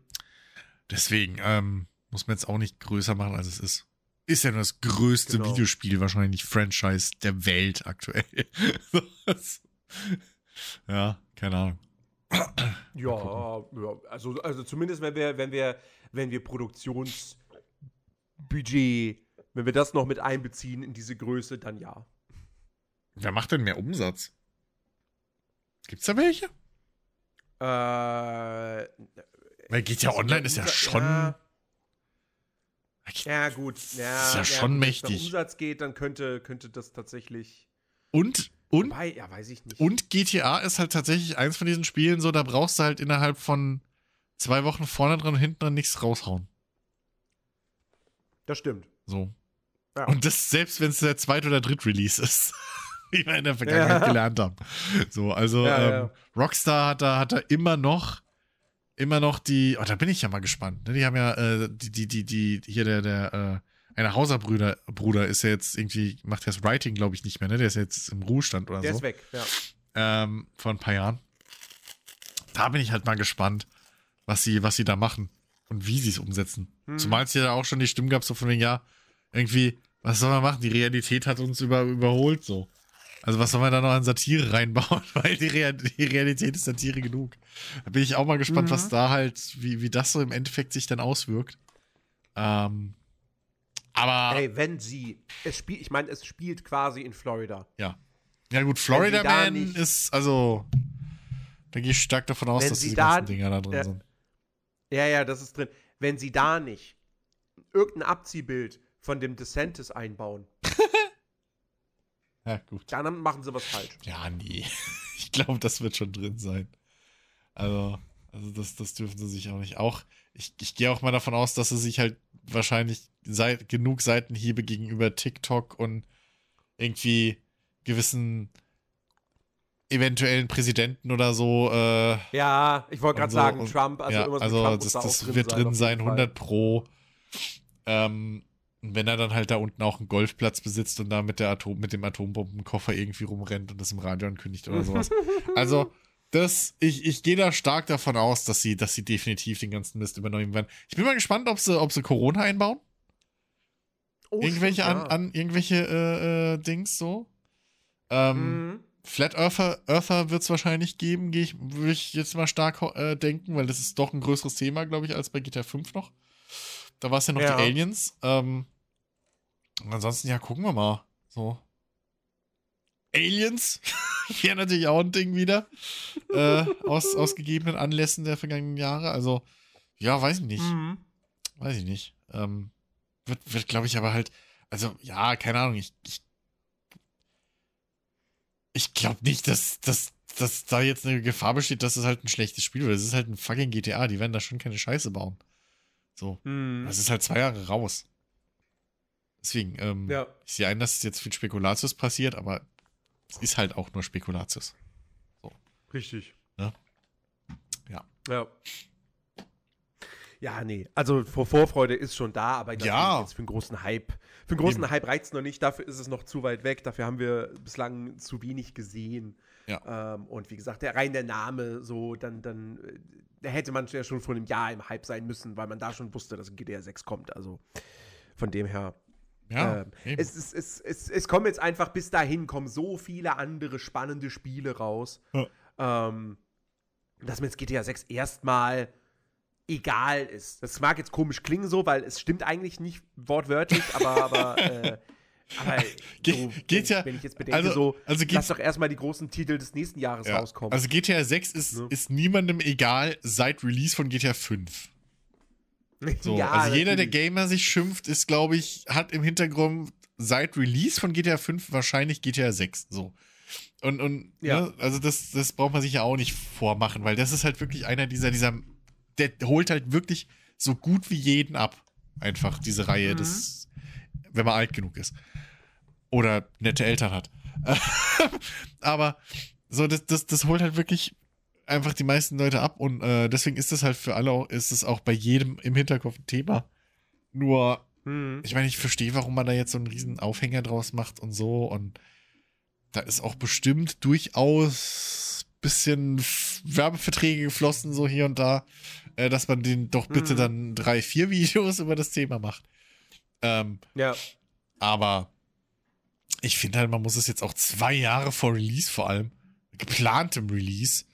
Deswegen ähm, muss man jetzt auch nicht größer machen, als es ist. Ist ja nur das größte Genau. Videospiel, wahrscheinlich Franchise der Welt aktuell. Ja, keine Ahnung. Ja, ja, also, also zumindest wenn wir, wenn wir, wenn wir Produktionsbudget, wenn wir das noch mit einbeziehen in diese Größe, dann ja. Wer macht denn mehr Umsatz? Gibt's da welche? Äh, Weil GTA Online ist ja schon. Ja, ja gut. Ja, ist ja schon gut, Wenn mächtig. es nach Umsatz geht, dann könnte, könnte das tatsächlich. Und, und, Wobei, ja, weiß ich nicht. und GTA ist halt tatsächlich eins von diesen Spielen, so, da brauchst du halt innerhalb von zwei Wochen vorne dran und hinten dran nichts raushauen. Das stimmt. So. Ja. Und das selbst, wenn es der zweite oder dritte Release ist. Wie wir in der Vergangenheit Ja. gelernt haben. So, also Ja, ähm, ja. Rockstar hat da, hat da immer noch, immer noch die, oh, da bin ich ja mal gespannt. Ne? Die haben ja, äh, die, die, die, die, hier der, der, äh, einer Hauser-Bruder Bruder ist ja jetzt irgendwie, macht das Writing, glaube ich, nicht mehr, ne? Der ist jetzt im Ruhestand oder Der so ist weg, ja. ähm, vor ein paar Jahren. Da bin ich halt mal gespannt, was sie, was sie da machen und wie sie es umsetzen. Hm. Zumal es ja auch schon die Stimmen gab, so von wegen, ja, irgendwie, was soll man machen? Die Realität hat uns über, überholt, so. Also was soll man da noch an Satire reinbauen? Weil die, Rea die Realität ist Satire genug. Da bin ich auch mal gespannt, Mhm. was da halt, wie, wie das so im Endeffekt sich dann auswirkt. Ähm, aber Ey, wenn sie. Es spielt, ich meine, es spielt quasi in Florida. Ja. Ja, gut, Florida da Man nicht- ist, also, da gehe ich stark davon aus, Wenn dass sie diese da- ganzen Dinger da drin ja. sind. Ja, ja, das ist drin. Wenn sie da nicht irgendein Abziehbild von dem DeSantis einbauen, Ja, gut. dann machen sie was falsch. Ja, nee. Ich glaube, das wird schon drin sein. Also, also das, das dürfen sie sich auch nicht. Auch, ich, ich gehe auch mal davon aus, dass sie sich halt wahrscheinlich seit, genug Seitenhiebe gegenüber TikTok und irgendwie gewissen eventuellen Präsidenten oder so. Äh, Ja, ich wollte gerade so, sagen, Trump, also ja, also Trump das, muss da das wird drin sein, jeden Fall. 100 Pro. Ähm, und wenn er dann halt da unten auch einen Golfplatz besitzt und da mit, der Atom, mit dem Atombombenkoffer irgendwie rumrennt und das im Radio ankündigt oder sowas. also, das, ich, ich gehe da stark davon aus, dass sie, dass sie definitiv den ganzen Mist übernehmen werden. Ich bin mal gespannt, ob sie, ob sie Corona einbauen. Oh, irgendwelche stimmt, an, ja. an irgendwelche äh, äh, Dings so. Ähm, Mhm. Flat Earther, Earther wird es wahrscheinlich geben, gehe ich, würde ich jetzt mal stark äh, denken, weil das ist doch ein größeres Thema, glaube ich, als bei GTA 5 noch. Da war es ja noch Ja. die Aliens. Ähm, und ansonsten, ja, gucken wir mal. So. Aliens wäre natürlich auch ein Ding wieder. äh, aus, aus gegebenen Anlässen der vergangenen Jahre. Also, ja, weiß ich nicht. Mhm. Weiß ich nicht. Ähm, wird, wird glaube ich, aber halt, also, ja, keine Ahnung, ich, ich, ich glaube nicht, dass, dass, dass da jetzt eine Gefahr besteht, dass es halt ein schlechtes Spiel wird. Es ist halt ein fucking GTA, die werden da schon keine Scheiße bauen. So. Mhm. Es ist halt zwei Jahre raus. Deswegen, ähm, Ja. ich sehe ein, dass jetzt viel Spekulatius passiert, aber es ist halt auch nur Spekulatius. Richtig. Ne? Ja. Ja. Ja, nee. Also Vor Vorfreude ist schon da, aber natürlich Ja. jetzt für einen großen Hype. Für einen großen Hype reizt es noch nicht. Dafür ist es noch zu weit weg. Dafür haben wir bislang zu wenig gesehen. Ja. Ähm, und wie gesagt, der rein der Name, so, dann, dann äh, da hätte man ja schon vor einem Jahr im Hype sein müssen, weil man da schon wusste, dass GTA 6 kommt. Also von dem her. Ja, Ähm, es, es, es, es, es kommen jetzt einfach bis dahin kommen so viele andere spannende Spiele raus, ähm, dass mir jetzt GTA 6 erstmal egal ist. Das mag jetzt komisch klingen so, weil es stimmt eigentlich nicht wortwörtlich, aber, aber, äh, aber Ge- so, geht ja- wenn ich jetzt bedenke, also- so, also geht- lass doch erstmal die großen Titel des nächsten Jahres Ja. rauskommen. Also GTA 6 ist, Ne? ist niemandem egal seit Release von GTA 5. So, Ja, also jeder, der. Gamer sich schimpft, ist, glaube ich, hat im Hintergrund seit Release von GTA 5 wahrscheinlich GTA 6. So. Und, und Ja. ne, also das, das braucht man sich ja auch nicht vormachen, weil das ist halt wirklich einer dieser, dieser, der holt halt wirklich so gut wie jeden ab. Einfach diese Reihe, Mhm. das, wenn man alt genug ist. Oder nette Eltern hat. Aber so, das, das, das holt halt wirklich einfach die meisten Leute ab und äh, deswegen ist das halt für alle auch, ist es auch bei jedem im Hinterkopf ein Thema. Nur, Hm. ich meine, ich verstehe, warum man da jetzt so einen riesen Aufhänger draus macht und so und da ist auch bestimmt durchaus bisschen Werbeverträge geflossen, so hier und da, äh, dass man den doch bitte Mhm. dann drei, vier Videos über das Thema macht. Ähm, Ja. aber ich finde halt, man muss es jetzt auch zwei Jahre vor Release vor allem, geplantem Release,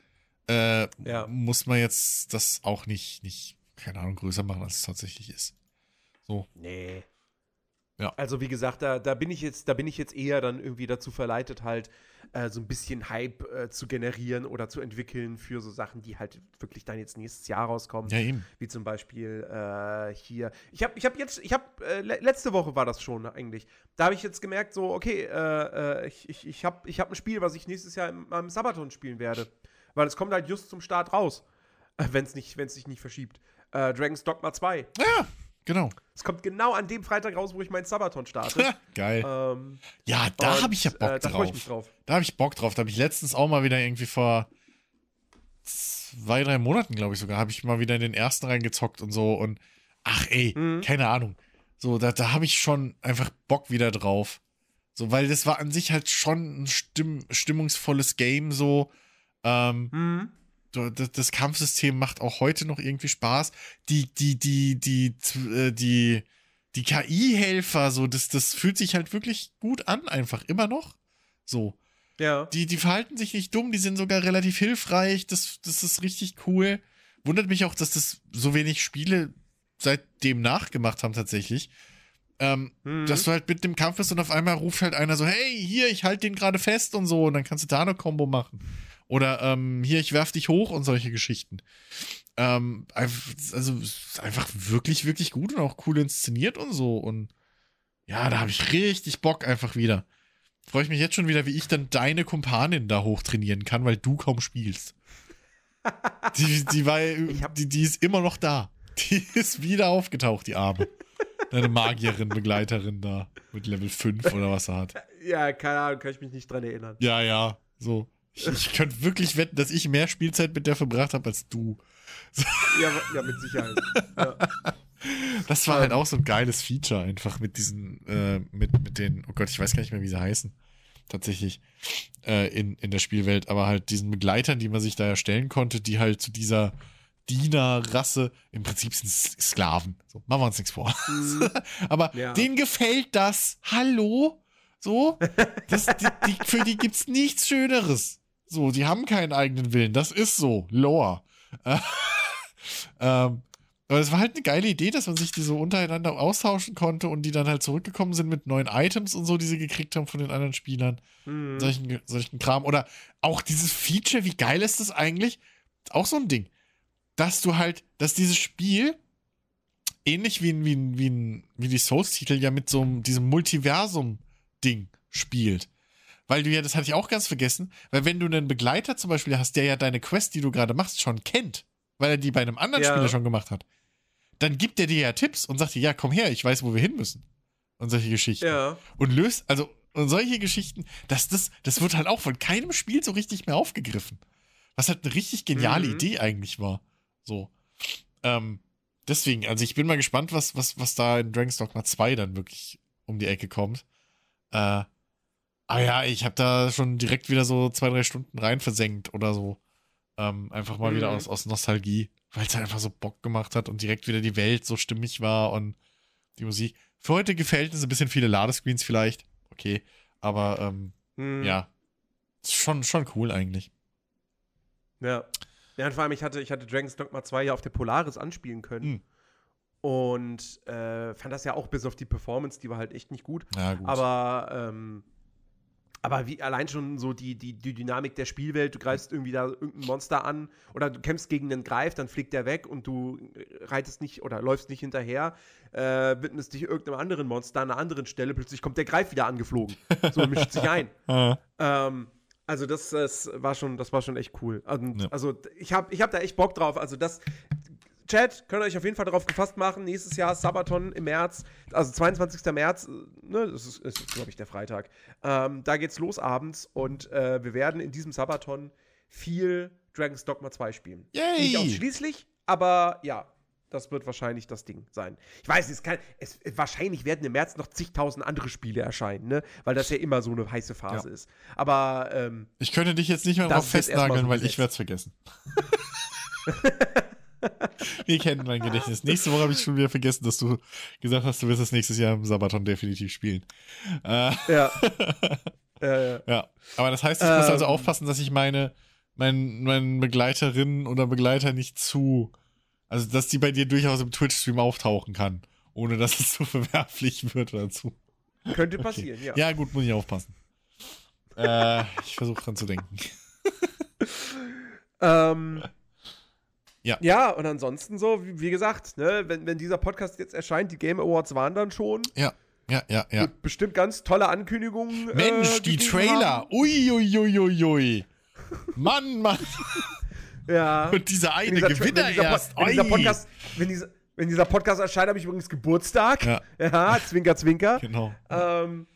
äh, Ja. muss man jetzt das auch nicht, nicht, keine Ahnung, größer machen, als es tatsächlich ist. So. Nee. Ja. Also wie gesagt, da, da bin ich jetzt, da bin ich jetzt eher dann irgendwie dazu verleitet, halt äh, so ein bisschen Hype äh, zu generieren oder zu entwickeln für so Sachen, die halt wirklich dann jetzt nächstes Jahr rauskommen. Ja, eben. Wie zum Beispiel äh, hier. Ich habe ich hab jetzt, ich habe, äh, le letzte Woche war das schon eigentlich. Da habe ich jetzt gemerkt, so, okay, äh, äh, ich, ich, ich habe ich hab ein Spiel, was ich nächstes Jahr im, am Sabaton spielen werde. Weil es kommt halt just zum Start raus. Wenn es nicht, wenn's sich nicht verschiebt. Dragon's Dogma 2. Ja, genau. Es kommt genau an dem Freitag raus, wo ich meinen Sabaton starte. Geil. ähm, ja, da habe ich ja Bock äh, Da freue drauf. ich mich drauf. Da habe ich Bock drauf. Da habe ich letztens auch mal wieder irgendwie vor zwei, drei Monaten, glaube ich sogar, habe ich mal wieder in den ersten reingezockt und so. Und ach ey, Mhm. keine Ahnung. So, da, da habe ich schon einfach Bock wieder drauf. So, weil das war an sich halt schon ein stimm stimmungsvolles Game, so. Ähm, Mhm. Das Kampfsystem macht auch heute noch irgendwie Spaß. Die, die, die, die, äh, die, die KI-Helfer, so, das, das fühlt sich halt wirklich gut an, einfach immer noch. So. Ja. Die, die verhalten sich nicht dumm, die sind sogar relativ hilfreich. Das, das ist richtig cool. Wundert mich auch, dass das so wenig Spiele seitdem nachgemacht haben, tatsächlich. Ähm, Mhm. Dass du halt mit dem Kampf bist und auf einmal ruft halt einer so: Hey, hier, ich halte den gerade fest und so. Und dann kannst du da eine Combo machen. Oder ähm, hier, ich werf dich hoch und solche Geschichten. Ähm, also einfach wirklich, wirklich gut und auch cool inszeniert und so. Und ja, da habe ich richtig Bock einfach wieder. Freue ich mich jetzt schon wieder, wie ich dann deine Kumpanin da hochtrainieren kann, weil du kaum spielst. die, die, war, die, die ist immer noch da. Die ist wieder aufgetaucht, die Arme. Deine Magierin, Begleiterin da mit Level 5 oder was er hat. Ja, keine Ahnung, kann ich mich nicht dran erinnern. Ja, ja, so. Ich, ich könnte wirklich wetten, dass ich mehr Spielzeit mit der verbracht habe als du. Ja, ja, mit Sicherheit. Ja. Das war halt auch so ein geiles Feature einfach mit diesen, äh, mit, mit den, oh Gott, ich weiß gar nicht mehr, wie sie heißen. Tatsächlich äh, in, in der Spielwelt, aber halt diesen Begleitern, die man sich da erstellen konnte, die halt zu dieser Dienerrasse, im Prinzip sind es Sklaven. So, machen wir uns nichts vor. Mhm. aber ja. denen gefällt das. Hallo? So? Das, die, die, für die gibt's nichts Schöneres. So, die haben keinen eigenen Willen. Das ist so. Lore. ähm, aber es war halt eine geile Idee, dass man sich die so untereinander austauschen konnte und die dann halt zurückgekommen sind mit neuen Items und so, die sie gekriegt haben von den anderen Spielern. Mhm. Solchen, solchen Kram. Oder auch dieses Feature, wie geil ist das eigentlich? Auch so ein Ding. Dass du halt, dass dieses Spiel ähnlich wie, wie, wie, wie die Souls-Titel ja mit so einem, diesem Multiversum-Ding spielt. Weil du ja, das hatte ich auch ganz vergessen, weil wenn du einen Begleiter zum Beispiel hast, der ja deine Quest, die du gerade machst, schon kennt, weil er die bei einem anderen ja. Spieler schon gemacht hat, dann gibt er dir ja Tipps und sagt dir, ja, komm her, ich weiß, wo wir hin müssen. Und solche Geschichten. Ja. Und löst, also, und solche Geschichten, das, das, das wird halt auch von keinem Spiel so richtig mehr aufgegriffen. Was halt eine richtig geniale mhm. Idee eigentlich war. So. Ähm, deswegen, also ich bin mal gespannt, was, was, was da in Dragon's Dogma 2 dann wirklich um die Ecke kommt. Äh, aber ja, ich habe da schon direkt wieder so zwei, drei Stunden rein versenkt oder so. Ähm, einfach mal mhm. wieder aus, aus Nostalgie, weil es halt einfach so Bock gemacht hat und direkt wieder die Welt so stimmig war und die Musik. Für heute gefällt es ein bisschen viele Ladescreens vielleicht. Okay. Aber ähm, mhm. ja. Schon, schon cool eigentlich. Ja. Ja, und vor allem, ich hatte, ich hatte Dragon's Dogma 2 ja auf der Polaris anspielen können. Mhm. Und äh, fand das ja auch bis auf die Performance, die war halt echt nicht gut. Ja, gut. Aber ähm, aber wie allein schon so die, die, die Dynamik der Spielwelt, du greifst irgendwie da irgendein Monster an oder du kämpfst gegen einen Greif, dann fliegt der weg und du reitest nicht oder läufst nicht hinterher, äh, widmest dich irgendeinem anderen Monster an einer anderen Stelle, plötzlich kommt der Greif wieder angeflogen. So mischt sich ein. ähm, also das, das, war schon, das war schon echt cool. Und, ja. Also ich habe ich hab da echt Bock drauf. Also das, Chat, könnt ihr euch auf jeden Fall darauf gefasst machen. Nächstes Jahr Sabaton im März, also 22. März, ne, das ist, ist glaube ich, der Freitag. Ähm, da geht's los abends und äh, wir werden in diesem Sabaton viel Dragon's Dogma 2 spielen. Yay! Nicht ausschließlich, aber ja, das wird wahrscheinlich das Ding sein. Ich weiß, es kann, es, wahrscheinlich werden im März noch zigtausend andere Spiele erscheinen, ne? Weil das ja immer so eine heiße Phase ja. ist. Aber ähm, ich könnte dich jetzt nicht mehr darauf festnageln, weil ich werde es vergessen. Wir kennen mein Gedächtnis. Nächste Woche habe ich schon wieder vergessen, dass du gesagt hast, du wirst das nächstes Jahr im Sabaton definitiv spielen. Äh, ja. ja, ja. ja. Aber das heißt, ich ähm, muss also ähm. aufpassen, dass ich meine, mein, meinen Begleiterinnen oder Begleiter nicht zu, also dass die bei dir durchaus im Twitch-Stream auftauchen kann, ohne dass es zu verwerflich wird oder zu. Könnte passieren, okay. ja. Ja, gut, muss ich aufpassen. äh, ich versuche dran zu denken. ähm, ja. Ja, und ansonsten so, wie, wie gesagt, ne, wenn, wenn dieser Podcast jetzt erscheint, die Game Awards waren dann schon. Ja. Ja, ja, ja. Bestimmt ganz tolle Ankündigungen. Äh, Mensch, äh, die Trailer. Uiuiuiui. Ui, ui, ui. Mann, Mann. ja. Und dieser eine dieser, Gewinner wenn dieser, erst. Wenn dieser, Podcast, wenn, dieser, wenn dieser Podcast erscheint, habe ich übrigens Geburtstag. Ja. ja, zwinker, zwinker. Genau. Ähm,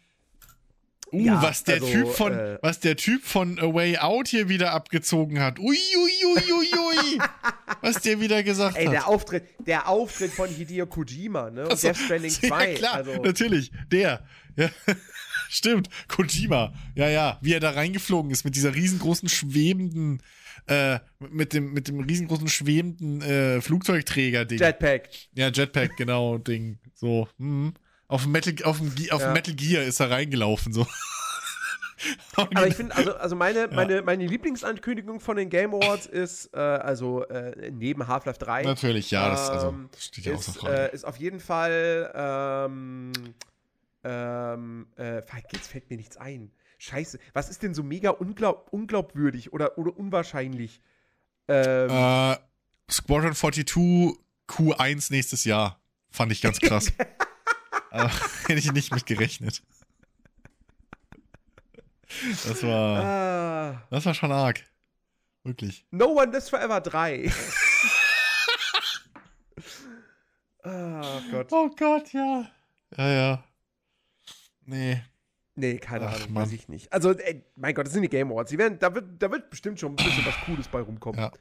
Uh, ja, was der also, Typ von, äh, was der Typ von A Way Out hier wieder abgezogen hat. Ui, ui, ui, was der wieder gesagt ey, hat. Der Auftritt, der Auftritt von Hideo Kojima, ne? Und also, Death Stranding 2. Ja, klar, also. natürlich. Der. Ja. Stimmt, Kojima. Ja, ja, wie er da reingeflogen ist mit dieser riesengroßen schwebenden, äh, mit dem, mit dem riesengroßen schwebenden äh, Flugzeugträger-Ding. Jetpack. Ja, Jetpack, genau, Ding. So, hm. Auf Metal, auf, auf ja. Metal Gear ist er reingelaufen, so. Aber ich finde, also, also meine, ja. meine, meine Lieblingsankündigung von den Game Awards ist, äh, also äh, neben Half-Life 3. Natürlich, ja, das also, ähm, steht ja ist, auch so äh, ist auf jeden Fall ähm, Ähm, äh, jetzt fällt mir nichts ein. Scheiße. Was ist denn so mega unglaub unglaubwürdig oder, oder unwahrscheinlich? Ähm, Äh, Squadron 42 Q1 nächstes Jahr. Fand ich ganz krass. äh, hätte ich nicht mit gerechnet. Das war, ah, das war schon arg. Wirklich. no One Lives Forever 3. Ah, Gott. Oh Gott, ja. Ja, ja. Nee. Nee, keine Ach, Ahnung, Mann. weiß ich nicht. Also, ey, mein Gott, das sind die Game Awards. Die werden, da, wird, da wird bestimmt schon ein bisschen was Cooles bei rumkommen. Ja.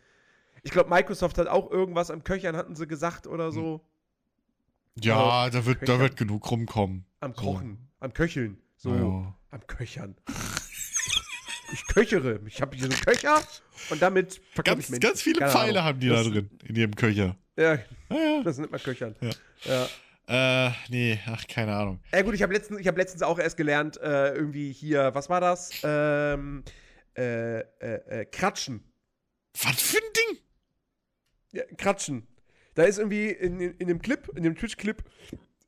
Ich glaube, Microsoft hat auch irgendwas am Köchern, hatten sie gesagt oder so. Ja, da wird, da wird genug rumkommen. Am So. Kochen, am Köcheln. So, Ja. am Köchern. Ich köchere. Ich habe hier so einen Köcher und damit verkaufe ich Ganz, Menschen. ganz viele Keine Pfeile Ahnung. haben die das, da drin, in ihrem Köcher. Ja, Ja, ja. das nennt man Köchern. Ja. ja. Äh, nee, ach, keine Ahnung. Ja gut, ich habe letztens, ich hab letztens auch erst gelernt, äh, irgendwie hier, was war das? Ähm, äh, äh, äh, Kratschen. Was für ein Ding? Ja, Kratschen. Da ist irgendwie in, in, in dem Clip, in dem Twitch-Clip,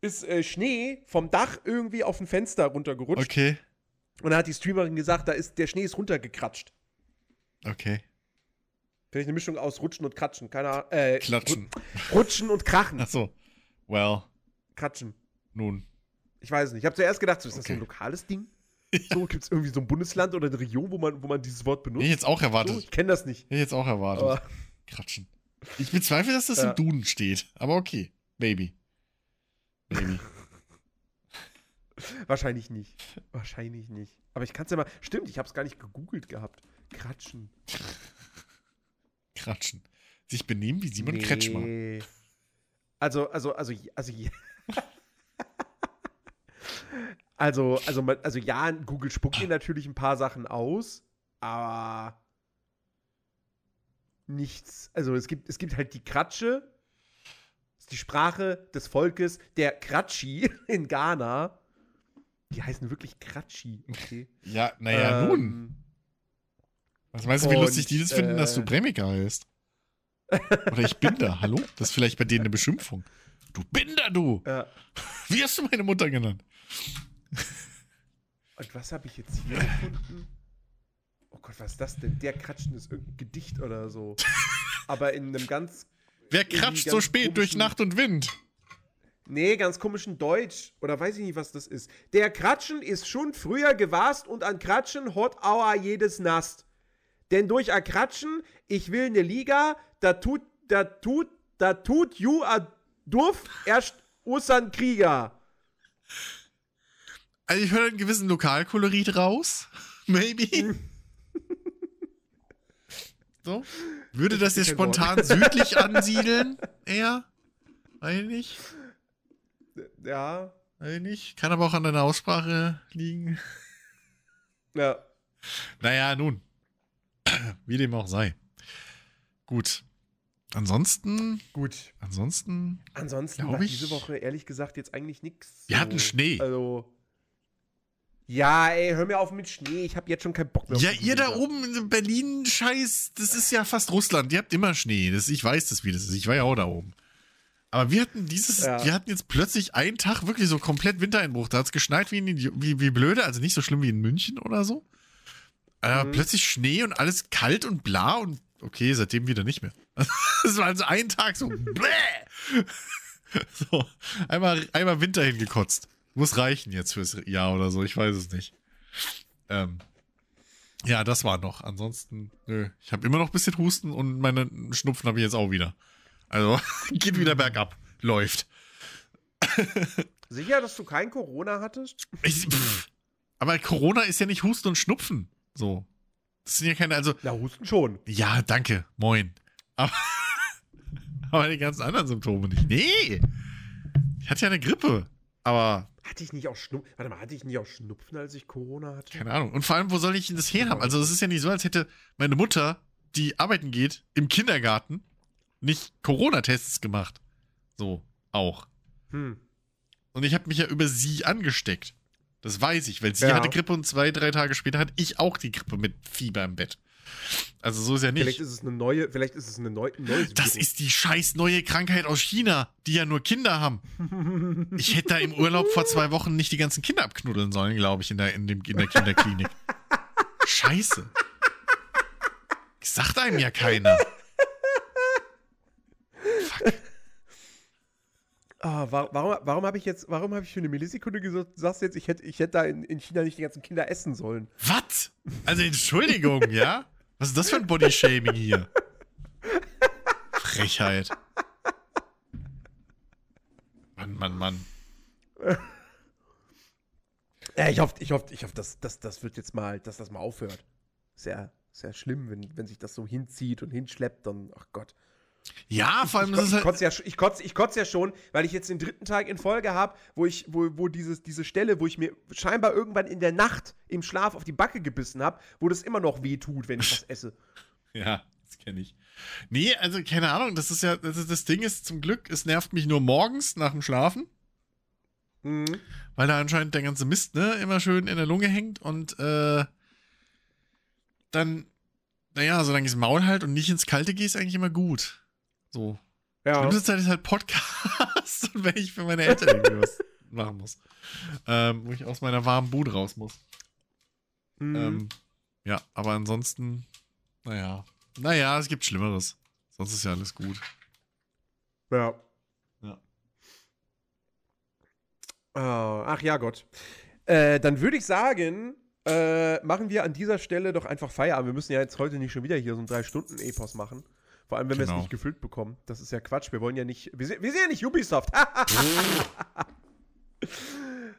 ist äh, Schnee vom Dach irgendwie auf ein Fenster runtergerutscht. Okay, Und da hat die Streamerin gesagt, da ist, der Schnee ist runtergekratscht. okay. Vielleicht eine Mischung aus Rutschen und Kratschen. Keine Ahnung. Äh, Klatschen. Ru- Rutschen und Krachen. Achso. Well, Kratschen. nun. Ich weiß nicht. Ich habe zuerst gedacht, so, ist das so ein Okay. lokales Ding? So, gibt es irgendwie so ein Bundesland oder eine Region, wo man, wo man dieses Wort benutzt? ich jetzt auch so, erwartet. ich kenne das nicht. Hätte ich jetzt auch erwartet. Aber Kratschen. Ich bezweifle, dass das Ja. im Duden steht. Aber okay. Baby. Baby. wahrscheinlich nicht. Wahrscheinlich nicht. Aber ich kann es ja mal. Stimmt, ich habe es gar nicht gegoogelt gehabt. Kratschen. Kratschen. Sich benehmen wie Simon Nee. Kretschmer. Also, also, also, also, ja. also, also, man- also, ja, Google spuckt dir natürlich ein paar Sachen aus, aber nichts. Also, es gibt, es gibt halt die Kratsche, das ist die Sprache des Volkes, der Kratschi in Ghana. Die heißen wirklich Kratschi, okay. Ja, naja, nun. Ähm, Was meinst du, wie und, lustig die das finden, dass du äh, Bremika heißt? Oder ich bin da, hallo? Das ist vielleicht bei denen eine Beschimpfung. Du Binder, du! ja. Wie hast du meine Mutter genannt? Und was habe ich jetzt hier gefunden? Oh Gott, was ist das denn? Der Kratschen ist irgendein Gedicht oder so. Aber in einem ganz, Wer kratscht so spät durch Nacht und Wind? Nee, ganz komischen Deutsch. Oder weiß ich nicht, was das ist. Der Kratschen ist schon früher gewast und an Kratschen hot auer jedes Nast. Denn durch a Kratschen, ich will ne Liga, da tut, da tut, da tut ju a Duff erst usan Krieger. Also ich höre einen gewissen Lokalkolorit raus. Maybe. so. Würde das jetzt spontan südlich ansiedeln? Eher? Weiß ich nicht. Ja, Weiß ich nicht. Kann aber auch an deiner Aussprache liegen. ja. Naja, nun. Wie dem auch sei. Gut. Ansonsten, Gut. ansonsten, Ansonsten war ich- diese Woche ehrlich gesagt jetzt eigentlich nichts. Wir hatten Schnee. Also. Ja, ey, hör mir auf mit Schnee. Ich habe jetzt schon keinen Bock mehr. Ja, ihr da oben in Berlin, Scheiß, das ist ja fast Russland. Ihr habt immer Schnee. Das, ich weiß das, wie das ist. Ich war ja auch da oben. Aber wir hatten dieses, Ja. wir hatten jetzt plötzlich einen Tag wirklich so komplett Wintereinbruch. Da hat es geschneit wie, in, wie, wie blöde, also nicht so schlimm wie in München oder so. Äh, Mhm. Plötzlich Schnee und alles kalt und bla und okay, seitdem wieder nicht mehr. Das war also ein Tag so, bläh. So, einmal, einmal Winter hingekotzt. Muss reichen jetzt fürs Jahr oder so, ich weiß es nicht. Ähm, ja, das war noch. Ansonsten, nö. Ich habe immer noch ein bisschen Husten und meine Schnupfen habe ich jetzt auch wieder. Also, geht wieder bergab. Läuft. Sicher, dass du kein Corona hattest? Ich, pff. Aber Corona ist ja nicht Husten und Schnupfen. So. Das sind ja keine, also, Na, Husten schon. ja, danke, moin. Aber, aber die ganzen anderen Symptome nicht. Nee. Ich hatte ja eine Grippe. Aber, Hatte ich nicht auch Schnupfen? Warte mal, hatte ich nicht auch Schnupfen, als ich Corona hatte? keine Ahnung. Und vor allem, wo soll ich denn das her haben? Also, es ist ja nicht so, als hätte meine Mutter, die arbeiten geht, im Kindergarten nicht Corona-Tests gemacht. So, auch. Hm. Und ich habe mich ja über sie angesteckt. Das weiß ich, weil sie Ja. hatte Grippe und zwei, drei Tage später hatte ich auch die Grippe mit Fieber im Bett. Also so ist ja nicht. Vielleicht ist es eine neue, vielleicht ist es eine neue, neues Das Virus. ist die scheiß neue Krankheit aus China, die ja nur Kinder haben. Ich hätte da im Urlaub vor zwei Wochen nicht die ganzen Kinder abknuddeln sollen, glaube ich, in der, in, dem, in der Kinderklinik. Scheiße. Sagt einem ja keiner. Wa- warum warum habe ich jetzt, warum habe ich für eine Millisekunde gesagt, sagst jetzt, ich hätte, ich hätte da in, in China nicht die ganzen Kinder essen sollen? Was? Also Entschuldigung, ja? Was ist das für ein Bodyshaming hier? Frechheit. Mann, Mann, Mann. Ja, ich hoffe, ich hoffe, ich hoffe, dass, dass das wird jetzt mal, dass das mal aufhört. Sehr, sehr schlimm, wenn, wenn sich das so hinzieht und hinschleppt, dann, ach Gott. Ja, vor allem ich, das ist ich, halt. kotze ja, ich, kotze, ich kotze ja schon, weil ich jetzt den dritten Tag in Folge habe, wo ich, wo, wo dieses, diese Stelle, wo ich mir scheinbar irgendwann in der Nacht im Schlaf auf die Backe gebissen habe, wo das immer noch weh tut, wenn ich was esse. Ja, das kenne ich. Nee, also keine Ahnung, das ist ja, das, ist, das Ding ist zum Glück, es nervt mich nur morgens nach dem Schlafen, Mhm. weil da anscheinend der ganze Mist, ne, immer schön in der Lunge hängt und äh, dann, naja, solange ich das Maul halt und nicht ins Kalte gehe, ist eigentlich immer gut. So. Die Ja. schlimmste Zeit ist halt Podcast wenn ich für meine Eltern irgendwie was machen muss. Ähm, wo ich aus meiner warmen Bude raus muss. Mhm. Ähm, ja, aber ansonsten, naja. Naja, es gibt Schlimmeres. Sonst ist ja alles gut. ja. Ja. Ah, ach ja, Gott. Äh, dann würde ich sagen, äh, machen wir an dieser Stelle doch einfach Feierabend. Wir müssen ja jetzt heute nicht schon wieder hier so einen Drei-Stunden-Epos machen. Vor allem, wenn wir es Genau. nicht gefüllt bekommen. Das ist ja Quatsch. Wir wollen ja nicht. Wir sind, wir sind ja nicht Ubisoft.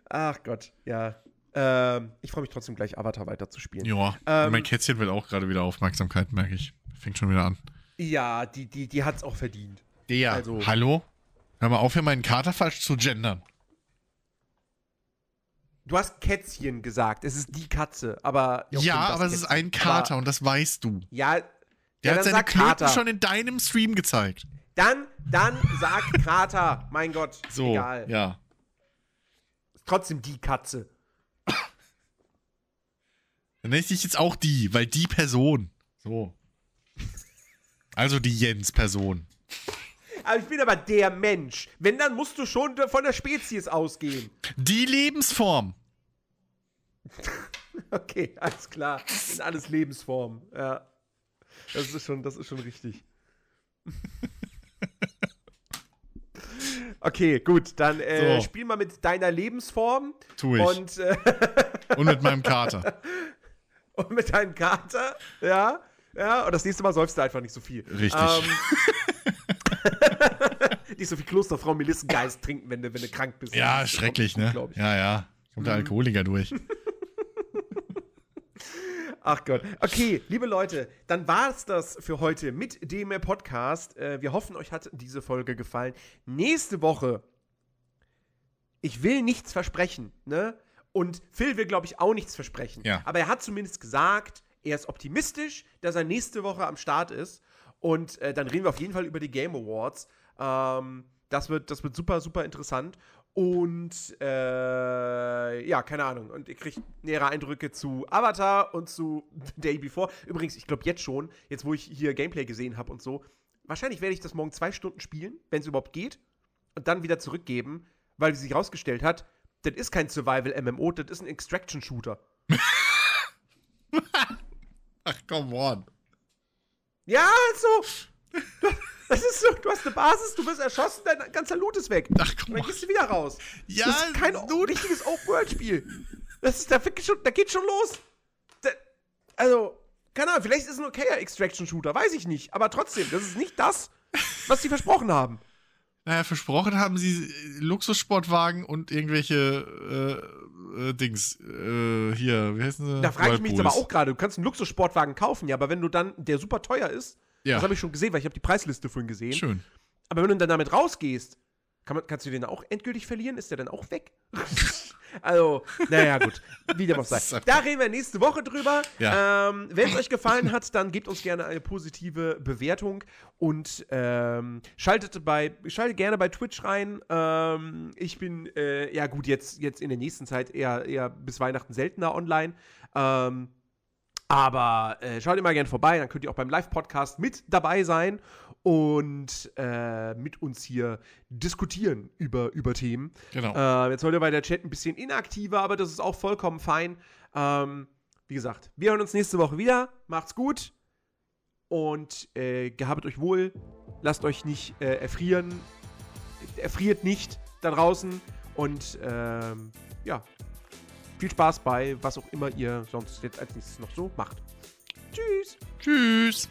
Ach Gott, ja. Ähm, ich freue mich trotzdem gleich Avatar weiterzuspielen. Ja, Ähm, mein Kätzchen will auch gerade wieder Aufmerksamkeit, merke ich. Fängt schon wieder an. Ja, die, die, die hat es auch verdient. Der. Also- Hallo? Hör mal auf, hier meinen Kater falsch zu gendern. Du hast Kätzchen gesagt. Es ist die Katze, aber. Ja, aber es ist Kätzchen. ein Kater Aber, und das weißt du. ja, Der ja, hat seine Kater. schon in deinem Stream gezeigt. Dann, dann sag Krater. Mein Gott. So, Egal. ja. Ist trotzdem die Katze. Dann nenne ich dich jetzt auch die, weil die Person. So. Also die Jens-Person. Aber ich bin aber der Mensch. Wenn, dann musst du schon von der Spezies ausgehen. Die Lebensform. Okay, alles klar. Sind alles Lebensformen. Ja. Das ist schon, das ist schon richtig. Okay, gut, dann äh, So. spiel mal mit deiner Lebensform Tu ich. und, äh, Und mit meinem Kater. und mit deinem Kater, ja, ja, und das nächste Mal säufst du einfach nicht so viel. Richtig. Ähm, nicht so viel Klosterfrau Melissengeist trinken, wenn du, wenn du krank bist. Ja, schrecklich, ne? Ja, ja. Kommt der Alkoholiker durch. Ach Gott. Okay, liebe Leute, dann war es das für heute mit dem Podcast. Äh, wir hoffen, euch hat diese Folge gefallen. Nächste Woche, ich will nichts versprechen, ne? Und Phil will, glaube ich, auch nichts versprechen. Ja. Aber er hat zumindest gesagt, er ist optimistisch, dass er nächste Woche am Start ist. Und äh, dann reden wir auf jeden Fall über die Game Awards. Ähm, das, wird, das wird super, super interessant. Und äh, ja, keine Ahnung. Und ihr kriegt nähere Eindrücke zu Avatar und zu The Day Before. Übrigens, ich glaube jetzt schon, jetzt wo ich hier Gameplay gesehen habe und so, wahrscheinlich werde ich das morgen zwei Stunden spielen, wenn es überhaupt geht, und dann wieder zurückgeben, weil sich herausgestellt hat, das ist kein Survival-MMO, das ist ein Extraction-Shooter. Ach, come on. Ja, also. Das ist so, du hast eine Basis, du wirst erschossen, dein ganzer Loot ist weg. Ach, Und komm dann on. gehst du wieder raus. Ja, das ist kein Loot. richtiges Open-World-Spiel. Das ist, da, schon, da geht schon los. Da, also, keine Ahnung, vielleicht ist es ein okayer Extraction-Shooter, weiß ich nicht. Aber trotzdem, das ist nicht das, was sie versprochen haben. Naja, versprochen haben sie äh, Luxussportwagen und irgendwelche äh, äh, Dings. Äh, hier, wie heißen sie? Da frage ich mich jetzt aber auch gerade, du kannst einen Luxussportwagen kaufen, ja, aber wenn du dann, der super teuer ist, Ja. das habe ich schon gesehen, weil ich habe die Preisliste vorhin gesehen. Schön. Aber wenn du dann damit rausgehst, kann man, kannst du den auch endgültig verlieren? Ist der dann auch weg? also, naja, gut. Wie dem auch sei. Da reden wir nächste Woche drüber. Ja. Ähm, wenn es euch gefallen hat, dann gebt uns gerne eine positive Bewertung und ähm, schaltet, bei, schaltet gerne bei Twitch rein. Ähm, ich bin, äh, ja gut, jetzt, jetzt in der nächsten Zeit eher, eher bis Weihnachten seltener online. Ähm, Aber äh, schaut immer gerne vorbei, dann könnt ihr auch beim Live-Podcast mit dabei sein und äh, mit uns hier diskutieren über, über Themen. Genau. Äh, jetzt heute war der Chat ein bisschen inaktiver, aber das ist auch vollkommen fein. Ähm, wie gesagt, wir hören uns nächste Woche wieder. Macht's gut und äh, gehabet euch wohl. Lasst euch nicht äh, erfrieren. Erfriert nicht da draußen und ähm, ja, viel Spaß bei was auch immer ihr sonst jetzt als nächstes noch so macht. Tschüss. Tschüss.